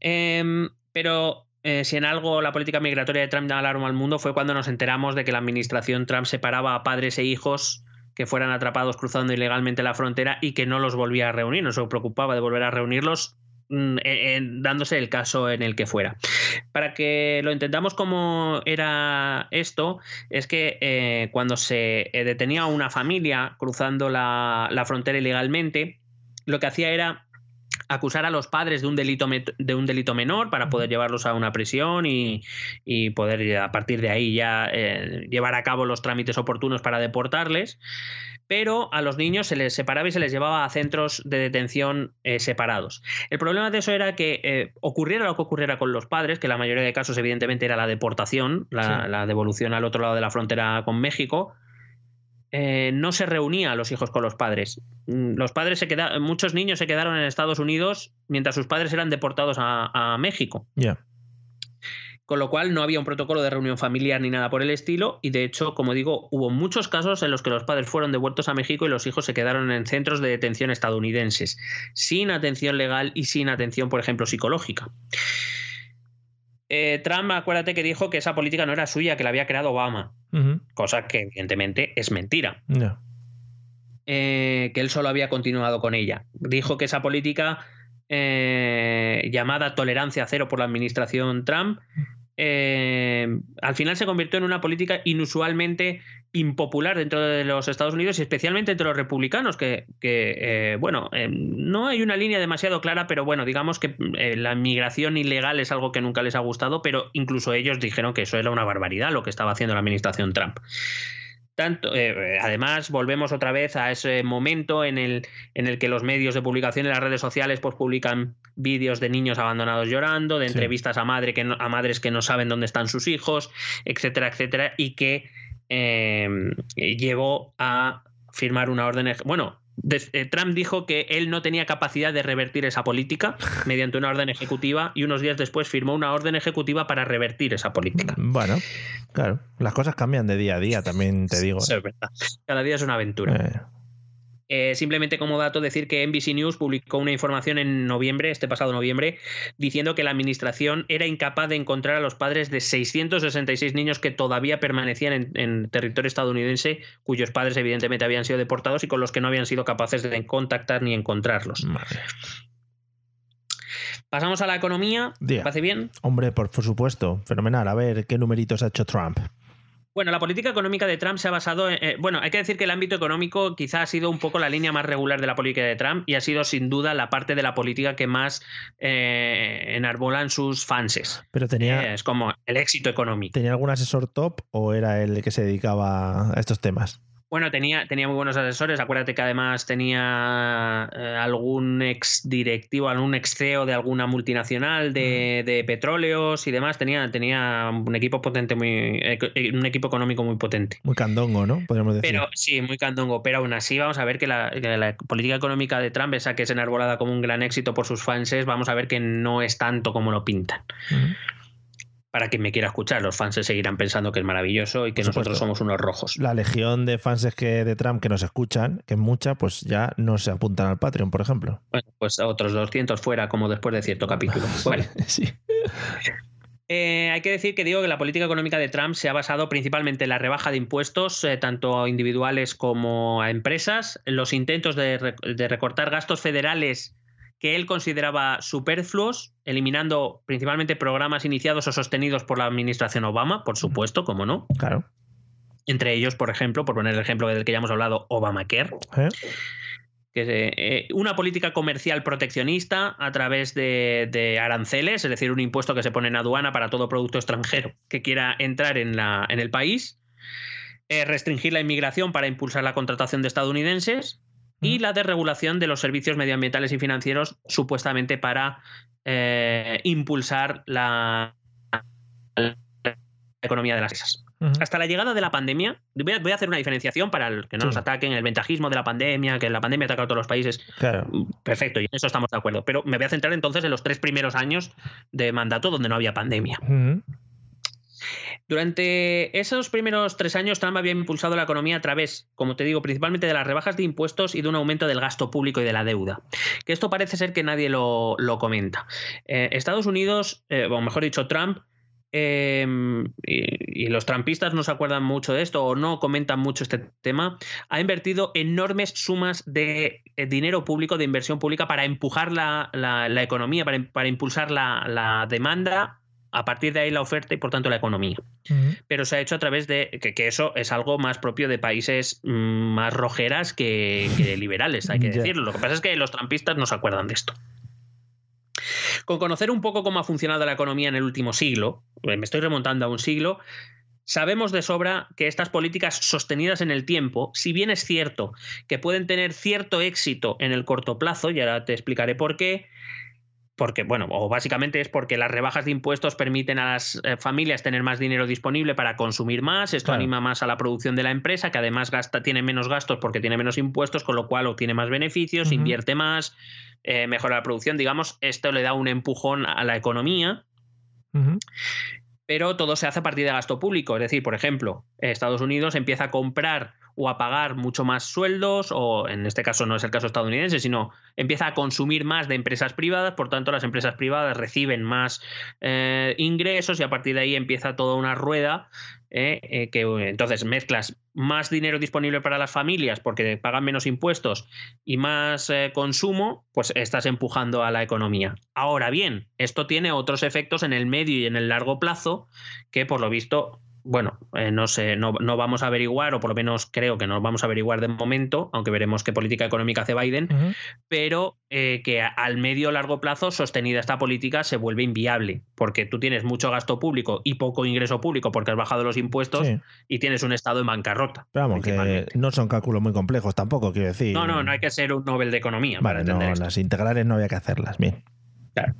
Em, pero eh, si en algo la política migratoria de Trump da alarma al mundo fue cuando nos enteramos de que la administración Trump separaba a padres e hijos que fueran atrapados cruzando ilegalmente la frontera y que no los volvía a reunir, no se preocupaba de volver a reunirlos mm, dándose el caso en el que fuera. Para que lo entendamos cómo era esto, es que eh, cuando se eh, detenía a una familia cruzando la, la frontera ilegalmente, lo que hacía era acusar a los padres de un delito, de un delito menor para poder llevarlos a una prisión y, poder a partir de ahí ya eh, llevar a cabo los trámites oportunos para deportarles. Pero a los niños se les separaba y se les llevaba a centros de detención eh, separados. El problema de eso era que eh, ocurriera lo que ocurriera con los padres, que la mayoría de casos evidentemente era la deportación, la devolución al otro lado de la frontera con México, eh, no se reunía los hijos con los padres. Mm, los padres se quedaron, muchos niños se quedaron en Estados Unidos mientras sus padres eran deportados a, México. Con lo cual no había un protocolo de reunión familiar ni nada por el estilo. Y de hecho, como digo, hubo muchos casos en los que los padres fueron devueltos a México y los hijos se quedaron en centros de detención estadounidenses, sin atención legal y sin atención, por ejemplo, psicológica. Eh, Trump, acuérdate que dijo que esa política no era suya, que la había creado Obama, cosa que evidentemente es mentira. Eh, que él solo había continuado con ella. Dijo que esa política eh, llamada tolerancia cero por la administración Trump al final se convirtió en una política inusualmente impopular dentro de los Estados Unidos y especialmente entre los republicanos, que, eh, bueno, eh, no hay una línea demasiado clara, pero bueno, digamos que la inmigración ilegal es algo que nunca les ha gustado, pero incluso ellos dijeron que eso era una barbaridad lo que estaba haciendo la administración Trump. Tanto, eh, además, volvemos otra vez a ese momento en el, en el que los medios de publicación y las redes sociales pues, publican vídeos de niños abandonados llorando, de entrevistas a, madre que a madres que no saben dónde están sus hijos, etcétera, etcétera, y que eh, llevó a firmar una orden. Bueno, eh, Trump dijo que él no tenía capacidad de revertir esa política mediante una orden ejecutiva y unos días después firmó una orden ejecutiva para revertir esa política. Bueno, claro, las cosas cambian de día a día, también te digo. es verdad. Cada día es una aventura. Eh, simplemente como dato decir que NBC News publicó una información en noviembre, este pasado noviembre, diciendo que la administración era incapaz de encontrar a los padres de 666 niños que todavía permanecían en, territorio estadounidense, cuyos padres evidentemente habían sido deportados y con los que no habían sido capaces de contactar ni encontrarlos. Pasamos a la economía. ¿Te parece bien? Hombre, por, por supuesto. Fenomenal. A ver qué numeritos ha hecho Trump. Bueno, la política económica de Trump se ha basado en. Eh, bueno, hay que decir que el ámbito económico quizá ha sido un poco la línea más regular de la política de Trump y ha sido sin duda la parte de la política que más eh, enarbolan sus fanses. Pero tenía. Eh, es como el éxito económico. ¿Tenía algún asesor top o era el que se dedicaba a estos temas? Bueno, tenía, tenía muy buenos asesores. Acuérdate que además tenía eh, algún ex directivo, algún ex CEO de alguna multinacional de, petróleos y demás. Tenía, tenía un equipo potente, muy, eh, un equipo económico muy potente. Muy candongo, ¿no? Podríamos decir. Pero sí, muy candongo. Pero aún así vamos a ver que la, política económica de Trump, esa que es enarbolada como un gran éxito por sus fans, vamos a ver que no es tanto como lo pintan para quien me quiera escuchar. Los fans seguirán pensando que es maravilloso y que nosotros somos unos rojos. La legión de fans que de Trump que nos escuchan, que es mucha, pues ya no se apuntan al Patreon, por ejemplo. Bueno, pues otros 200 fuera, como después de cierto capítulo. Vale. sí. Eh, hay que decir que digo que la política económica de Trump se ha basado principalmente en la rebaja de impuestos, eh, tanto a individuales como a empresas, los intentos de, de recortar gastos federales que él consideraba superfluos, eliminando principalmente programas iniciados o sostenidos por la administración Obama, por supuesto, como no. Claro. Entre ellos, por ejemplo, por poner el ejemplo del que ya hemos hablado, Obamacare. ¿Eh? Que es eh, una política comercial proteccionista a través de, aranceles, es decir, un impuesto que se pone en aduana para todo producto extranjero que quiera entrar en, la, en el país. Eh, restringir la inmigración para impulsar la contratación de estadounidenses y la desregulación de los servicios medioambientales y financieros supuestamente para eh, impulsar la, economía de las empresas. Hasta la llegada de la pandemia, voy a, hacer una diferenciación para que no nos ataquen el ventajismo de la pandemia, que la pandemia ataca a todos los países. Perfecto, y en eso estamos de acuerdo. Pero me voy a centrar entonces en los tres primeros años de mandato donde no había pandemia. Durante esos primeros tres años, Trump había impulsado la economía a través, como te digo, principalmente de las rebajas de impuestos y de un aumento del gasto público y de la deuda. Que esto parece ser que nadie lo, comenta. Eh, Estados Unidos, eh, o mejor dicho, Trump, em, y, los trampistas no se acuerdan mucho de esto o no comentan mucho este tema, ha invertido enormes sumas de eh, dinero público, de inversión pública para empujar la, economía, para, impulsar la demanda a partir de ahí la oferta y por tanto la economía. Pero se ha hecho a través de que, eso es algo más propio de países mm, más rojeras que, liberales, hay que decirlo. Lo que pasa es que los trampistas no se acuerdan de esto. Con conocer un poco cómo ha funcionado la economía en el último siglo, eh, me estoy remontando a un siglo, Sabemos de sobra que estas políticas sostenidas en el tiempo, si bien es cierto que pueden tener cierto éxito en el corto plazo, y ahora te explicaré por qué, porque, bueno, o básicamente es porque las rebajas de impuestos permiten a las eh, familias tener más dinero disponible para consumir más, esto anima más a la producción de la empresa, que además gasta, tiene menos gastos porque tiene menos impuestos, con lo cual obtiene más beneficios, invierte más, eh, mejora la producción, digamos, esto le da un empujón a la economía pero todo se hace a partir de gasto público. Es decir, por ejemplo, Estados Unidos empieza a comprar o a pagar mucho más sueldos, o en este caso no es el caso estadounidense, sino empieza a consumir más de empresas privadas, por tanto las empresas privadas reciben más eh, ingresos y a partir de ahí empieza toda una rueda ¿eh? Eh, que entonces mezclas más dinero disponible para las familias porque pagan menos impuestos y más eh, consumo, pues estás empujando a la economía. Ahora bien, esto tiene otros efectos en el medio y en el largo plazo que por lo visto bueno, eh, no sé, no, vamos a averiguar, o por lo menos creo que no vamos a averiguar de momento, aunque veremos qué política económica hace Biden, pero eh, que al medio o largo plazo sostenida esta política se vuelve inviable, porque tú tienes mucho gasto público y poco ingreso público porque has bajado los impuestos y tienes un Estado en bancarrota. Pero vamos, que no son cálculos muy complejos tampoco, quiero decir. No, no, no hay que ser un Nobel de Economía. Vale, no, las integrales no había que hacerlas, bien. Claro.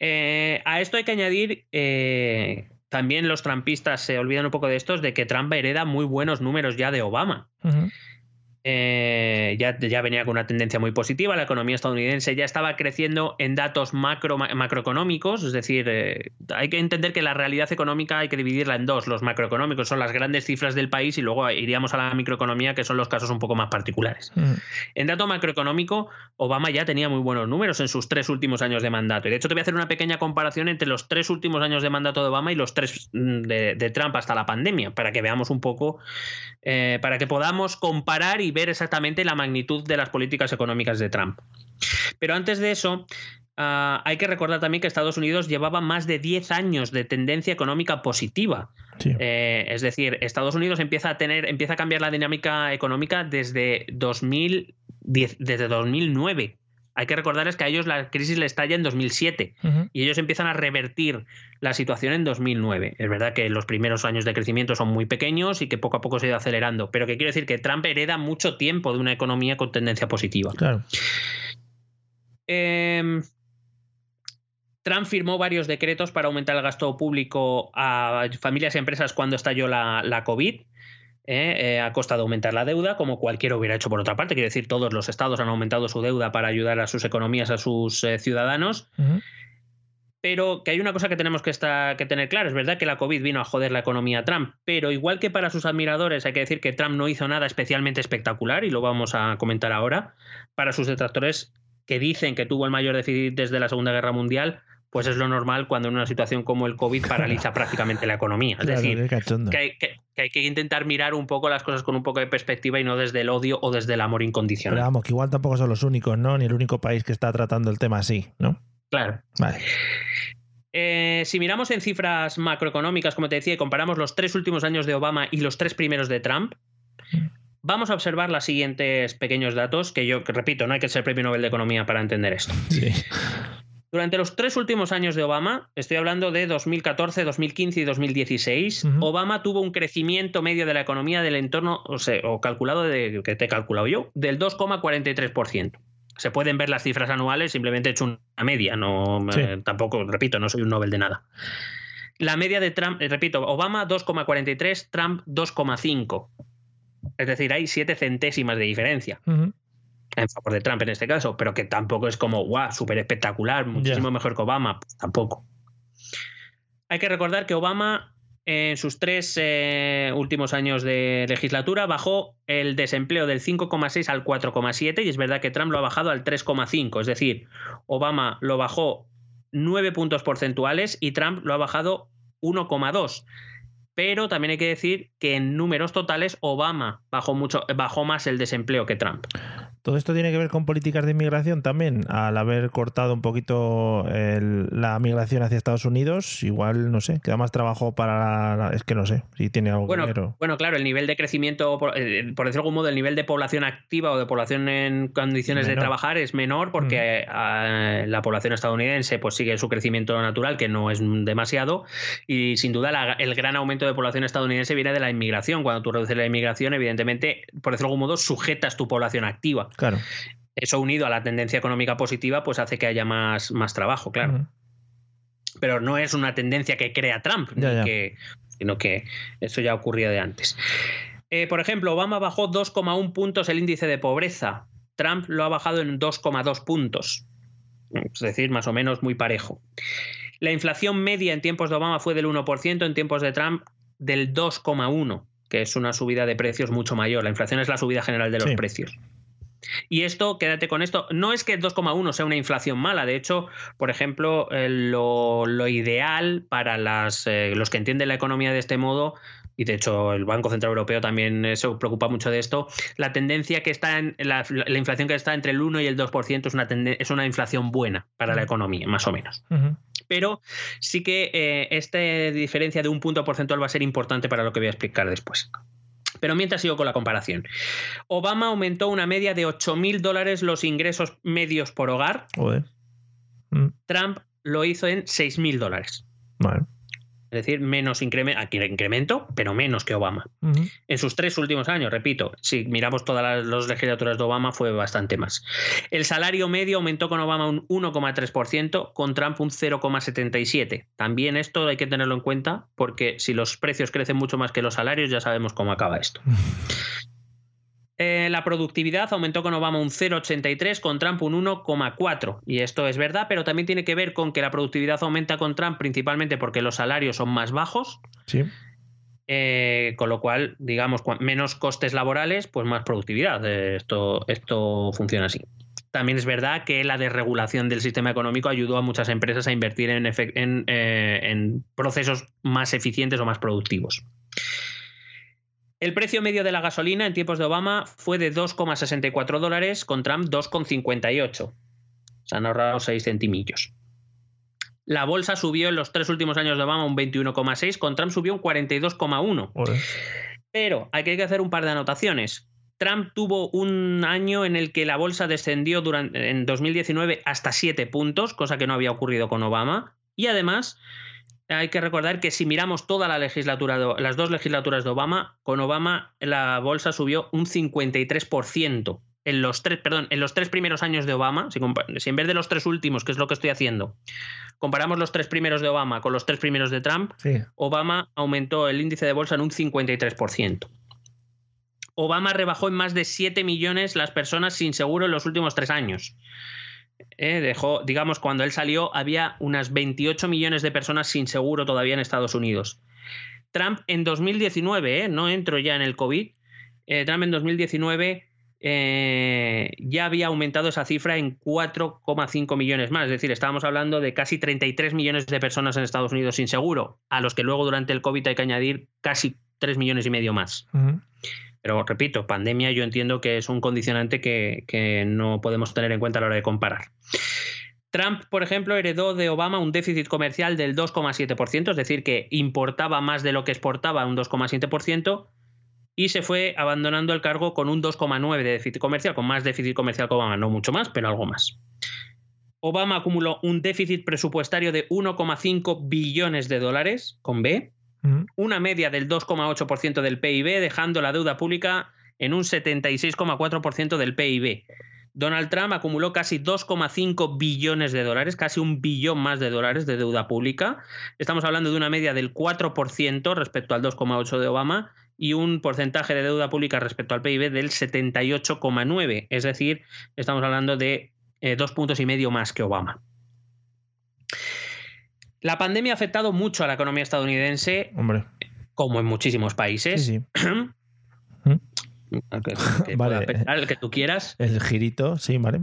Eh, a esto hay que añadir también los trampistas se olvidan un poco de estos, de que Trump hereda muy buenos números ya de Obama. Eh, ya, ya, venía con una tendencia muy positiva. La economía estadounidense ya estaba creciendo en datos macro, macroeconómicos, es decir, eh, hay que entender que la realidad económica hay que dividirla en dos. Los macroeconómicos son las grandes cifras del país y luego iríamos a la microeconomía, que son los casos un poco más particulares. Mm. En dato macroeconómico, Obama ya tenía muy buenos números en sus tres últimos años de mandato. Y de hecho, te voy a hacer una pequeña comparación entre los tres últimos años de mandato de Obama y los tres mm, de, Trump hasta la pandemia, para que veamos un poco, eh, para que podamos comparar y ver exactamente la magnitud de las políticas económicas de Trump. Pero antes de eso, ah, hay que recordar también que Estados Unidos llevaba más de 10 años de tendencia económica positiva. Eh, es decir, Estados Unidos empieza a tener, empieza a cambiar la dinámica económica desde 2010, desde 2009 hay que recordarles que a ellos la crisis les estalla en 2007 y ellos empiezan a revertir la situación en 2009. Es verdad que los primeros años de crecimiento son muy pequeños y que poco a poco se ha ido acelerando, pero que quiero decir que Trump hereda mucho tiempo de una economía con tendencia positiva. Claro. Em, Trump firmó varios decretos para aumentar el gasto público a familias y empresas cuando estalló la, la COVID. ¿Eh? Eh, a costa de aumentar la deuda, como cualquiera hubiera hecho por otra parte. Quiere decir, todos los estados han aumentado su deuda para ayudar a sus economías, a sus eh, ciudadanos. Pero que hay una cosa que tenemos que, estar, que tener claro, es verdad que la COVID vino a joder la economía Trump, pero igual que para sus admiradores hay que decir que Trump no hizo nada especialmente espectacular, y lo vamos a comentar ahora, para sus detractores que dicen que tuvo el mayor déficit desde la Segunda Guerra Mundial, pues es lo normal cuando en una situación como el COVID paraliza prácticamente la economía. Es decir, que hay, que intentar mirar un poco las cosas con un poco de perspectiva y no desde el odio o desde el amor incondicional. Pero vamos, que igual tampoco son los únicos, ¿no? Ni el único país que está tratando el tema así, ¿no? Claro. Vale. Eh, si miramos en cifras macroeconómicas, como te decía, y comparamos los tres últimos años de Obama y los tres primeros de Trump, vamos a observar los siguientes pequeños datos que yo, repito, no hay que ser premio Nobel de Economía para entender esto. Sí. Durante los tres últimos años de Obama, estoy hablando de 2014, 2015 y 2016, Obama tuvo un crecimiento medio de la economía del entorno, o, sea, o calculado, de, que te he calculado yo, del 2,43%. Se pueden ver las cifras anuales, simplemente he hecho una media, no tampoco, repito, no soy un Nobel de nada. La media de Trump, eh, repito, Obama 2,43, Trump 2,5. Es decir, hay siete centésimas de diferencia en favor de Trump en este caso, pero que tampoco es como, guau, súper espectacular, muchísimo mejor que Obama, pues tampoco. Hay que recordar que Obama en sus tres eh, últimos años de legislatura bajó el desempleo del 5,6 al 4,7 y es verdad que Trump lo ha bajado al 3,5, es decir, Obama lo bajó 9 puntos porcentuales y Trump lo ha bajado 1,2 pero también hay que decir que en números totales Obama bajó mucho bajó más el desempleo que Trump. Todo esto tiene que ver con políticas de inmigración también, al haber cortado un poquito la migración hacia Estados Unidos, igual, no sé, queda más trabajo para... es que no sé, si tiene algo bueno, Bueno, claro, el nivel de crecimiento, por, eh, decirlo de algún modo, el nivel de población activa o de población en condiciones de trabajar es menor porque mm. la población estadounidense pues sigue su crecimiento natural, que no es demasiado, y sin duda el gran aumento de población estadounidense viene de la inmigración. Cuando tú reduces la inmigración, evidentemente, por decirlo de algún modo, sujetas tu población activa. Claro. Eso unido a la tendencia económica positiva, pues hace que haya más, más trabajo, claro. Pero no es una tendencia que crea Trump, sino que eso ya ocurría de antes. Eh, por ejemplo, Obama bajó 2,1 puntos el índice de pobreza. Trump lo ha bajado en 2,2 puntos. Es decir, más o menos muy parejo. La inflación media en tiempos de Obama fue del 1%, en tiempos de Trump del 2,1%, que es una subida de precios mucho mayor. La inflación es la subida general de los precios. Y esto, quédate con esto, no es que el 2,1 sea una inflación mala, de hecho, por ejemplo, eh, lo, ideal para las, eh, los que entienden la economía de este modo y de hecho el Banco Central Europeo también eh, se preocupa mucho de esto, la tendencia que está en la, inflación que está entre el 1 y el 2% es una, es una inflación buena para la economía, más o menos. Pero sí que esta diferencia de un punto porcentual va a ser importante para lo que voy a explicar después. Pero mientras sigo con la comparación. Obama aumentó una media de 8.000 dólares los ingresos medios por hogar. Mm. Trump lo hizo en 6.000 dólares. Es decir, menos incremento, aquí incremento, pero menos que Obama. En sus tres últimos años, repito, si miramos todas las, legislaturas de Obama, fue bastante más. El salario medio aumentó con Obama un 1,3%, con Trump un 0,77%. También esto hay que tenerlo en cuenta, porque si los precios crecen mucho más que los salarios, ya sabemos cómo acaba esto. Eh, la productividad aumentó con Obama un 0,83, con Trump un 1,4. Y esto es verdad, pero también tiene que ver con que la productividad aumenta con Trump principalmente porque los salarios son más bajos. Sí. Eh, con lo cual, digamos, menos costes laborales, pues más productividad. Esto, esto funciona así. También es verdad que la desregulación del sistema económico ayudó a muchas empresas a invertir en, eh, en procesos más eficientes o más productivos. El precio medio de la gasolina en tiempos de Obama fue de 2,64 dólares, con Trump 2,58. Se han ahorrado 6 centimillos. La bolsa subió en los tres últimos años de Obama un 21,6, con Trump subió un 42,1. Pero hay que hacer un par de anotaciones. Trump tuvo un año en el que la bolsa descendió durante, en 2019 hasta 7 puntos, cosa que no había ocurrido con Obama. Y además, hay que recordar que si miramos toda la legislatura, las dos legislaturas de Obama, con Obama la bolsa subió un 53%. En los tres, perdón, en los tres primeros años de Obama, si, en vez de los tres últimos, que es lo que estoy haciendo, comparamos los tres primeros de Obama con los tres primeros de Trump, Obama aumentó el índice de bolsa en un 53%. Obama rebajó en más de 7 millones las personas sin seguro en los últimos tres años. Eh, dejó, digamos, cuando él salió, había unas 28 millones de personas sin seguro todavía en Estados Unidos. Trump en 2019, eh, no entro ya en el COVID, eh, Trump en 2019 ya había aumentado esa cifra en 4,5 millones más. Es decir, estábamos hablando de casi 33 millones de personas en Estados Unidos sin seguro, a los que luego durante el COVID hay que añadir casi 3 millones y medio más. Pero repito, pandemia yo entiendo que es un condicionante que, no podemos tener en cuenta a la hora de comparar. Trump, por ejemplo, heredó de Obama un déficit comercial del 2,7%, es decir, que importaba más de lo que exportaba, un 2,7%, y se fue abandonando el cargo con un 2,9% de déficit comercial, con más déficit comercial que Obama, no mucho más, pero algo más. Obama acumuló un déficit presupuestario de 1,5 billones de dólares, con B, una media del 2,8% del PIB, dejando la deuda pública en un 76,4% del PIB. Donald Trump acumuló casi 2,5 billones de dólares, casi un billón más de dólares de deuda pública. Estamos hablando de una media del 4% respecto al 2,8% de Obama y un porcentaje de deuda pública respecto al PIB del 78,9%. Es decir, estamos hablando de eh, dos puntos y medio más que Obama. La pandemia ha afectado mucho a la economía estadounidense, Hombre. como en muchísimos países. Sí, sí. vale. el que tú quieras. El girito, sí, vale.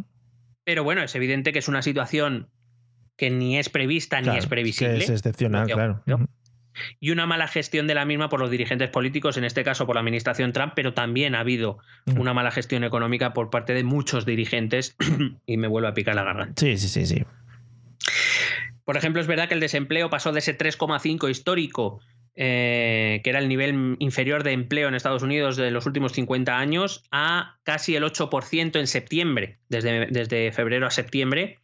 Pero bueno, es evidente que es una situación que ni es prevista ni es previsible. es excepcional, claro. Y una mala gestión de la misma por los dirigentes políticos, en este caso por la administración Trump, pero también ha habido una mala gestión económica por parte de muchos dirigentes y me vuelvo a picar la garganta. Sí, sí, sí, sí. Por ejemplo, es verdad que el desempleo pasó de ese 3,5 histórico, eh, que era el nivel inferior de empleo en Estados Unidos de los últimos 50 años, a casi el 8% en septiembre, desde, desde febrero a septiembre.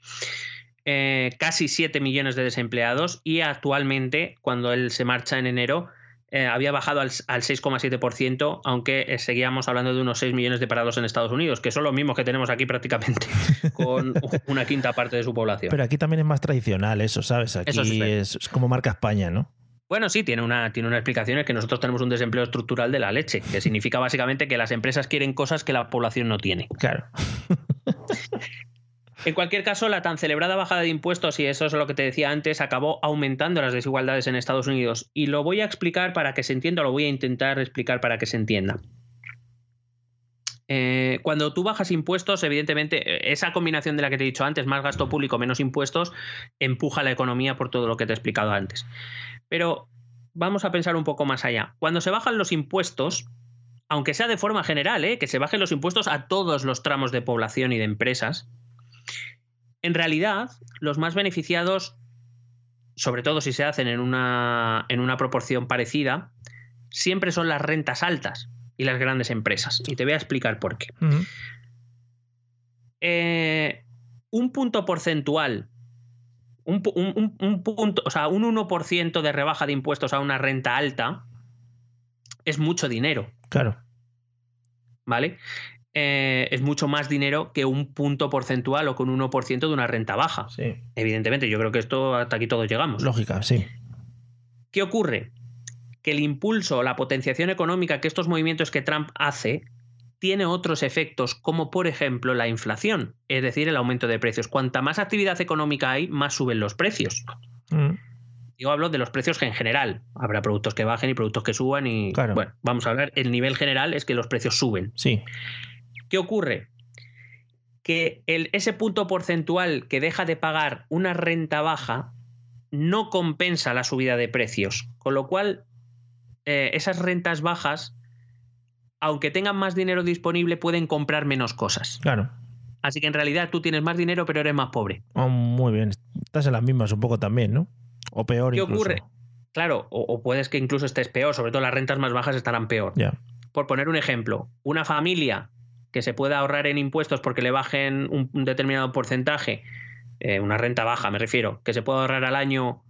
Eh, casi 7 millones de desempleados y actualmente, cuando él se marcha en enero, eh, había bajado al, 6,7%, aunque eh, seguíamos hablando de unos 6 millones de parados en Estados Unidos, que son los mismos que tenemos aquí prácticamente, con una quinta parte de su población. Pero aquí también es más tradicional eso, ¿sabes? Aquí es, como marca España, ¿no? Bueno, sí, tiene una, tiene una explicación, es que nosotros tenemos un desempleo estructural de la leche, que significa básicamente que las empresas quieren cosas que la población no tiene. Claro. En cualquier caso, la tan celebrada bajada de impuestos, y eso es lo que te decía antes, acabó aumentando las desigualdades en Estados Unidos. Y lo voy a explicar para que se entienda, lo voy a intentar explicar para que se entienda. Eh, cuando tú bajas impuestos, evidentemente, esa combinación de la que te he dicho antes, más gasto público, menos impuestos, empuja la economía por todo lo que te he explicado antes. Pero vamos a pensar un poco más allá. Cuando se bajan los impuestos, aunque sea de forma general, ¿eh? que se bajen los impuestos a todos los tramos de población y de empresas, en realidad, los más beneficiados, sobre todo si se hacen en una, en una proporción parecida, siempre son las rentas altas y las grandes empresas. Y te voy a explicar por qué. Eh, un punto porcentual, un, punto, o sea, un 1% de rebaja de impuestos a una renta alta es mucho dinero. Claro. ¿Vale? Eh, es mucho más dinero que un punto porcentual o con un 1% de una renta baja. Sí. Evidentemente, yo creo que esto hasta aquí todos llegamos. Lógica, sí. ¿Qué ocurre? Que el impulso, la potenciación económica que estos movimientos que Trump hace tiene otros efectos, como por ejemplo la inflación, es decir, el aumento de precios. Cuanta más actividad económica hay, más suben los precios. Mm. Yo hablo de los precios en general. Habrá productos que bajen y productos que suban y bueno, vamos a hablar. El nivel general es que los precios suben. Sí. ¿Qué ocurre? Que el, ese punto porcentual que deja de pagar una renta baja no compensa la subida de precios. Con lo cual, eh, esas rentas bajas aunque tengan más dinero disponible, pueden comprar menos cosas. Claro. Así que en realidad tú tienes más dinero, pero eres más pobre. Oh, muy bien. Estás en las mismas un poco también, ¿no? O peor ¿Qué ocurre? Claro, o, puedes que incluso estés peor, sobre todo las rentas más bajas estarán peor. Ya. Por poner un ejemplo, una familia que se pueda ahorrar en impuestos porque le bajen un, determinado porcentaje, eh, una renta baja me refiero, que se pueda ahorrar al año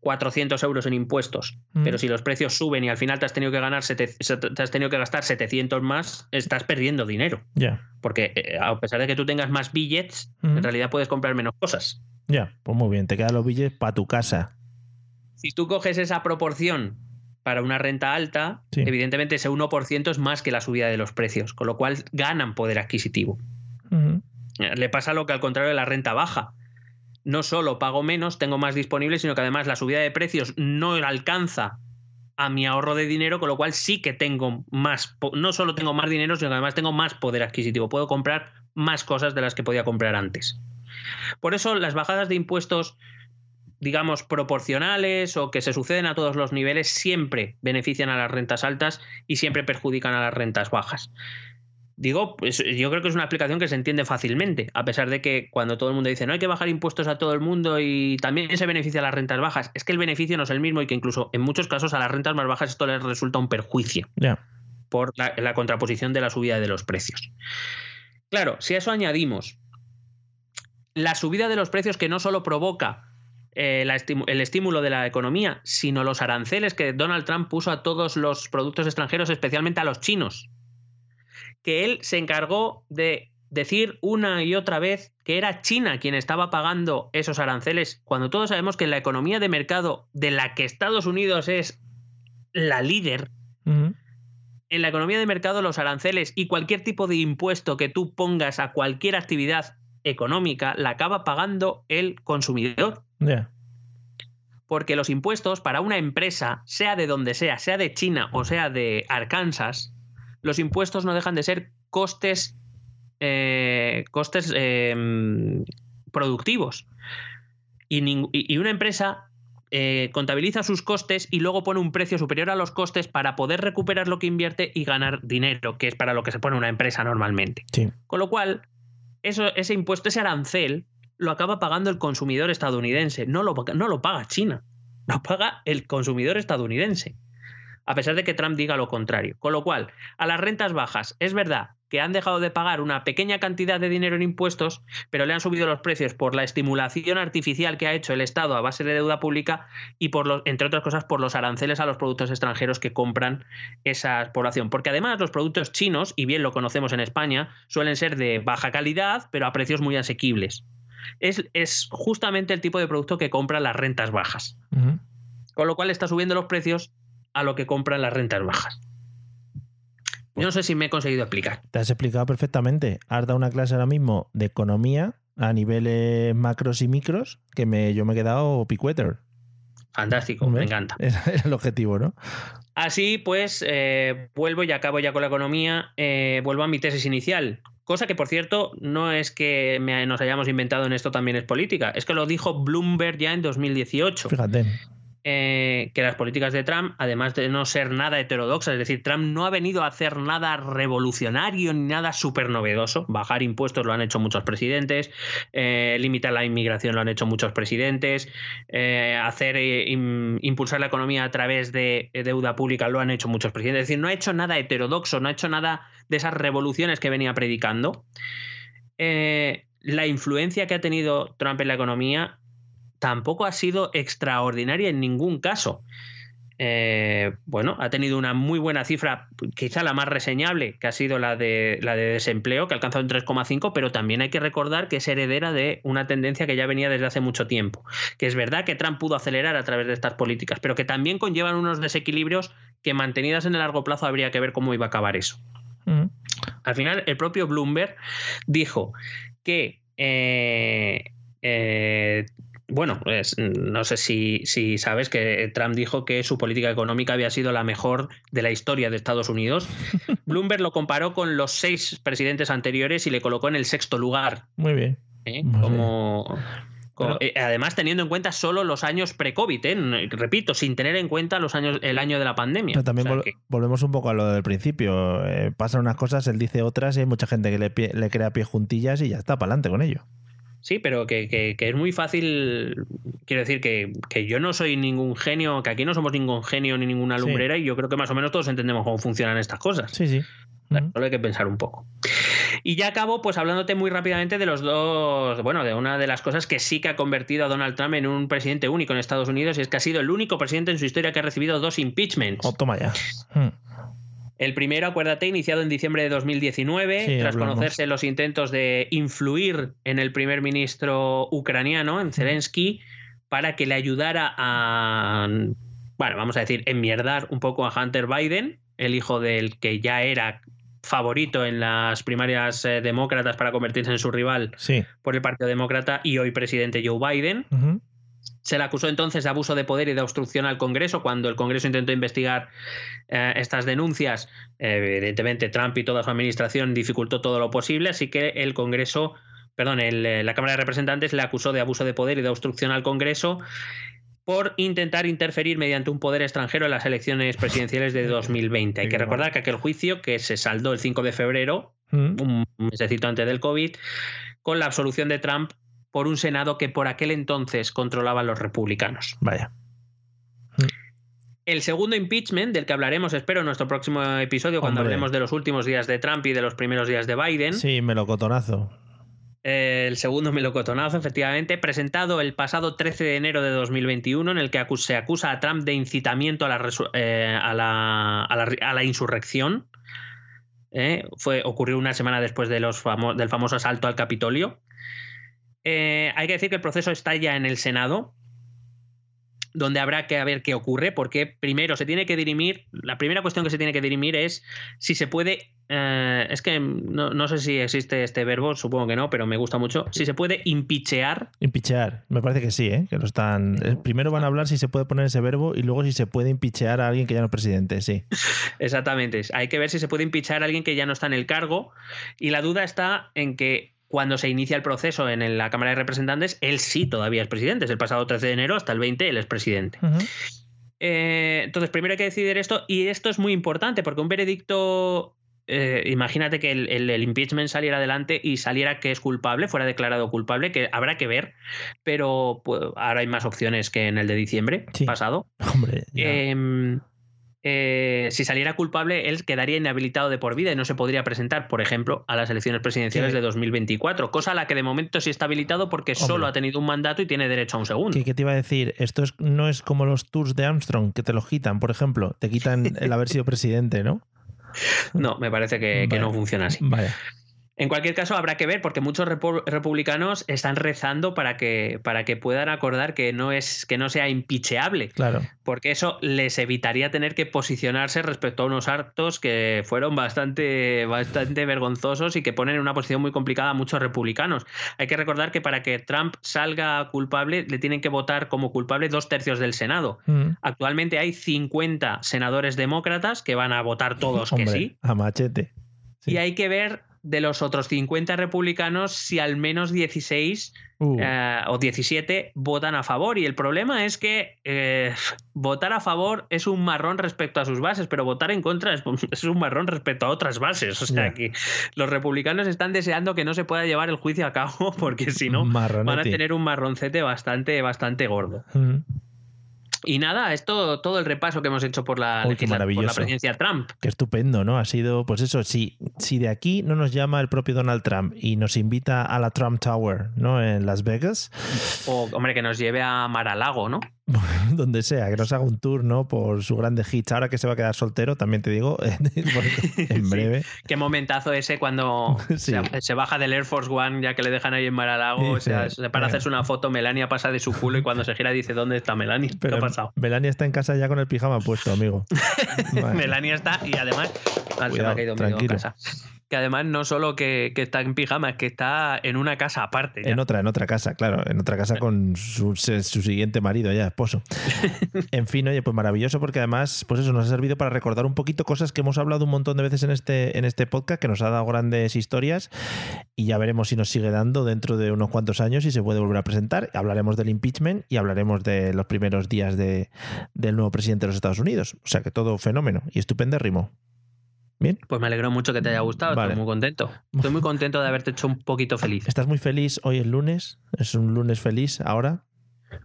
400 euros en impuestos, mm. pero si los precios suben y al final te has tenido que ganar te has tenido que gastar 700 más, estás perdiendo dinero. Ya. Porque eh, a pesar de que tú tengas más billets, en realidad puedes comprar menos cosas. Ya, pues muy bien, te quedan los billetes para tu casa. Si tú coges esa proporción para una renta alta, evidentemente ese 1% es más que la subida de los precios, con lo cual ganan poder adquisitivo. Le pasa lo que al contrario de la renta baja no solo pago menos, tengo más disponible, sino que además la subida de precios no alcanza a mi ahorro de dinero, con lo cual sí que tengo más, no solo tengo más dinero, sino que además tengo más poder adquisitivo, puedo comprar más cosas de las que podía comprar antes. Por eso las bajadas de impuestos, digamos, proporcionales o que se suceden a todos los niveles, siempre benefician a las rentas altas y siempre perjudican a las rentas bajas. Digo, pues yo creo que es una aplicación que se entiende fácilmente, a pesar de que cuando todo el mundo dice no hay que bajar impuestos a todo el mundo y también se beneficia a las rentas bajas, es que el beneficio no es el mismo y que incluso en muchos casos a las rentas más bajas esto les resulta un perjuicio por la, contraposición de la subida de los precios. Claro, si a eso añadimos la subida de los precios que no solo provoca eh, el estímulo de la economía, sino los aranceles que Donald Trump puso a todos los productos extranjeros, especialmente a los chinos que él se encargó de decir una y otra vez que era China quien estaba pagando esos aranceles, cuando todos sabemos que la economía de mercado de la que Estados Unidos es la líder, en la economía de mercado los aranceles y cualquier tipo de impuesto que tú pongas a cualquier actividad económica la acaba pagando el consumidor. Porque los impuestos para una empresa, sea de donde sea, sea de China o sea de Arkansas, los impuestos no dejan de ser costes, eh, costes em, productivos. Y, una empresa eh, contabiliza sus costes y luego pone un precio superior a los costes para poder recuperar lo que invierte y ganar dinero, que es para lo que se pone una empresa normalmente. Con lo cual, eso, ese impuesto, ese arancel, lo acaba pagando el consumidor estadounidense, no lo, no lo paga China, lo paga el consumidor estadounidense a pesar de que Trump diga lo contrario. Con lo cual, a las rentas bajas, es verdad que han dejado de pagar una pequeña cantidad de dinero en impuestos, pero le han subido los precios por la estimulación artificial que ha hecho el Estado a base de deuda pública y por los, entre otras cosas por los aranceles a los productos extranjeros que compran esa población. Porque además los productos chinos, y bien lo conocemos en España, suelen ser de baja calidad, pero a precios muy asequibles. Es, justamente el tipo de producto que compran las rentas bajas. Con lo cual está subiendo los precios a lo que compran las rentas bajas. Yo no sé si me he conseguido explicar. Te has explicado perfectamente. Has dado una clase ahora mismo de economía a niveles macros y micros que me, yo me he quedado picueter. Fantástico, me encanta. Es el objetivo, ¿no? Así pues, eh, vuelvo y acabo ya con la economía, eh, vuelvo a mi tesis inicial. Cosa que, por cierto, no es que nos hayamos inventado en esto también es política, es que lo dijo Bloomberg ya en 2018. Fíjate. Eh, que las políticas de Trump, además de no ser nada heterodoxas, es decir, Trump no ha venido a hacer nada revolucionario ni nada súper novedoso. Bajar impuestos lo han hecho muchos presidentes, eh, limitar la inmigración lo han hecho muchos presidentes, eh, hacer impulsar la economía a través de deuda pública lo han hecho muchos presidentes. Es decir, no ha hecho nada heterodoxo, no ha hecho nada de esas revoluciones que venía predicando. la influencia que ha tenido Trump en la economía tampoco ha sido extraordinaria en ningún caso. Eh, bueno, ha tenido una muy buena cifra, quizá la más reseñable, que ha sido la de, la de desempleo, que ha alcanzado un 3,5, pero también hay que recordar que es heredera de una tendencia que ya venía desde hace mucho tiempo. Que es verdad que Trump pudo acelerar a través de estas políticas, pero que también conllevan unos desequilibrios que mantenidas en el largo plazo habría que ver cómo iba a acabar eso. Al final, el propio Bloomberg dijo que eh, eh, bueno, pues, no sé si, si, sabes que Trump dijo que su política económica había sido la mejor de la historia de Estados Unidos. Bloomberg lo comparó con los seis presidentes anteriores y le colocó en el sexto lugar. Muy bien. ¿Eh? Como. Eh, además, teniendo en cuenta solo los años pre-COVID, ¿eh? repito, sin tener en cuenta los años, el año de la pandemia. Pero también volvemos un poco a lo del principio. pasan unas cosas, él dice otras y hay mucha gente que le, le crea pie juntillas y ya está para adelante con ello. Sí, pero que, es muy fácil. Quiero decir que, yo no soy ningún genio, que aquí no somos ningún genio ni ninguna lumbrera, y yo creo que más o menos todos entendemos cómo funcionan estas cosas. Sí, sí. Solo hay que pensar un poco. Y ya acabo, pues hablándote muy rápidamente de los dos, bueno, de una de las cosas que sí que ha convertido a Donald Trump en un presidente único en Estados Unidos, y es que ha sido el único presidente en su historia que ha recibido dos impeachments. Oh, toma ya. Hmm. El primero, acuérdate, iniciado en diciembre de 2019, tras conocerse los intentos de influir en el primer ministro ucraniano, en Zelensky, para que le ayudara a, bueno, vamos a decir, enmierdar un poco a Hunter Biden, el hijo del que ya era favorito en las primarias eh, demócratas para convertirse en su rival por el Partido Demócrata y hoy presidente Joe Biden. Se le acusó entonces de abuso de poder y de obstrucción al Congreso cuando el Congreso intentó investigar eh, estas denuncias. evidentemente, Trump y toda su administración dificultó todo lo posible, así que el Congreso, perdón, eh, la Cámara de Representantes le acusó de abuso de poder y de obstrucción al Congreso por intentar interferir mediante un poder extranjero en las elecciones presidenciales de 2020. Hay que recordar que aquel juicio, que se saldó el 5 de febrero, mm. un mesecito antes del COVID, con la absolución de Trump por un Senado que por aquel entonces controlaban los republicanos. Vaya. El segundo impeachment, del que hablaremos, espero, en nuestro próximo episodio, cuando hablemos de los últimos días de Trump y de los primeros días de Biden. Sí, melocotonazo. El segundo melocotonazo, efectivamente, presentado el pasado 13 de enero de 2021, en el que se acusa a Trump de incitamiento a la, eh, a la, insurrección. Eh, fue, ocurrió una semana después de los del famoso asalto al Capitolio. Eh, hay que decir que el proceso está ya en el Senado, donde habrá que ver qué ocurre, porque primero se tiene que dirimir, la primera cuestión que se tiene que dirimir es si se puede, eh, es que no, sé si existe este verbo, supongo que no, pero me gusta mucho, si se puede impichear. Impichear, me parece que sí, ¿eh? que lo están... Eh, primero van a hablar si se puede poner ese verbo y luego si se puede impichear a alguien que ya no es presidente, sí. Exactamente, hay que ver si se puede impichear a alguien que ya no está en el cargo y la duda está en que cuando se inicia el proceso en la Cámara de Representantes, él sí todavía es presidente. Es el pasado 13 de enero hasta el 20 él es presidente. Eh, entonces, primero hay que decidir esto, y esto es muy importante porque un veredicto. Eh, imagínate que el, impeachment saliera adelante y saliera que es culpable, fuera declarado culpable, que habrá que ver, pero pues, ahora hay más opciones que en el de diciembre pasado. Hombre, em, eh, si saliera culpable, él quedaría inhabilitado de por vida y no se podría presentar, por ejemplo, a las elecciones presidenciales de 2024, cosa a la que de momento sí está habilitado porque solo ha tenido un mandato y tiene derecho a un segundo. ¿Qué, te iba a decir? Esto no es como los tours de Armstrong, que te lo quitan, por ejemplo, te quitan el haber sido presidente, ¿no? No, me parece que, que no funciona así. Vale. En cualquier caso, habrá que ver, porque muchos republicanos están rezando para que, para que puedan acordar que no, es, que no sea impicheable. Claro. Porque eso les evitaría tener que posicionarse respecto a unos actos que fueron bastante, bastante vergonzosos y que ponen en una posición muy complicada a muchos republicanos. Hay que recordar que para que Trump salga culpable, le tienen que votar como culpable dos tercios del Senado. Mm. Actualmente hay 50 senadores demócratas que van a votar todos que sí. A machete. Y hay que ver de los otros 50 republicanos si al menos 16 uh. eh, o 17 votan a favor. Y el problema es que eh, votar a favor es un marrón respecto a sus bases, pero votar en contra es, un marrón respecto a otras bases. O sea que los republicanos están deseando que no se pueda llevar el juicio a cabo porque si no van a tener un marroncete bastante, bastante gordo. Mm. Y nada, esto todo el repaso que hemos hecho por la, por la presidencia Trump. Qué estupendo, ¿no? Ha sido, pues eso, si, si de aquí no nos llama el propio Donald Trump y nos invita a la Trump Tower, ¿no? En Las Vegas. O, hombre, que nos lleve a Mar-a-Lago, ¿no? donde sea, que nos haga un tour, ¿no? Por su grande hits. Ahora que se va a quedar soltero, también te digo, en breve. Qué momentazo ese cuando se, baja del Air Force One, ya que le dejan ahí en Mar-a-Lago. o sea, para hacerse una foto, Melania pasa de su culo y cuando se gira dice, ¿dónde está Melania? ¿Qué ha pasado? Melania está en casa ya con el pijama puesto, amigo. Melania está y además... Cuidado, tranquilo que además no solo que, está en pijama, es que está en una casa aparte. En otra, en otra casa, claro, en otra casa con su, siguiente marido ya, esposo. en fin, oye, pues maravilloso porque además, pues eso nos ha servido para recordar un poquito cosas que hemos hablado un montón de veces en este, en este podcast, que nos ha dado grandes historias y ya veremos si nos sigue dando dentro de unos cuantos años y se puede volver a presentar. Hablaremos del impeachment y hablaremos de los primeros días de, del nuevo presidente de los Estados Unidos. O sea que todo fenómeno y estupendérrimo. Bien. Pues me alegro mucho que te haya gustado, estoy muy contento. Estoy muy contento de haberte hecho un poquito feliz. ¿Estás muy feliz hoy es lunes? ¿Es un lunes feliz ahora?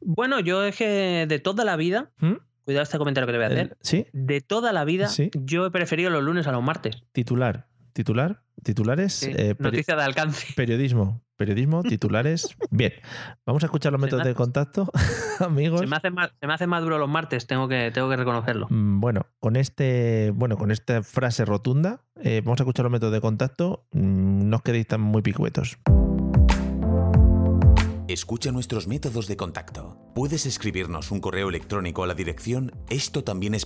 Bueno, yo es que de toda la vida, ¿Mm? cuidado este comentario que te voy a hacer. ¿Sí? De toda la vida, yo he preferido los lunes a los martes. Titular. ¿Titular? ¿Titulares? Eh, noticia de alcance. Periodismo. Periodismo, titulares. Bien. Vamos a escuchar los métodos de contacto, amigos. Se me hacen más, se me hace más duro los martes, tengo que, tengo que reconocerlo. Mm, bueno, con este, bueno, con esta frase rotunda, eh, vamos a escuchar los métodos de contacto. Mm, no os quedéis tan muy picuetos. Escucha nuestros métodos de contacto. Puedes escribirnos un correo electrónico a la dirección esto también es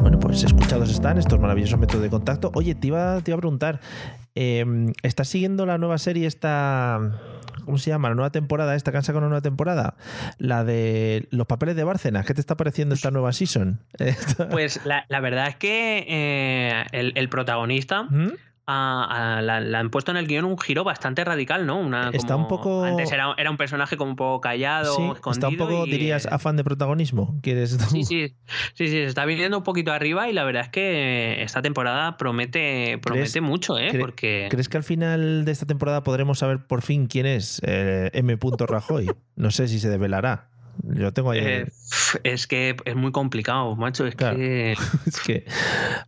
Bueno, pues escuchados están estos maravillosos métodos de contacto. Oye, te iba, te iba a preguntar, eh, ¿estás siguiendo la nueva serie esta... ¿Cómo se llama? La nueva temporada, esta cansa con una nueva temporada. La de los papeles de Bárcenas. ¿Qué te está pareciendo esta nueva season? Pues la, verdad es que eh, el, protagonista. ¿Mm? La, han puesto en el guion un giro bastante radical, ¿no? Una, está un poco. Antes era, un personaje como un poco callado, sí, Está un poco, dirías, afán de protagonismo. ¿Quieres? Sí, sí, sí, sí, se está viniendo un poquito arriba y la verdad es que esta temporada promete, promete mucho, ¿eh? Porque... ¿Crees que al final de esta temporada podremos saber por fin quién es eh, M. Rajoy? No sé si se develará. Yo tengo ahí. Eh, es que es muy complicado, macho. Es que. es que,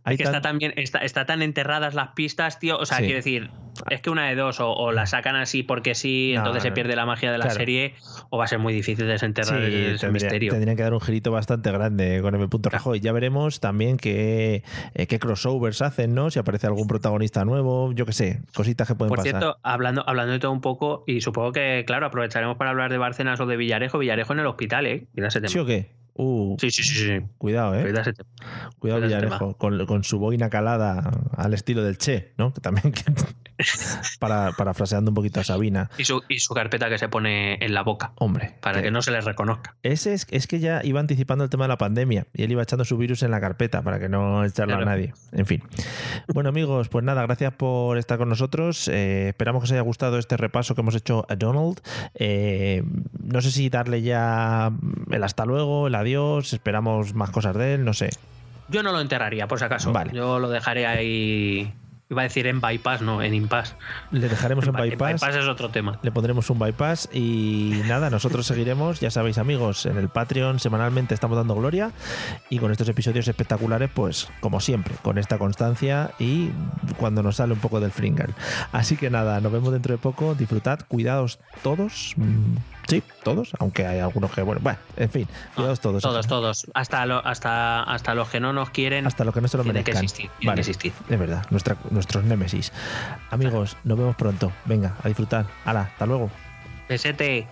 hay está, también, está, está, tan enterradas las pistas, tío. O sea, quiero decir, es que una de dos, o, la sacan así porque sí, entonces se pierde la magia de la serie, o va a ser muy difícil desenterrar ese misterio. Tendrían que dar un girito bastante grande con M. Rajoy. Ya veremos también qué, eh, qué crossovers hacen, ¿no? Si aparece algún protagonista nuevo, yo qué sé, cositas que pueden pasar. Por cierto, hablando, hablando de todo un poco, y supongo que, claro, aprovecharemos para hablar de Bárcenas o de Villarejo. Villarejo en el hospital, ¿eh? ¿Sí o qué? Uh, sí, sí, sí, sí. Cuidado, ¿eh? Cuidado, Villarejo, con, con, su boina calada al estilo del Che, ¿no? Que también para, parafraseando un poquito a Sabina. Y su, y su carpeta que se pone en la boca. Hombre. Para que, no se les reconozca. Ese es, es que ya iba anticipando el tema de la pandemia y él iba echando su virus en la carpeta para que no echarlo a nadie. En fin. Bueno, amigos, pues nada, gracias por estar con nosotros. Eh, esperamos que os haya gustado este repaso que hemos hecho a Donald. Eh, no sé si darle ya el hasta luego, el adiós, esperamos más cosas de él, no sé. Yo no lo enterraría, por si acaso. Vale. Yo lo dejaré ahí Iba a decir en bypass, no, en impasse. Le dejaremos en, bypass. bypass es otro tema. Le pondremos un bypass y nada, nosotros seguiremos, ya sabéis amigos, en el Patreon semanalmente estamos dando gloria y con estos episodios espectaculares, pues como siempre, con esta constancia y cuando nos sale un poco del fringal. Así que nada, nos vemos dentro de poco, disfrutad, cuidados todos. Sí, todos, aunque hay algunos que, bueno, bueno, en fin, cuidados todos. Todos, todos. Hasta, hasta, hasta los que no nos quieren. Hasta los que no se lo merezcan. Que existir, vale, que existir. Es verdad, nuestra, nuestros némesis. Amigos, nos vemos pronto. Venga, a disfrutar. Hala, hasta luego. Pesete.